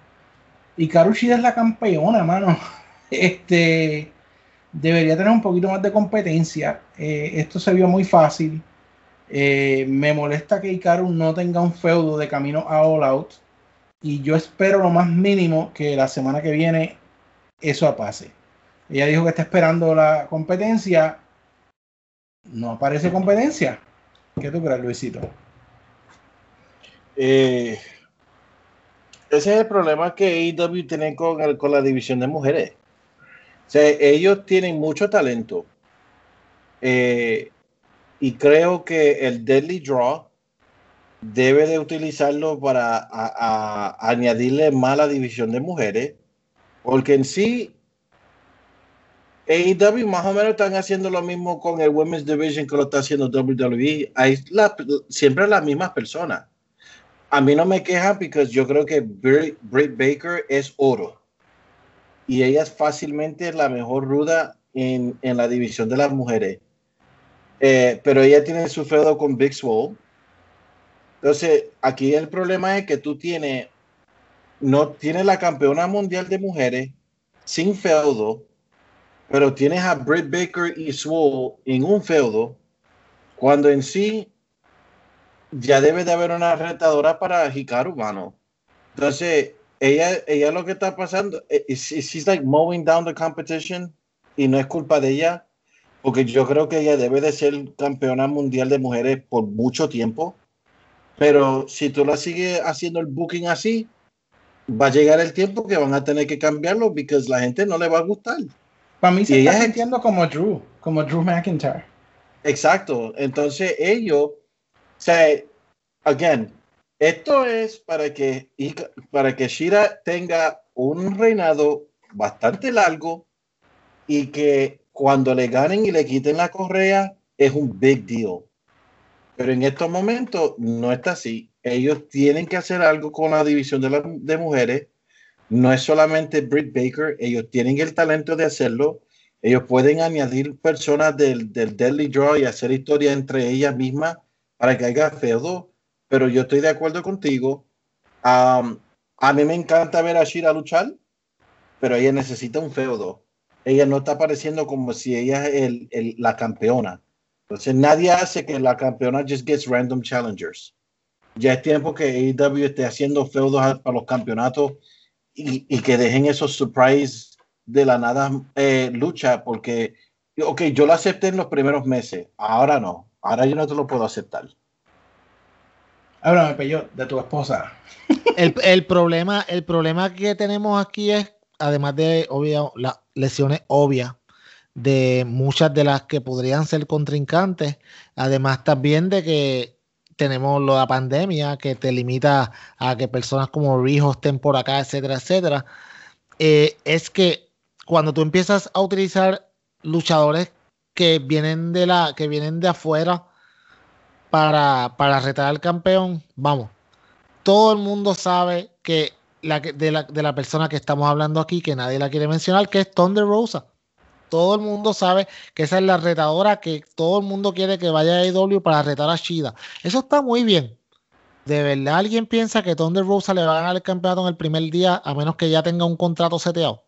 Hikaru Shida es la campeona, mano. Este, debería tener un poquito más de competencia. Eh, esto se vio muy fácil. Eh, me molesta que Ikaru no tenga un feudo de camino a All Out. Y yo espero lo más mínimo que la semana que viene eso pase. Ella dijo que está esperando la competencia. No aparece competencia. ¿Qué tú crees, Luisito? Eh, ese es el problema que AEW tiene con, con la división de mujeres. O ellos tienen mucho talento. Eh, y creo que el Deadly Draw debe de utilizarlo para añadirle más a la división de mujeres. Porque en sí, AEW más o menos están haciendo lo mismo con el Women's Division que lo está haciendo WWE. Hay siempre las mismas personas. A mí no me queja porque yo creo que Britt Baker es oro. Y ella es fácilmente la mejor ruda en, en la división de las mujeres. Eh, pero ella tiene su feudo con Big Swole. Entonces, aquí el problema es que tú tienes, no tienes la campeona mundial de mujeres sin feudo pero tienes a Britt Baker y Swole en un feudo, cuando en sí ya debe de haber una retadora para Hikaru, mano. Entonces, ella, ella lo que está pasando, es eh, she's like mowing down the competition y no es culpa de ella, porque yo creo que ella debe de ser campeona mundial de mujeres por mucho tiempo. Pero si tú la sigues haciendo el booking así, va a llegar el tiempo que van a tener que cambiarlo porque la gente no le va a gustar. Para mí se está sintiendo como Drew, como Drew McIntyre. Exacto. Entonces ellos, sea, again, esto es para que, para que Shira tenga un reinado bastante largo y que cuando le ganen y le quiten la correa es un big deal. Pero en estos momentos no está así. Ellos tienen que hacer algo con la división de, de mujeres no es solamente Britt Baker, ellos tienen el talento de hacerlo. Ellos pueden añadir personas del, del Deadly Draw y hacer historia entre ellas mismas para que haya feudo. Pero yo estoy de acuerdo contigo. a mí me encanta ver a Shira luchar, pero ella necesita un feudo. Ella no está apareciendo como si ella es la campeona. Entonces nadie hace que la campeona just gets random challengers. Ya es tiempo que AEW esté haciendo feudos para los campeonatos y, que dejen esos surprise de la nada eh, lucha, porque, ok, yo lo acepté en los primeros meses, ahora no, ahora yo no te lo puedo aceptar. Háblame, Peyo, de tu esposa. El, el, problema, el problema que tenemos aquí es, además de obvio, las lesiones obvias de muchas de las que podrían ser contrincantes, además también de que tenemos la pandemia que te limita a que personas como Rijo estén por acá, etcétera, etcétera. Eh, es que cuando tú empiezas a utilizar luchadores que vienen de la que vienen de afuera para, para retar al campeón, vamos, todo el mundo sabe que la, de, la, de la persona que estamos hablando aquí, que nadie la quiere mencionar, que es Thunder Rosa todo el mundo sabe que esa es la retadora que todo el mundo quiere que vaya a IW e para retar a Shida. Eso está muy bien. ¿De verdad alguien piensa que Thunder Rosa le va a ganar el campeonato en el primer día a menos que ya tenga un contrato seteado?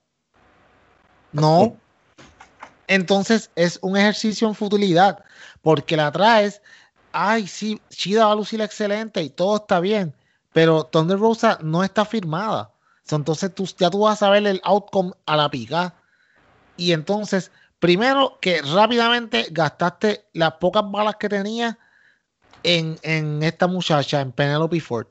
No. Entonces es un ejercicio en futilidad porque la traes, ay, sí, Shida va a lucir excelente y todo está bien, pero Thunder Rosa no está firmada. Entonces tú, ya tú vas a ver el outcome a la pica y entonces, primero que rápidamente gastaste las pocas balas que tenía en, esta muchacha, en Penelope Ford.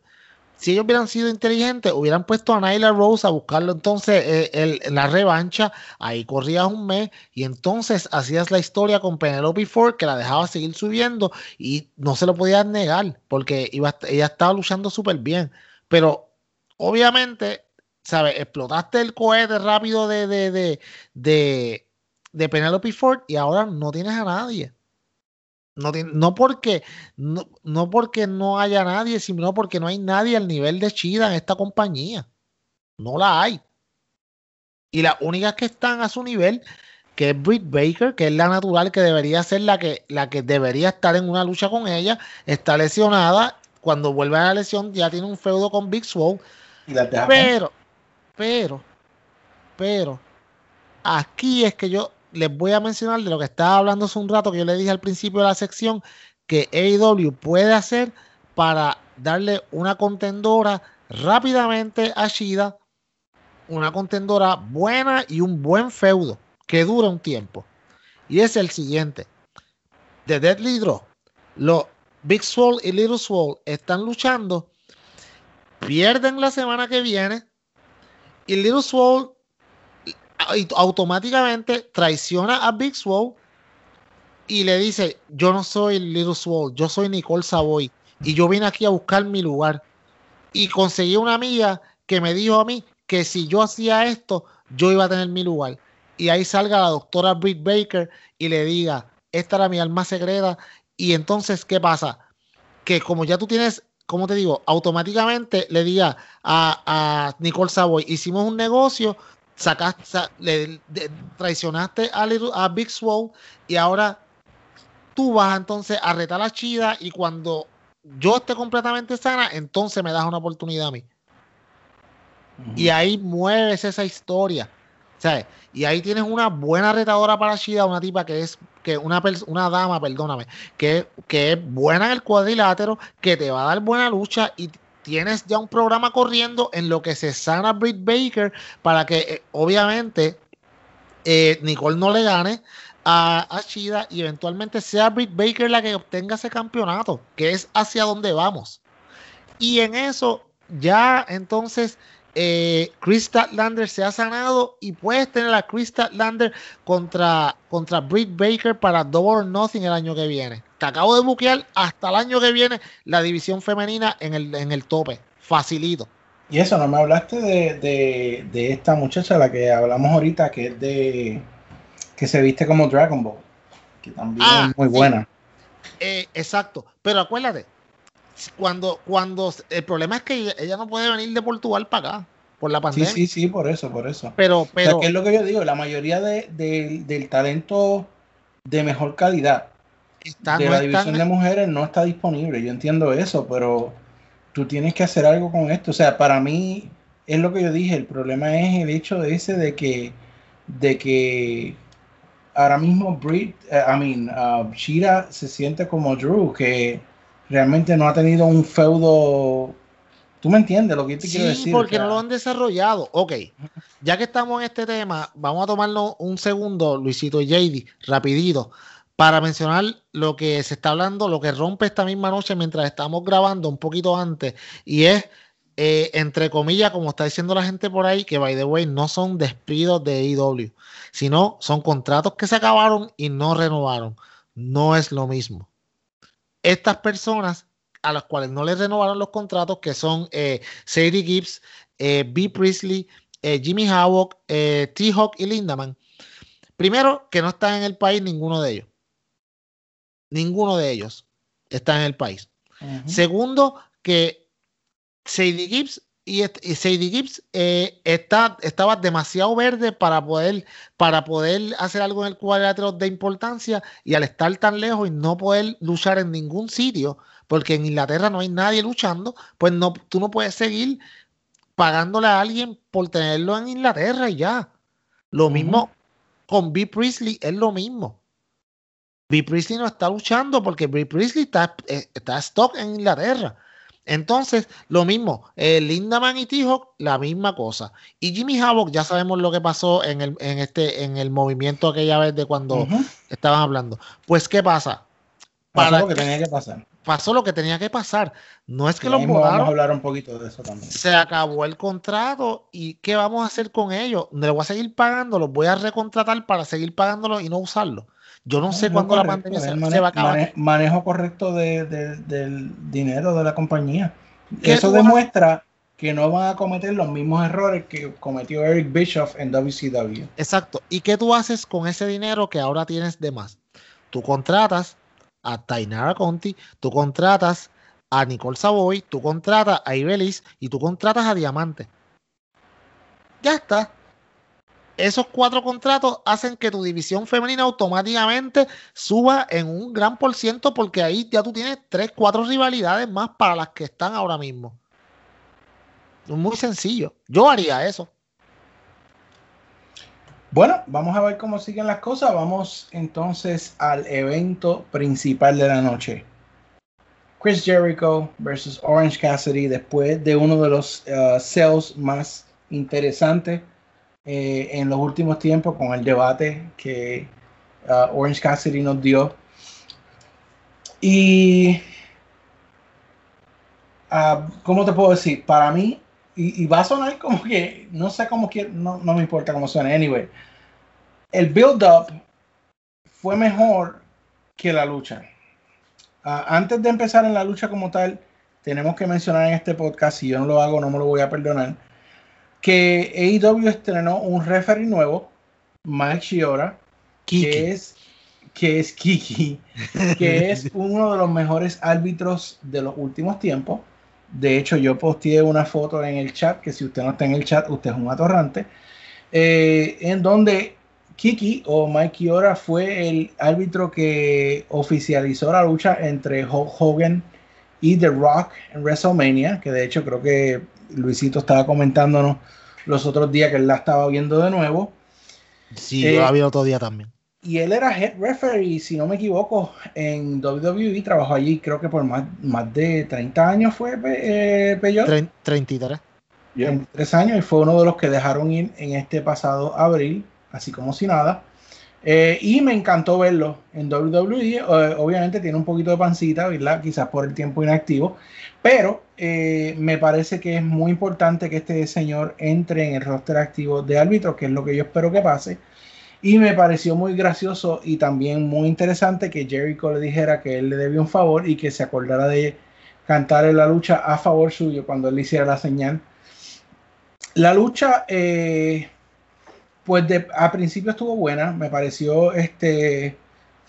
Si ellos hubieran sido inteligentes, hubieran puesto a Nyla Rose a buscarlo entonces eh, la revancha, ahí corrías un mes y entonces hacías la historia con Penelope Ford que la dejaba seguir subiendo y no se lo podías negar porque iba, ella estaba luchando súper bien. Pero obviamente ¿sabes? Explotaste el cohete rápido de, de, de, de, de Penelope Ford y ahora no tienes a nadie. No, no, porque, no, no, porque no haya nadie, sino porque no hay nadie al nivel de Chida en esta compañía. No la hay. Y las únicas que están a su nivel, que es Britt Baker, que es la natural, que debería ser la que, la que debería estar en una lucha con ella, está lesionada. Cuando vuelve a la lesión, ya tiene un feudo con Big Swole. Pero, pero, pero, aquí es que yo les voy a mencionar de lo que estaba hablando hace un rato, que yo le dije al principio de la sección, que AEW puede hacer para darle una contendora rápidamente a Shida, una contendora buena y un buen feudo que dura un tiempo. Y es el siguiente. The Deadly Draw. Los Big Swole y Little Swole están luchando. Pierden la semana que viene. Y Little Swole automáticamente traiciona a Big Swole y le dice, yo no soy Little Swole, yo soy Nicole Savoy y yo vine aquí a buscar mi lugar. Y conseguí una amiga que me dijo a mí que si yo hacía esto, yo iba a tener mi lugar. Y ahí salga la doctora Britt Baker y le diga, esta era mi alma secreta. Y entonces, ¿qué pasa? Que como ya tú tienes, como te digo, automáticamente le diga a, a Nicole Savoy, hicimos un negocio, sacaste, le, traicionaste a, a Big Swole y ahora tú vas entonces a retar a Chida y cuando yo esté completamente sana, entonces me das una oportunidad a mí. Y ahí mueves esa historia. ¿sabes? Y ahí tienes una buena retadora para Shida, una tipa que es que una, una dama, perdóname, que, que es buena en el cuadrilátero, que te va a dar buena lucha y tienes ya un programa corriendo en lo que se sana Britt Baker para que eh, obviamente eh, Nicole no le gane a, a Shida y eventualmente sea Britt Baker la que obtenga ese campeonato, que es hacia donde vamos. Y en eso ya entonces eh, Chris Statlander se ha sanado y puedes tener a Chris Statlander contra, contra Britt Baker para Double or Nothing el año que viene. Te acabo de buquear hasta el año que viene la división femenina en el, en el tope. Facilito. Y eso, no me hablaste de, de, esta muchacha, la que hablamos ahorita, que es de. que se viste como Dragon Ball. Que también ah, es muy buena. Eh, exacto. Pero acuérdate, cuando, cuando el problema es que ella, no puede venir de Portugal para acá por la pandemia. Sí, sí, sí, por eso, por eso. Pero, pero. es lo que yo digo, la mayoría de, del talento de mejor calidad de la división de mujeres no está disponible. Yo entiendo eso, pero tú tienes que hacer algo con esto. O sea, para mí es lo que yo dije. El problema es el hecho de ese de que, de que ahora mismo Brit, eh, I mean, uh, Shira se siente como Drew, que realmente no ha tenido un feudo. ¿Tú me entiendes lo que te quiero decir? porque no lo han desarrollado. Ok, ya que estamos en este tema, vamos a tomarlo un segundo, Luisito y JD, rapidito, para mencionar lo que se está hablando, lo que rompe esta misma noche mientras estamos grabando un poquito antes, y es, eh, entre comillas, como está diciendo la gente por ahí, que by the way, no son despidos de IW, sino son contratos que se acabaron y no renovaron. No es lo mismo estas personas a las cuales no les renovaron los contratos, que son eh, Sadie Gibbs, eh, B. Priestley, eh, Jimmy Havoc, T-Hawk y Lindaman. Primero, que no están en el país ninguno de ellos. Ninguno de ellos está en el país. Segundo, que Sadie Gibbs y, Sadie Gibbs está, estaba demasiado verde para poder, para poder hacer algo en el cuadrilátero de importancia y al estar tan lejos y no poder luchar en ningún sitio, porque en Inglaterra no hay nadie luchando, pues no, tú no puedes seguir pagándole a alguien por tenerlo en Inglaterra y ya. Lo mismo con B. Priestley, es lo mismo. B. Priestley no está luchando porque B. Priestley está, eh, está stock en Inglaterra. Entonces, lo mismo, eh, Lindaman y T-Hawk, la misma cosa. Y Jimmy Havoc, ya sabemos lo que pasó en el, en este, en el movimiento aquella vez de cuando estaban hablando. Pues, ¿qué pasa? Pasó lo que tenía que pasar. Pasó lo que tenía que pasar. No es que los Vamos a hablar un poquito de eso también. Se acabó el contrato y ¿qué vamos a hacer con ellos? ¿Le voy a seguir pagando? ¿Los voy a recontratar para seguir pagándolo y no usarlo? Yo no, sé cuándo la pandemia se, va a acabar. manejo correcto del dinero de la compañía. Eso demuestra que no van a cometer los mismos errores que cometió Eric Bischoff en WCW. Exacto. ¿Y qué tú haces con ese dinero que ahora tienes de más? Tú contratas a Tainara Conti, tú contratas a Nicole Savoy, tú contratas a Ibelis y tú contratas a Diamante. Ya está esos cuatro contratos hacen que tu división femenina automáticamente suba en un gran por ciento porque ahí ya tú tienes tres, cuatro rivalidades más para las que están ahora mismo. Muy sencillo. Yo haría eso. Bueno, vamos a ver cómo siguen las cosas. Vamos entonces al evento principal de la noche. Chris Jericho versus Orange Cassidy después de uno de los uh, más interesantes eh, en los últimos tiempos con el debate que uh, Orange Cassidy nos dio. Y, uh, ¿cómo te puedo decir? Para mí, y, va a sonar como que, no sé cómo quiero, no, no me importa cómo suene. Anyway, el build-up fue mejor que la lucha. Uh, antes de empezar en la lucha como tal, tenemos que mencionar en este podcast, si yo no lo hago, no me lo voy a perdonar, que AEW estrenó un referee nuevo, Mike Shiora, que es, que es Kiki, que es uno de los mejores árbitros de los últimos tiempos. De hecho, yo posteé una foto en el chat, que si usted no está en el chat, usted es un atorrante, eh, en donde Kiki o Mike Kiora fue el árbitro que oficializó la lucha entre Hulk Hogan y The Rock en WrestleMania, que de hecho creo que Luisito estaba comentándonos los otros días que él la estaba viendo de nuevo. Sí, eh, yo la vi otro día también. Y él era head referee, si no me equivoco, en WWE, trabajó allí creo que por más, más de 30 años fue eh, Peyot. 33. Yeah. 33 años y fue uno de los que dejaron ir en este pasado abril así como si nada. Eh, y me encantó verlo en WWE. Eh, obviamente tiene un poquito de pancita, ¿verdad? Quizás por el tiempo inactivo. Pero eh, me parece que es muy importante que este señor entre en el roster activo de árbitro, que es lo que yo espero que pase. Y me pareció muy gracioso y también muy interesante que Jericho le dijera que él le debía un favor y que se acordara de cantar en la lucha a favor suyo cuando él hiciera la señal. La lucha, pues de, a principio estuvo buena, me pareció este,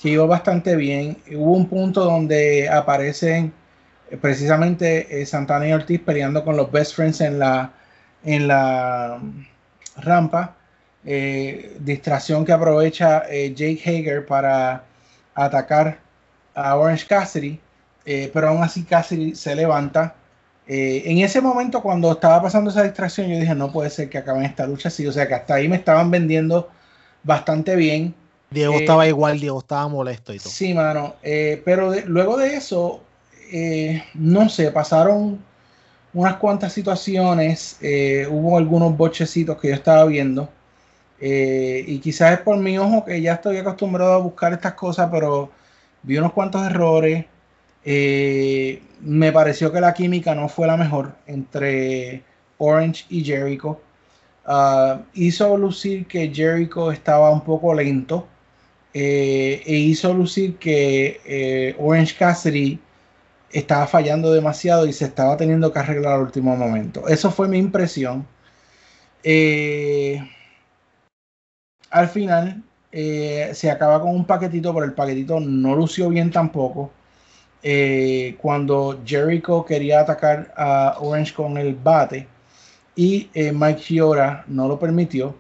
que iba bastante bien. Hubo un punto donde aparecen eh, precisamente eh, Santana y Ortiz peleando con los best friends en la, en la rampa. Eh, distracción que aprovecha Jake Hager para atacar a Orange Cassidy, pero aún así Cassidy se levanta eh, en ese momento, cuando estaba pasando esa distracción, yo dije, no puede ser que acaben esta lucha así. O sea, que hasta ahí me estaban vendiendo bastante bien. Diego eh, estaba igual, Diego estaba molesto y todo. Sí, mano. Eh, pero de, luego de eso, no sé, pasaron unas cuantas situaciones. hubo algunos bochecitos que yo estaba viendo. y quizás es por mi ojo que ya estoy acostumbrado a buscar estas cosas, pero vi unos cuantos errores. Eh, me pareció que la química no fue la mejor entre Orange y Jericho. Uh, hizo lucir que Jericho estaba un poco lento eh, e hizo lucir que eh, Orange Cassidy estaba fallando demasiado y se estaba teniendo que arreglar al último momento. Eso fue mi impresión. Al final se acaba con un paquetito, pero el paquetito no lució bien tampoco eh, cuando Jericho quería atacar a Orange con el bate y eh, Mike Fiora no lo permitió.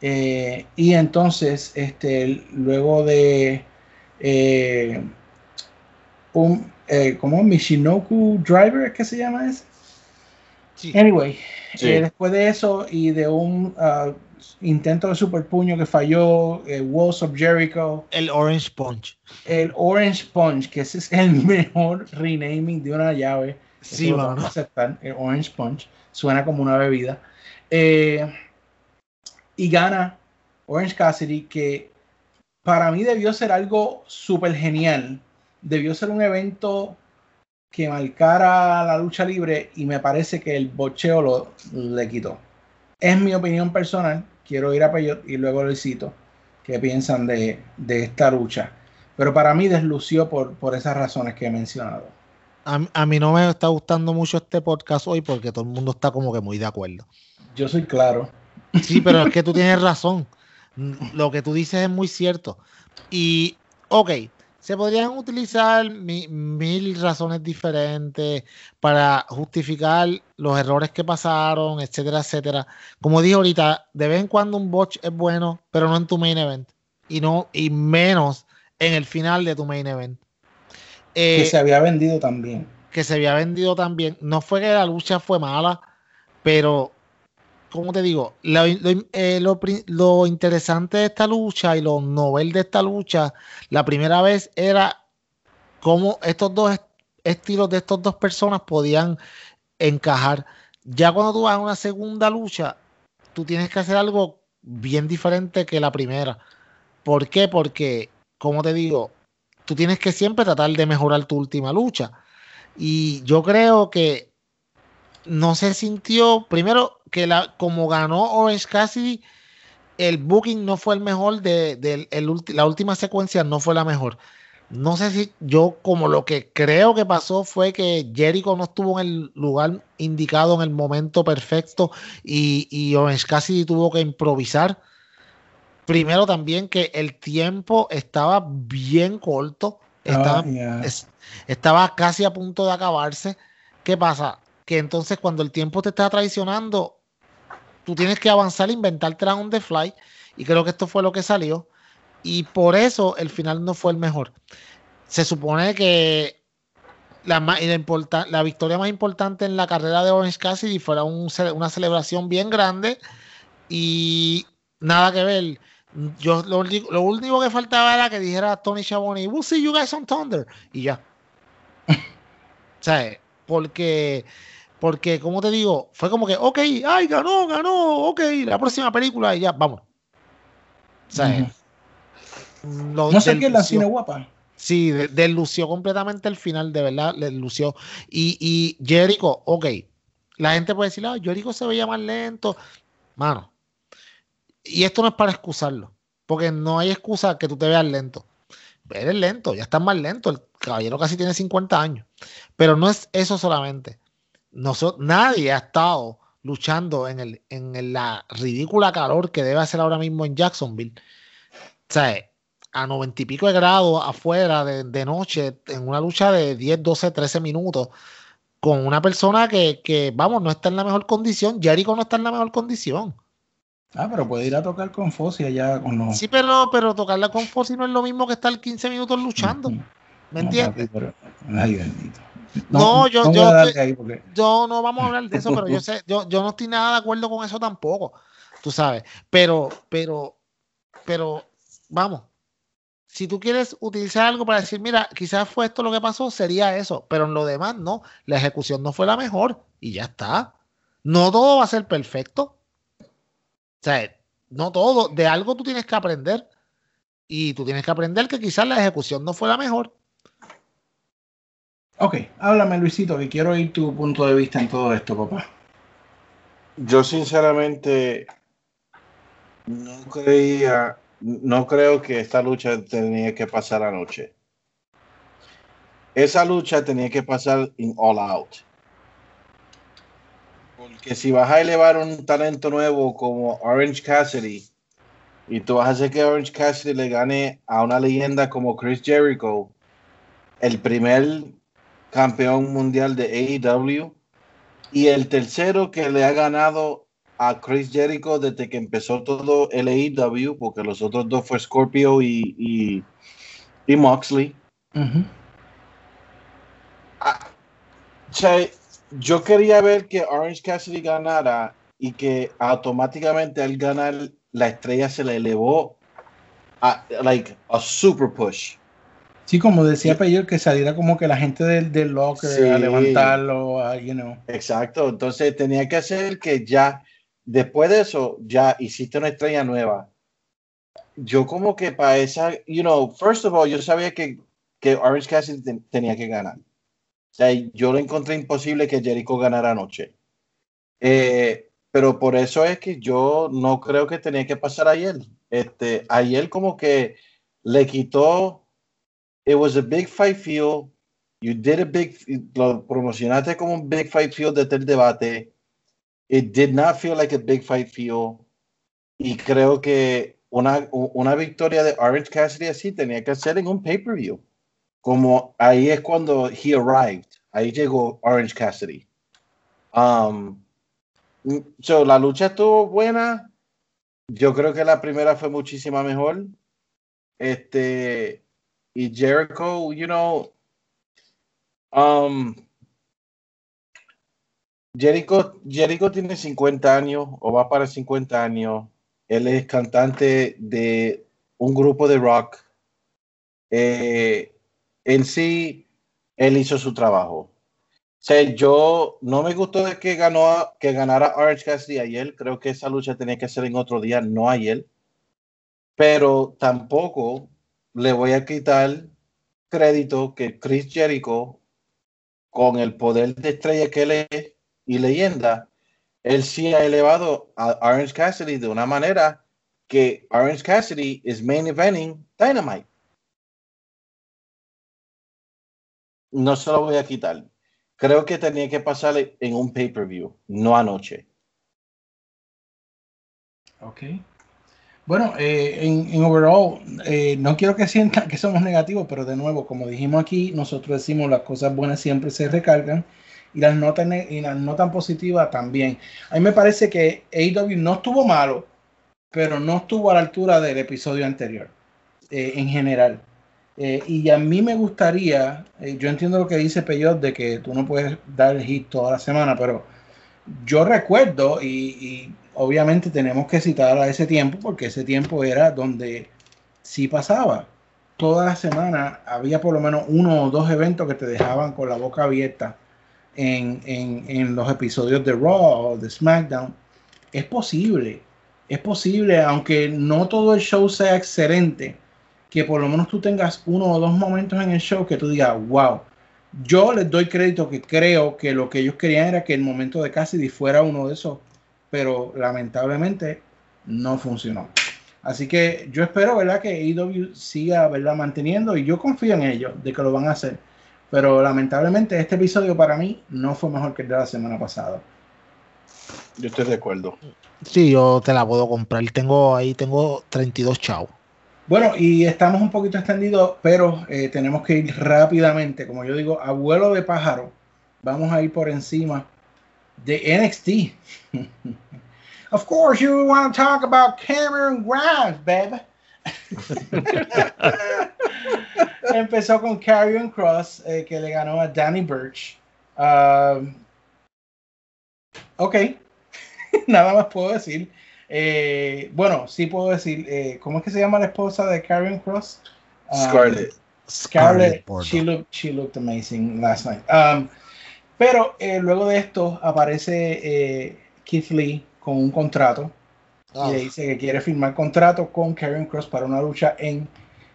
Eh, y entonces, este, luego de eh, un, eh, como Michinoku Driver, ¿qué se llama ese? Sí. Anyway, sí. después de eso y de un uh, intento de super puño que falló, eh, Walls of Jericho. El Orange Punch. El Orange Punch, que ese es el mejor renaming de una llave. Sí, vamos a aceptar. El Orange Punch suena como una bebida. Eh, y gana Orange Cassidy, que para mí debió ser algo súper genial. Debió ser un evento que marcara la lucha libre y me parece que el bocheo lo le quitó. Es mi opinión personal. Quiero ir a Peyot y luego le cito qué piensan de, de, esta lucha. Pero para mí deslució por, por esas razones que he mencionado. A, a, mí no me está gustando mucho este podcast hoy porque todo el mundo está como que muy de acuerdo. Yo soy claro. Sí, pero es que tú tienes razón. Lo que tú dices es muy cierto. Y, ok, se podrían utilizar mi, mil razones diferentes para justificar los errores que pasaron, etcétera, etcétera. Como dije ahorita, de vez en cuando un botch es bueno, pero no en tu main event. Y, no, y menos en el final de tu main event. Eh, que se había vendido también. Que se había vendido también. No fue que la lucha fue mala, pero como te digo, lo, eh, lo interesante de esta lucha y lo novel de esta lucha, la primera vez era cómo estos dos est- estilos de estas dos personas podían encajar. Ya cuando tú vas a una segunda lucha, tú tienes que hacer algo bien diferente que la primera. ¿Por qué? Porque, como te digo, tú tienes que siempre tratar de mejorar tu última lucha. Y yo creo que no se sintió, primero, que la, como ganó Orange Cassidy, el booking no fue el mejor de, del- el ulti- la última secuencia no fue la mejor. No sé si yo como lo que creo que pasó fue que Jericho no estuvo en el lugar indicado en el momento perfecto y, y Orange Cassidy tuvo que improvisar. Primero también que el tiempo estaba bien corto, estaba, Ah, ya. es- estaba casi a punto de acabarse. ¿Qué pasa? Que entonces cuando el tiempo te está traicionando, tú tienes que avanzar, inventarte on the fly. Y creo que esto fue lo que salió. Y por eso el final no fue el mejor. Se supone que la, y la, la victoria más importante en la carrera de Orange Cassidy fuera una celebración bien grande. Y nada que ver. Yo lo, lo único que faltaba era que dijera Tony Schiavone, we'll see you guys on Thunder. Y ya. o sea, porque, porque, como te digo, fue como que, ok, ay, ganó, ganó, ok, la próxima película y ya, vamos. O sea, lo No sé qué es la cine guapa. Sí, de- deslució completamente el final, de verdad, deslució. Y, y Jericho, ok, la gente puede decir, ah, Jericho se veía más lento. Mano, y esto no es para excusarlo, porque no hay excusa que tú te veas lento. Eres lento, ya estás más lento. El caballero casi tiene 50 años. Pero no es eso solamente. Nadie ha estado luchando en, el, en el- la ridícula calor que debe hacer ahora mismo en Jacksonville. O sea, a noventa y pico de grados afuera de, de noche, en una lucha de 10, 12, 13 minutos, con una persona que, que, vamos, no está en la mejor condición. Jericho no está en la mejor condición. Ah, pero puede ir a tocar con Fossi allá con los. Sí, pero, pero tocarla con Fossi no es lo mismo que estar 15 minutos luchando. ¿Me No, entiendes? papi, pero- Ay, bendito. No, yo- yo estoy- porque- Yo no vamos a hablar de eso, pero yo sé, yo, yo no estoy nada de acuerdo con eso tampoco. Tú sabes. Pero, pero, pero, vamos. Si tú quieres utilizar algo para decir, mira, quizás fue esto lo que pasó, sería eso. Pero en lo demás, no. La ejecución no fue la mejor. Y ya está. No todo va a ser perfecto. O sea, no todo. De algo tú tienes que aprender. Y tú tienes que aprender que quizás la ejecución no fue la mejor. Ok, háblame Luisito, que quiero oír tu punto de vista en todo esto, papá. Yo sinceramente no creía, no creo que esta lucha tenía que pasar anoche. Esa lucha tenía que pasar en All Out. Porque si vas a elevar un talento nuevo como Orange Cassidy y tú vas a hacer que Orange Cassidy le gane a una leyenda como Chris Jericho, el primer campeón mundial de AEW, y el tercero que le ha ganado a Chris Jericho desde que empezó todo el AEW, porque los otros dos fue Scorpio y, y, y Moxley. Ah, o sea, yo quería ver que Orange Cassidy ganara y que automáticamente al ganar la estrella se le elevó a like a super push. Sí, como decía Peyor, que saliera como que la gente del, del locker Sí. a levantarlo, a, you know. Exacto, entonces tenía que hacer que ya, después de eso, ya hiciste una estrella nueva. Yo como que para esa, you know, first of all, yo sabía que, que Orange Cassidy ten- tenía que ganar. O sea, yo lo encontré imposible que Jericho ganara anoche. Eh, pero por eso es que yo no creo que tenía que pasar ayer. Este, ayer como que le quitó, it was a big fight feel, You did a big, lo promocionaste como un big fight feel desde el debate. It did not feel like a big fight feel. Y creo que una, una victoria de Orange Cassidy así tenía que ser en un pay-per-view. Como ahí es cuando he arrived. Ahí llegó Orange Cassidy. Um, so, la lucha estuvo buena. Yo creo que la primera fue muchísima mejor. Este, Jericho, you know, um, Jericho, Jericho tiene 50 años o va para 50 años. Él es cantante de un grupo de rock. Eh, en sí, él hizo su trabajo. O sea, yo no me gustó de que ganó que ganara Orange Cassidy ayer. Creo que esa lucha tenía que ser en otro día, no ayer. Pero tampoco le voy a quitar crédito que Chris Jericho, con el poder de estrella que él es y leyenda, él sí ha elevado a Orange Cassidy de una manera que Orange Cassidy es main eventing Dynamite. No se lo voy a quitar. Creo que tenía que pasarle en un pay-per-view, no anoche. Ok. Bueno, eh, en, overall, eh, no quiero que sientan que somos negativos, pero de nuevo, como dijimos aquí, nosotros decimos las cosas buenas siempre se recargan y las notas, y las notas positivas también. A mí me parece que AEW no estuvo malo, pero no estuvo a la altura del episodio anterior, eh, en general. Eh, y a mí me gustaría, yo entiendo lo que dice Peyot de que tú no puedes dar el hit toda la semana, pero yo recuerdo y, y obviamente tenemos que citar a ese tiempo porque ese tiempo era donde sí pasaba. Toda la semana había por lo menos uno o dos eventos que te dejaban con la boca abierta en, en, en los episodios de Raw o de SmackDown. Es posible, es posible, aunque no todo el show sea excelente, que por lo menos tú tengas uno o dos momentos en el show que tú digas, wow. Yo les doy crédito que creo que lo que ellos querían era que el momento de Cassidy fuera uno de esos pero lamentablemente no funcionó. Así que yo espero, ¿verdad? Que AEW siga, ¿verdad? Manteniendo y yo confío en ellos de que lo van a hacer. Pero lamentablemente este episodio para mí no fue mejor que el de la semana pasada. Yo estoy de acuerdo. Sí, yo te la puedo comprar. Tengo ahí, tengo 32 chavos. Bueno, y estamos un poquito extendidos, pero eh, tenemos que ir rápidamente. Como yo digo, abuelo de pájaro. Vamos a ir por encima de NXT. of course, you want to talk about Cameron Grimes, baby. Empezó con Karrion Cross, eh, que le ganó a Danny Birch. Um, ok, nada más puedo decir. Eh, bueno, sí puedo decir, eh, ¿cómo es que se llama la esposa de Karrion Cross? Um, Scarlett. Scarlett, she looked, she looked amazing last night. Um, pero eh, luego de esto aparece eh, Keith Lee con un contrato y le dice que quiere firmar contrato con Karen Cross para una lucha en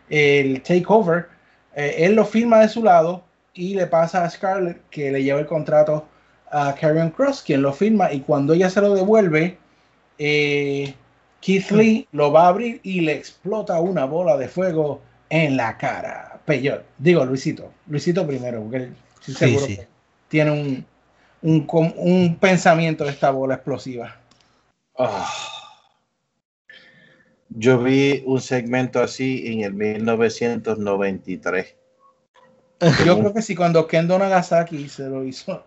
el Takeover. Eh, él lo firma de su lado y le pasa a Scarlett que le lleva el contrato a Karen Cross, quien lo firma y cuando ella se lo devuelve, Keith Lee lo va a abrir y le explota una bola de fuego en la cara. Peyot, digo Luisito, Luisito primero, porque él, sí, seguro sí. que tiene un, un, un, pensamiento de esta bola explosiva. Oh. Yo vi un segmento así en el 1993. Yo creo que sí, cuando Kendo Nagasaki se lo hizo.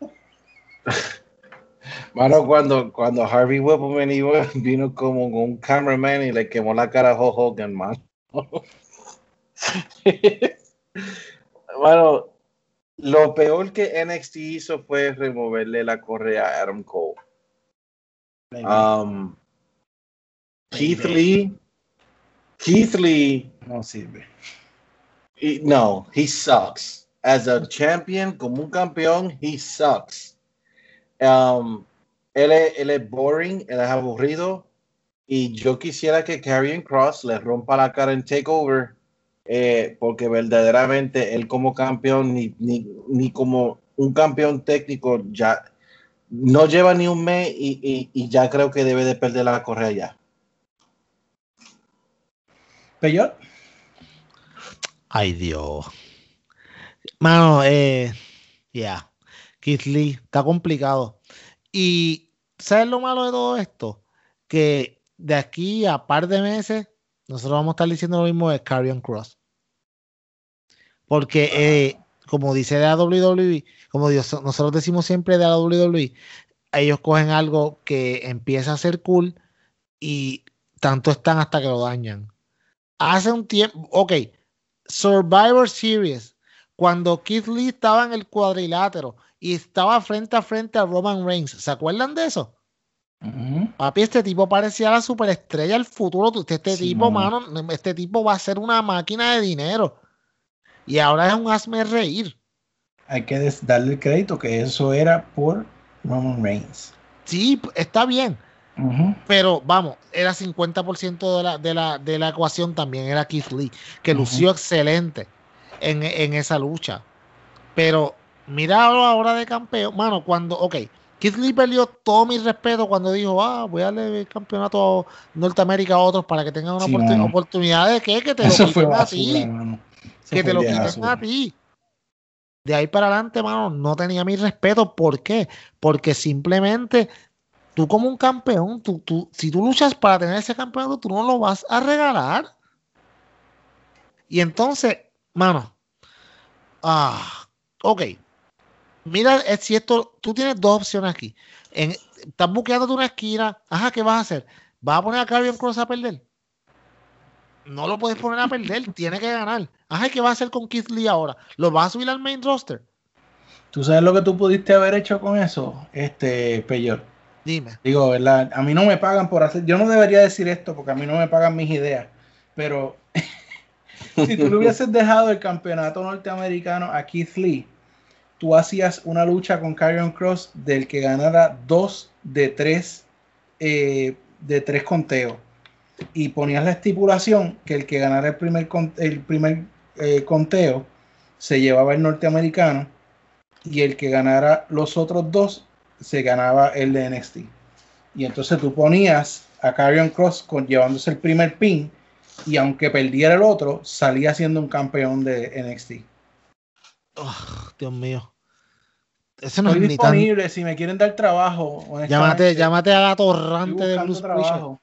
Mano, cuando, cuando Harvey Whippleman vino como un cameraman y le quemó la cara a Hulk Hogan, mano. mano, lo peor que NXT hizo fue removerle la correa a Adam Cole. Um, Keith Lee. Keith Lee. No sirve. He, no, he sucks. As a champion, como un campeón, he sucks. Um, él, es, él es boring, él es aburrido. Y yo quisiera que Karrion Cross le rompa la cara en Takeover eh, porque verdaderamente él como campeón, ni, ni, ni, como un campeón técnico, ya no lleva ni un mes y, y, y ya creo que debe de perder la correa ya. ¿Peyot? Ay, Dios. Mano, eh, ya. Yeah. Keith Lee, está complicado. Y, ¿sabes lo malo de todo esto? Que de aquí a par de meses, nosotros vamos a estar diciendo lo mismo de Carrion Cross. Porque, eh, como dice de la WWE, como Dios, nosotros decimos siempre de la WWE, ellos cogen algo que empieza a ser cool y tanto están hasta que lo dañan. Hace un tiempo, ok, Survivor Series, cuando Keith Lee estaba en el cuadrilátero y estaba frente a frente a Roman Reigns. ¿Se acuerdan de eso? Papi, este tipo parecía la superestrella del futuro. Este Sí, tipo, mano, este tipo va a ser una máquina de dinero. Y ahora es un hazme reír. Hay que darle el crédito que eso era por Roman Reigns. Sí, está bien. Pero vamos, era 50% de la, de, la, de la ecuación también, era Keith Lee, que lució excelente en, en esa lucha. Pero mira ahora de campeón, mano, cuando, ok, Keith Lee perdió todo mi respeto cuando dijo, ah, voy a darle el campeonato Norteamérica a otros para que tengan una Sí, oportun- mano. oportunidad de que, que te lo Eso fue basura, mano. Que te lo basura. a ti. De ahí para adelante, mano, no tenía mi respeto. ¿Por qué? Porque simplemente tú como un campeón, tú, tú, si tú luchas para tener ese campeonato, tú no lo vas a regalar. Y entonces, mano, ah, ok. Mira, es cierto, tú tienes dos opciones aquí. En, estás buqueándote una esquina. Ajá, ¿qué vas a hacer? ¿Vas a poner a Carrion Cross a perder? No lo puedes poner a perder, tiene que ganar. Ajá, ¿y ¿qué vas a hacer con Keith Lee ahora? ¿Lo vas a subir al main roster? ¿Tú sabes lo que tú pudiste haber hecho con eso, este Peyor? Dime. Digo, ¿verdad? A mí no me pagan por hacer. Yo no debería decir esto porque a mí no me pagan mis ideas. Pero si tú le hubieses dejado el campeonato norteamericano a Keith Lee, tú hacías una lucha con Karrion Cross del que ganara dos de tres eh, de tres conteos. Y ponías la estipulación que el que ganara el primer, el primer eh, conteo se llevaba el norteamericano y el que ganara los otros dos se ganaba el de NXT. Y entonces tú ponías a Karrion Cross con, llevándose el primer pin y aunque perdiera el otro, salía siendo un campeón de NXT. Oh, Dios mío. Ese no Estoy es ni tan. disponible si me quieren dar trabajo. Llámate, llámate a la torrante de Bruce trabajo.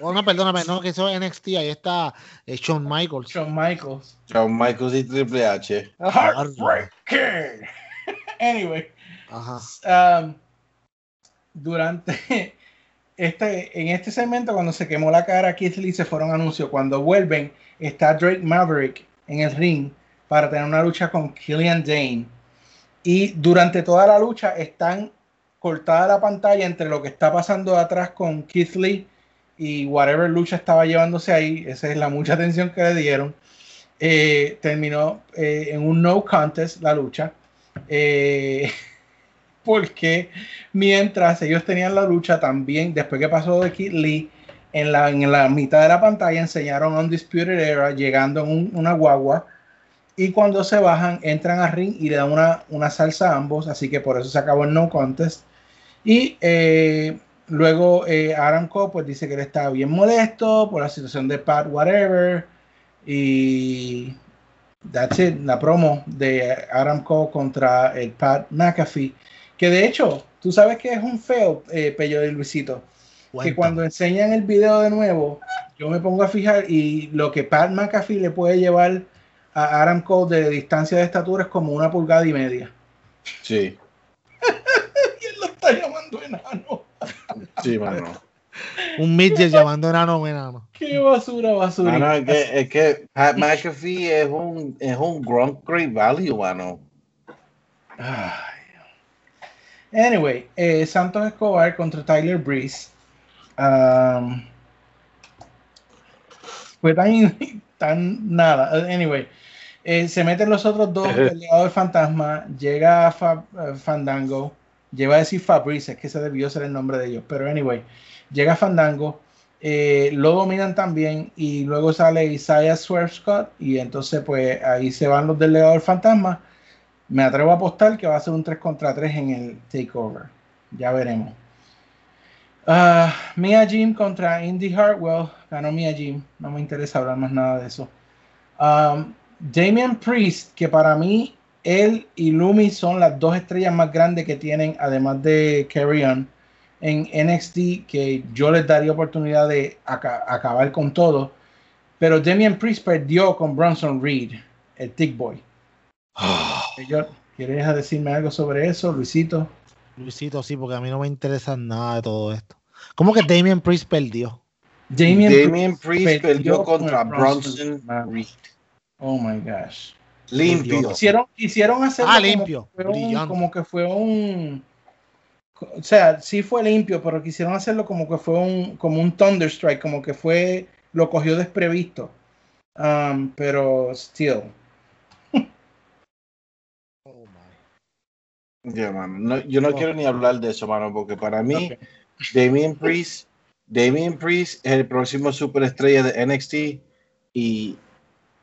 Oh, no, perdóname, no, que eso es NXT, ahí está eh, Shawn Michaels. Shawn Michaels. Shawn Michaels y Triple H. Heartbreaker. anyway. Ajá. um, durante este, en este segmento, cuando se quemó la cara a Keith Lee, se fueron anuncios. Cuando vuelven, está Drake Maverick en el ring para tener una lucha con Killian Dane. Y durante toda la lucha están cortada la pantalla entre lo que está pasando atrás con Keith Lee y whatever lucha estaba llevándose ahí. Esa es la mucha atención que le dieron. Eh, terminó eh, en un no contest la lucha. Eh, porque mientras ellos tenían la lucha también, después que pasó de Kid Lee, en la, en la mitad de la pantalla enseñaron Undisputed Era llegando en un- una guagua y cuando se bajan entran a ring y le dan una, una salsa a ambos, así que por eso se acabó el no contest. Y eh, luego eh, Adam Cole pues dice que él estaba bien molesto por la situación de Pat Whatever y that's it, la promo de Adam Cole contra el Pat McAfee. Que de hecho, tú sabes que es un feo, eh, Pello de Luisito. Que Cuéntame. cuando enseñan el video de nuevo, yo me pongo a fijar y lo que Pat McAfee le puede llevar a Adam Cole de distancia de estatura es como una pulgada y media. Sí, Y él lo está llamando enano. Sí, mano. Un midget llamando enano enano. Qué basura, basura. Mano, es que, es que Pat McAfee es un, es un Grunt Great Value, mano. Anyway, eh, Santos Escobar contra Tyler Breeze. Um, fue tan, tan nada. Anyway, eh, se meten los otros dos, el legado del fantasma. Llega Fa- eh, Fandango. Lleva a decir Fabrice, es que se debió ser el nombre de ellos. Pero anyway, llega Fandango. eh, lo dominan también. Y luego sale Isaiah Swerve Scott. Y entonces, pues ahí se van los del legado del fantasma. Me atrevo a apostar que va a ser un 3 contra 3 en el takeover. Ya veremos. Ah, Mia Jim contra Indy Hartwell. Ganó Mia Jim. No me interesa hablar más nada de eso. Um, Damian Priest, que para mí él y Lumi son las dos estrellas más grandes que tienen, además de Carry On en NXT, que yo les daría oportunidad de aca- acabar con todo. Pero Damian Priest perdió con Bronson Reed, el Tick Boy. Yo- ¿Quieres decirme algo sobre eso, Luisito? Luisito, sí, porque a mí no me interesa nada de todo esto. ¿Cómo que Damian Priest perdió? Damien, Damien Priest perdió contra con Bronson Reed. Oh my gosh. Limpio. Hicieron, hicieron hacerlo Ah, como limpio, que un- como que fue un o sea, sí fue limpio, pero quisieron hacerlo como que fue un como un thunderstrike, como que fue lo cogió desprevisto. Um, pero still. Ya, mano. No, yo no Oh. quiero ni hablar de eso, mano, porque para mí, Ok. Damien Priest, Damien Priest es el próximo superestrella de NXT y,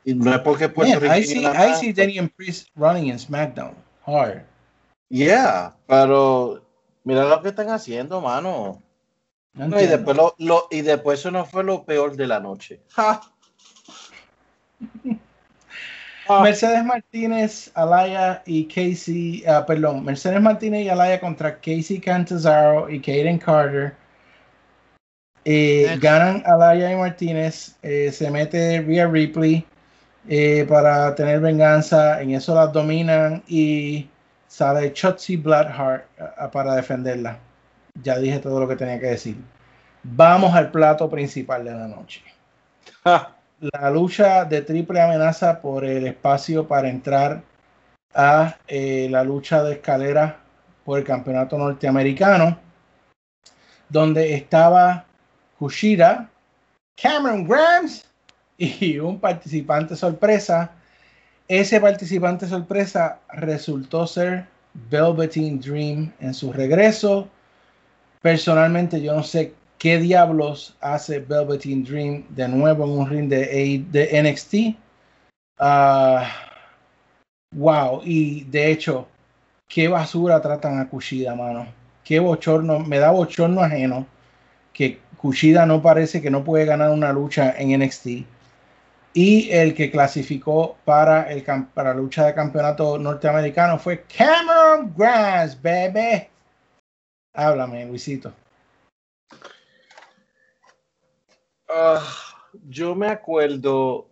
y no es porque Puerto Man, I Rico. see, I see Daniel Priest running in SmackDown hard. Yeah, pero mira lo que están haciendo, mano. No No, y después lo, lo- y después eso no fue lo peor de la noche. Ja. Ah. Mercedes Martínez, Alaya y Casey, ah, perdón, Mercedes Martínez y Alaya contra Casey Cantazaro y Kaden Carter. Eh, ganan Alaya y Martínez, eh, se mete Rhea Ripley eh, para tener venganza, en eso las dominan y sale Chotzi Bloodheart ah, para defenderla. Ya dije todo lo que tenía que decir. Vamos al plato principal de la noche la lucha de triple amenaza por el espacio para entrar a eh, la lucha de escalera por el campeonato norteamericano, donde estaba Kushida, Cameron Grimes y un participante sorpresa. Ese participante sorpresa resultó ser Velveteen Dream en su regreso. Personalmente yo no sé qué diablos hace Velveteen Dream de nuevo en un ring de, NXT. Ah, wow, y de hecho, qué basura tratan a Kushida, mano. Qué bochorno, me da bochorno ajeno que Kushida no parece que no puede ganar una lucha en NXT. Y el que clasificó para, el, para la lucha de campeonato norteamericano fue Cameron Grimes, bebé. Háblame, Luisito. Ah, yo me acuerdo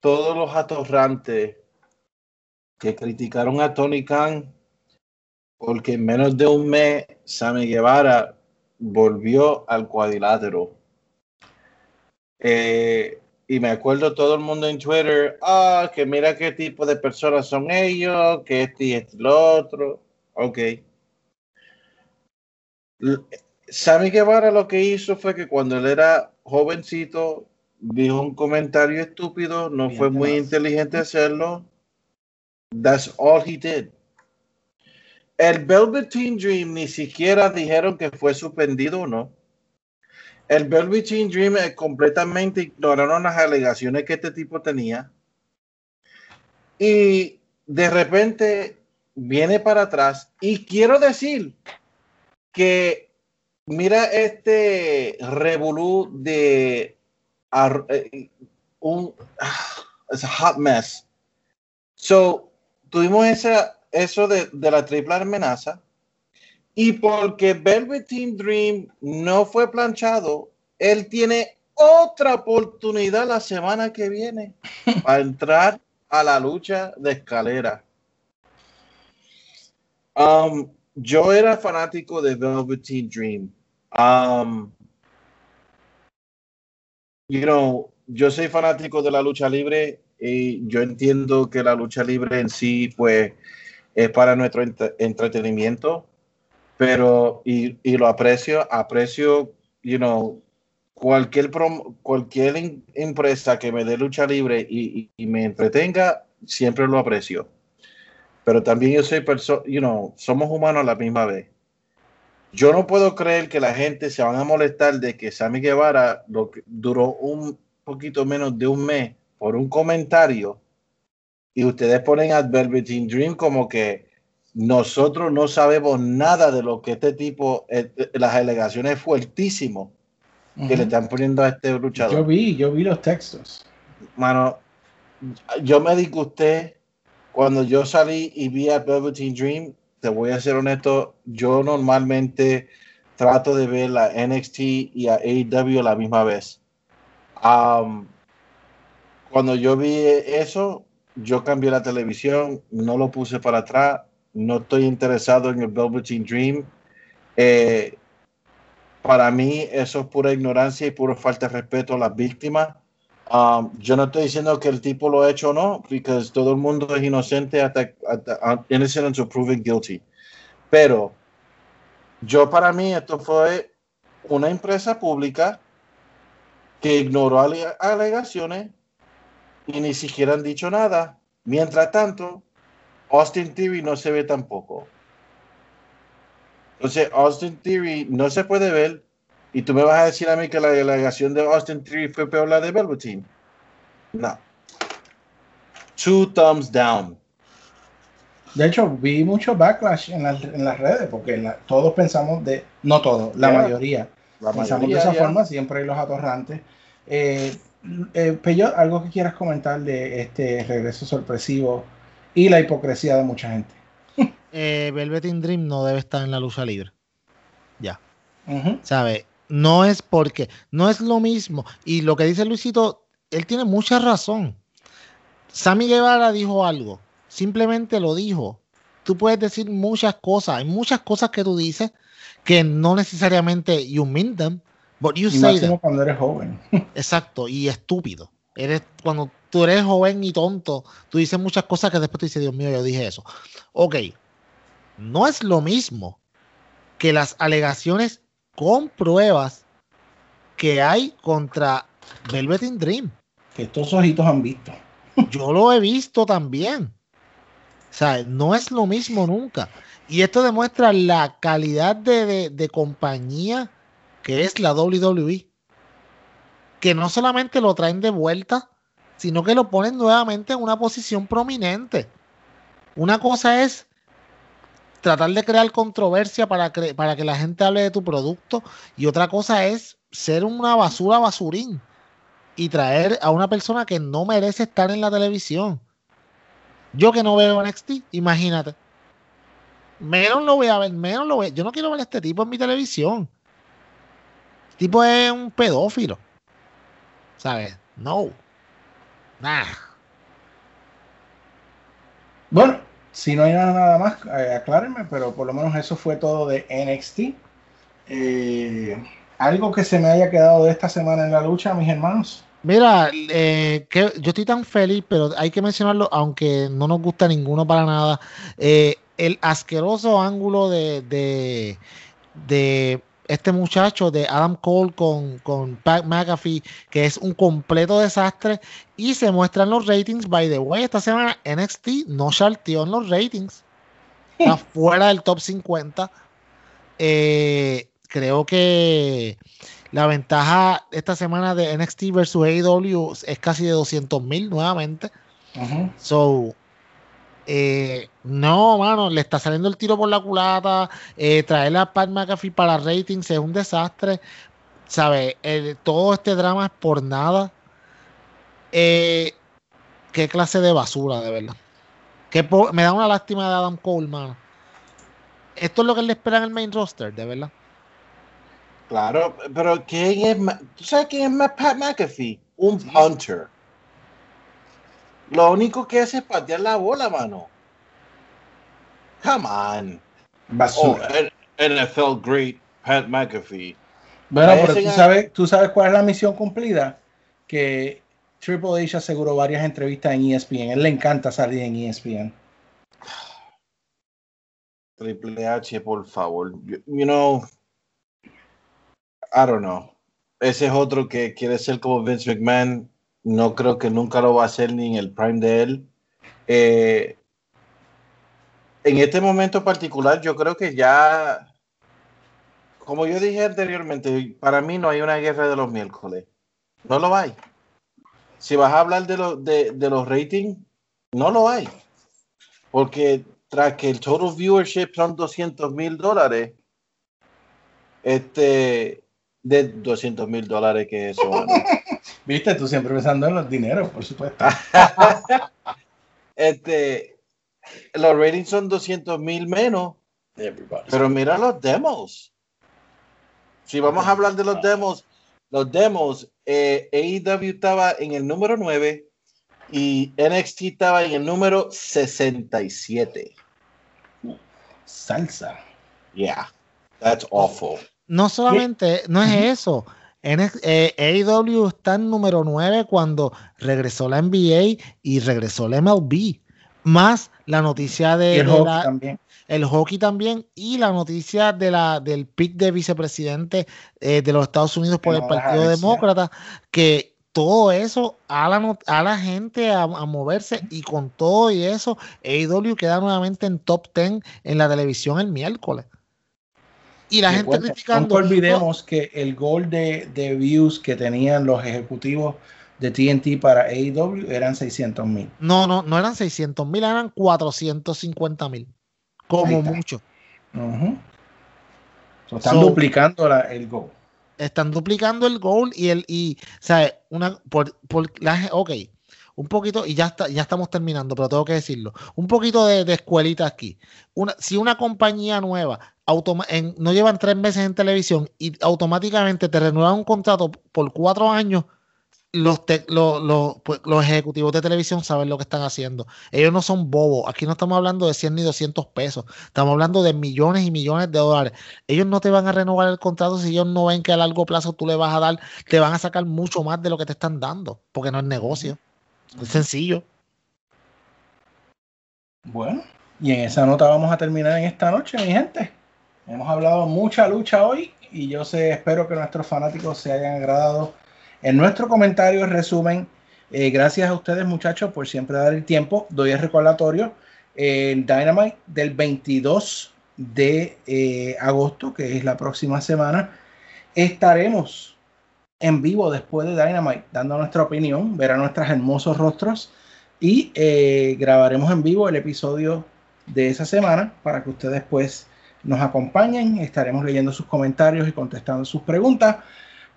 todos los atorrantes que criticaron a Tony Khan porque en menos de un mes Sammy Guevara volvió al cuadrilátero. Eh, y me acuerdo todo el mundo en Twitter, ah, que mira qué tipo de personas son ellos, que este y este lo otro. Ok. Sammy Guevara lo que hizo fue que cuando él era jovencito dijo un comentario estúpido, no Bien, fue muy inteligente hacerlo. That's all he did. El Velveteen Dream ni siquiera dijeron que fue suspendido o no. El Velveteen Dream eh, completamente ignoraron las alegaciones que este tipo tenía. Y de repente viene para atrás. Y quiero decir que mira este revolú de eh, un es a hot mess. So, tuvimos esa, eso de, de la triple amenaza. Y porque Velveteen Dream no fue planchado, él tiene otra oportunidad la semana que viene para entrar a la lucha de escalera. Um, yo era fanático de Velveteen Dream. Um, you know, yo soy fanático de la lucha libre y yo entiendo que la lucha libre en sí, pues, es para nuestro ent- entretenimiento, pero, y, y lo aprecio, aprecio, you know, cualquier, prom- cualquier em- empresa que me dé lucha libre y, y- me entretenga, siempre lo aprecio. Pero también yo soy persona, you know, somos humanos la misma vez. Yo no puedo creer que la gente se van a molestar de que Sammy Guevara lo duró un poquito menos de un mes por un comentario y ustedes ponen a Velveteen Dream como que nosotros no sabemos nada de lo que este tipo, eh, eh, las alegaciones fuertísimas que le están poniendo a este luchador. Yo vi, yo vi los textos. Mano, yo me disgusté cuando yo salí y vi a Velveteen Dream. Te voy a ser honesto, yo normalmente trato de ver la NXT y a AEW a la misma vez. Um, cuando yo vi eso, yo cambié la televisión, no lo puse para atrás, no estoy interesado en el Velveteen Dream. Eh, para mí eso es pura ignorancia y pura falta de respeto a las víctimas Um, yo no estoy diciendo que el tipo lo ha hecho o no, porque todo el mundo es inocente hasta, hasta innocent until proven guilty. Pero yo para mí esto fue una empresa pública que ignoró ale- alegaciones y ni siquiera han dicho nada. Mientras tanto, Austin Theory no se ve tampoco. Entonces, Austin Theory no se puede ver. Y tú me vas a decir a mí que la alegación de Austin Theory fue peor la de Velveteen. No. Two thumbs down. De hecho, vi mucho backlash en, las- en las redes, porque la- todos pensamos de, no todos, la Yeah. mayoría, La pensamos mayoría, de esa forma, siempre hay los atorrantes. Eh, eh, Peyo, algo que quieras comentar de este regreso sorpresivo y la hipocresía de mucha gente. Eh, Velvet in Dream no debe estar en la lucha libre. Ya. Ujú. ¿Sabe? No es porque, no es lo mismo. Y lo que dice Luisito, él tiene mucha razón. Sammy Guevara dijo algo, simplemente lo dijo. Tú puedes decir muchas cosas, hay muchas cosas que tú dices que no necesariamente you mean them, but you Y say them. cuando eres joven. Exacto, y estúpido. Eres, cuando tú eres joven y tonto, tú dices muchas cosas que después tú dices, Dios mío, yo dije eso. Ok, no es lo mismo que las alegaciones con pruebas que hay contra Velvet in Dream. que estos ojitos han visto. Yo lo he visto también. O sea, no es lo mismo nunca. Y esto demuestra la calidad de, de- de compañía que es la WWE. Que no solamente lo traen de vuelta, sino que lo ponen nuevamente en una posición prominente. Una cosa es tratar de crear controversia para, para que la gente hable de tu producto y otra cosa es ser una basura basurín y traer a una persona que no merece estar en la televisión. Yo que no veo NXT, imagínate. Menos lo voy a ver, menos lo voy Yo no quiero ver a este tipo en mi televisión. Este tipo es un pedófilo. ¿Sabes? No. Nah. Bueno, si no hay nada, nada más, eh, aclárenme, pero por lo menos eso fue todo de NXT. Eh, algo que se me haya quedado de esta semana en la lucha, mis hermanos. Mira, eh, que yo estoy tan feliz, pero hay que mencionarlo, aunque no nos gusta ninguno para nada. eh, el asqueroso ángulo de, de, de este muchacho, de Adam Cole con, con Pat McAfee, que es un completo desastre. Y se muestran los ratings. By the way, esta semana NXT no charteó en los ratings. Está fuera del top 50. Eh, creo que la ventaja esta semana de NXT versus AEW es casi de 200 mil nuevamente. Ujú. So, eh, no, mano, le está saliendo el tiro por la culata. Eh, traer a Pat McAfee para ratings es un desastre. ¿Sabes? Todo este drama es por nada. Eh, qué clase de basura, de verdad. Po- me da una lástima de Adam Cole, mano. Esto es lo que le espera en el main roster, de verdad. Claro, pero ¿quién es Ma- ¿Tú sabes quién es Ma- Pat McAfee? Un punter. Lo único que hace es patear la bola, mano. Come on. Oh, Basura. N- NFL great Pat McAfee. Bueno, pero tú sabes, tú sabes cuál es la misión cumplida. Que Triple H aseguró varias entrevistas en ESPN. él le encanta salir en ESPN. Triple H, por favor. You, you know, I don't know. Ese es otro que quiere ser como Vince McMahon. No creo que nunca lo va a hacer ni en el prime de él. Eh, en este momento particular, yo creo que ya, como yo dije anteriormente, para mí no hay una guerra de los miércoles. No lo hay. Si vas a hablar de, lo- de, de los ratings, no lo hay. Porque tras que el total viewership son 200 mil dólares, este, de 200 mil dólares que es eso. Viste, tú siempre pensando en los dineros, por supuesto. este, los ratings son 200 mil menos, pero mira los demos. Si vamos a hablar de los demos, los demos, eh, AEW estaba en el número 9 y NXT estaba en el número 67. Salsa. Yeah, that's awful. No solamente, no es eso. Eh, AEW está en número 9 cuando regresó la NBA y regresó la MLB. Más la noticia de, el de hockey la- también. el hockey también y la noticia de la, del pick de vicepresidente eh, de los Estados Unidos por el Partido ya. Demócrata, que todo eso a la, no- a la gente a, a moverse y con todo y eso, AEW queda nuevamente en top 10 en la televisión el miércoles. Y la gente Recuerda, criticando. Nunca olvidemos que el gol de, de views que tenían los ejecutivos de TNT para AEW eran 600 mil. No, no, no eran 600 mil, eran 450 mil. Como mucho. están So- duplicando la- el gol. están duplicando el goal y el y ¿sabes? una por, por la ok un poquito y ya está ya estamos terminando pero tengo que decirlo un poquito de, escuelita aquí una si una compañía nueva en- no llevan tres meses en televisión y automáticamente te renuevan un contrato por cuatro años los, te- lo- lo- pues, los ejecutivos de televisión saben lo que están haciendo. Ellos no son bobos. Aquí no estamos hablando de 100 ni 200 pesos. Estamos hablando de millones y millones de dólares. Ellos no te van a renovar el contrato si ellos no ven que a largo plazo tú le vas a dar, te van a sacar mucho más de lo que te están dando, porque no es negocio. Es sencillo. Bueno, y en esa nota vamos a terminar en esta noche, mi gente. Hemos hablado mucha lucha hoy y yo sé, espero que nuestros fanáticos se hayan agradado en nuestro comentario, resumen. Eh, gracias a ustedes, muchachos, por siempre dar el tiempo. Doy el recordatorio. El Dynamite del 22 de eh, agosto, que es la próxima semana, estaremos en vivo después de Dynamite, dando nuestra opinión, ver a nuestros hermosos rostros y eh, grabaremos en vivo el episodio de esa semana para que ustedes pues nos acompañen. Estaremos leyendo sus comentarios y contestando sus preguntas.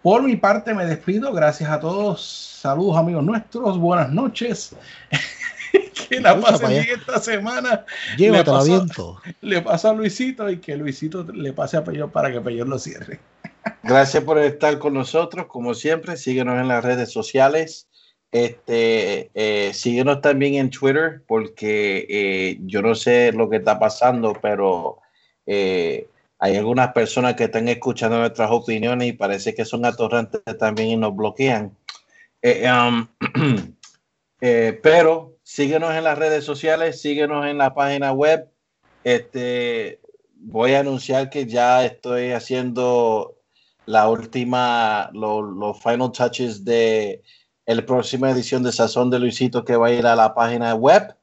Por mi parte me despido. Gracias a todos. Saludos amigos nuestros. Buenas noches. que la pasen bien esta semana. Llévatelo pasó- viento. Le paso a Luisito y que Luisito le pase a Peyor para que Peyor lo cierre. Gracias por estar con nosotros, como siempre. Síguenos en las redes sociales. Este, eh, síguenos también en Twitter, porque eh, yo no sé lo que está pasando, pero eh, hay algunas personas que están escuchando nuestras opiniones y parece que son atorrantes también y nos bloquean. Um, pero síguenos en las redes sociales, síguenos en la página web. Este, voy a anunciar que ya estoy haciendo la última, lo- los final touches de la próxima edición de Sazón de Luisito que va a ir a la página web.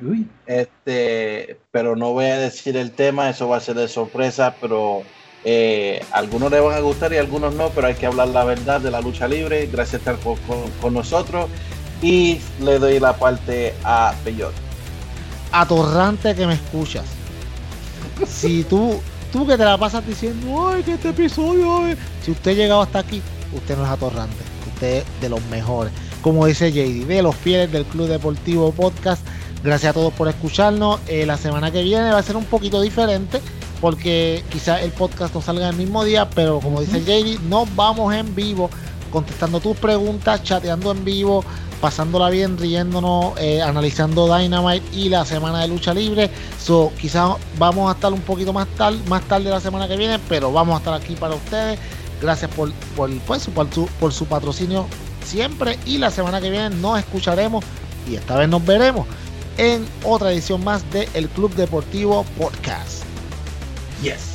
Uy, Este, pero no voy a decir el tema, eso va a ser de sorpresa, pero eh, algunos le van a gustar y algunos no, pero hay que hablar la verdad de la lucha libre. Gracias por estar con, con- con nosotros y le doy la parte a Peyot. atorrante que me escuchas. Si tú, tú que te la pasas diciendo, ay, que este episodio, ay", si usted ha llegado hasta aquí, usted no es atorrante, usted es de los mejores. Como dice JD, de los fieles del Club Deportivo Podcast. Gracias a todos por escucharnos. Eh, la semana que viene va a ser un poquito diferente porque quizás el podcast no salga el mismo día, pero como dice JD, nos vamos en vivo contestando tus preguntas, chateando en vivo, pasándola bien, riéndonos, eh, analizando Dynamite y la semana de lucha libre. So, quizás vamos a estar un poquito más, tal, más tarde la semana que viene, pero vamos a estar aquí para ustedes. Gracias por, por, pues, por, su, por su patrocinio siempre. Y la semana que viene nos escucharemos y esta vez nos veremos en otra edición más de El Club Deportivo Podcast. yes.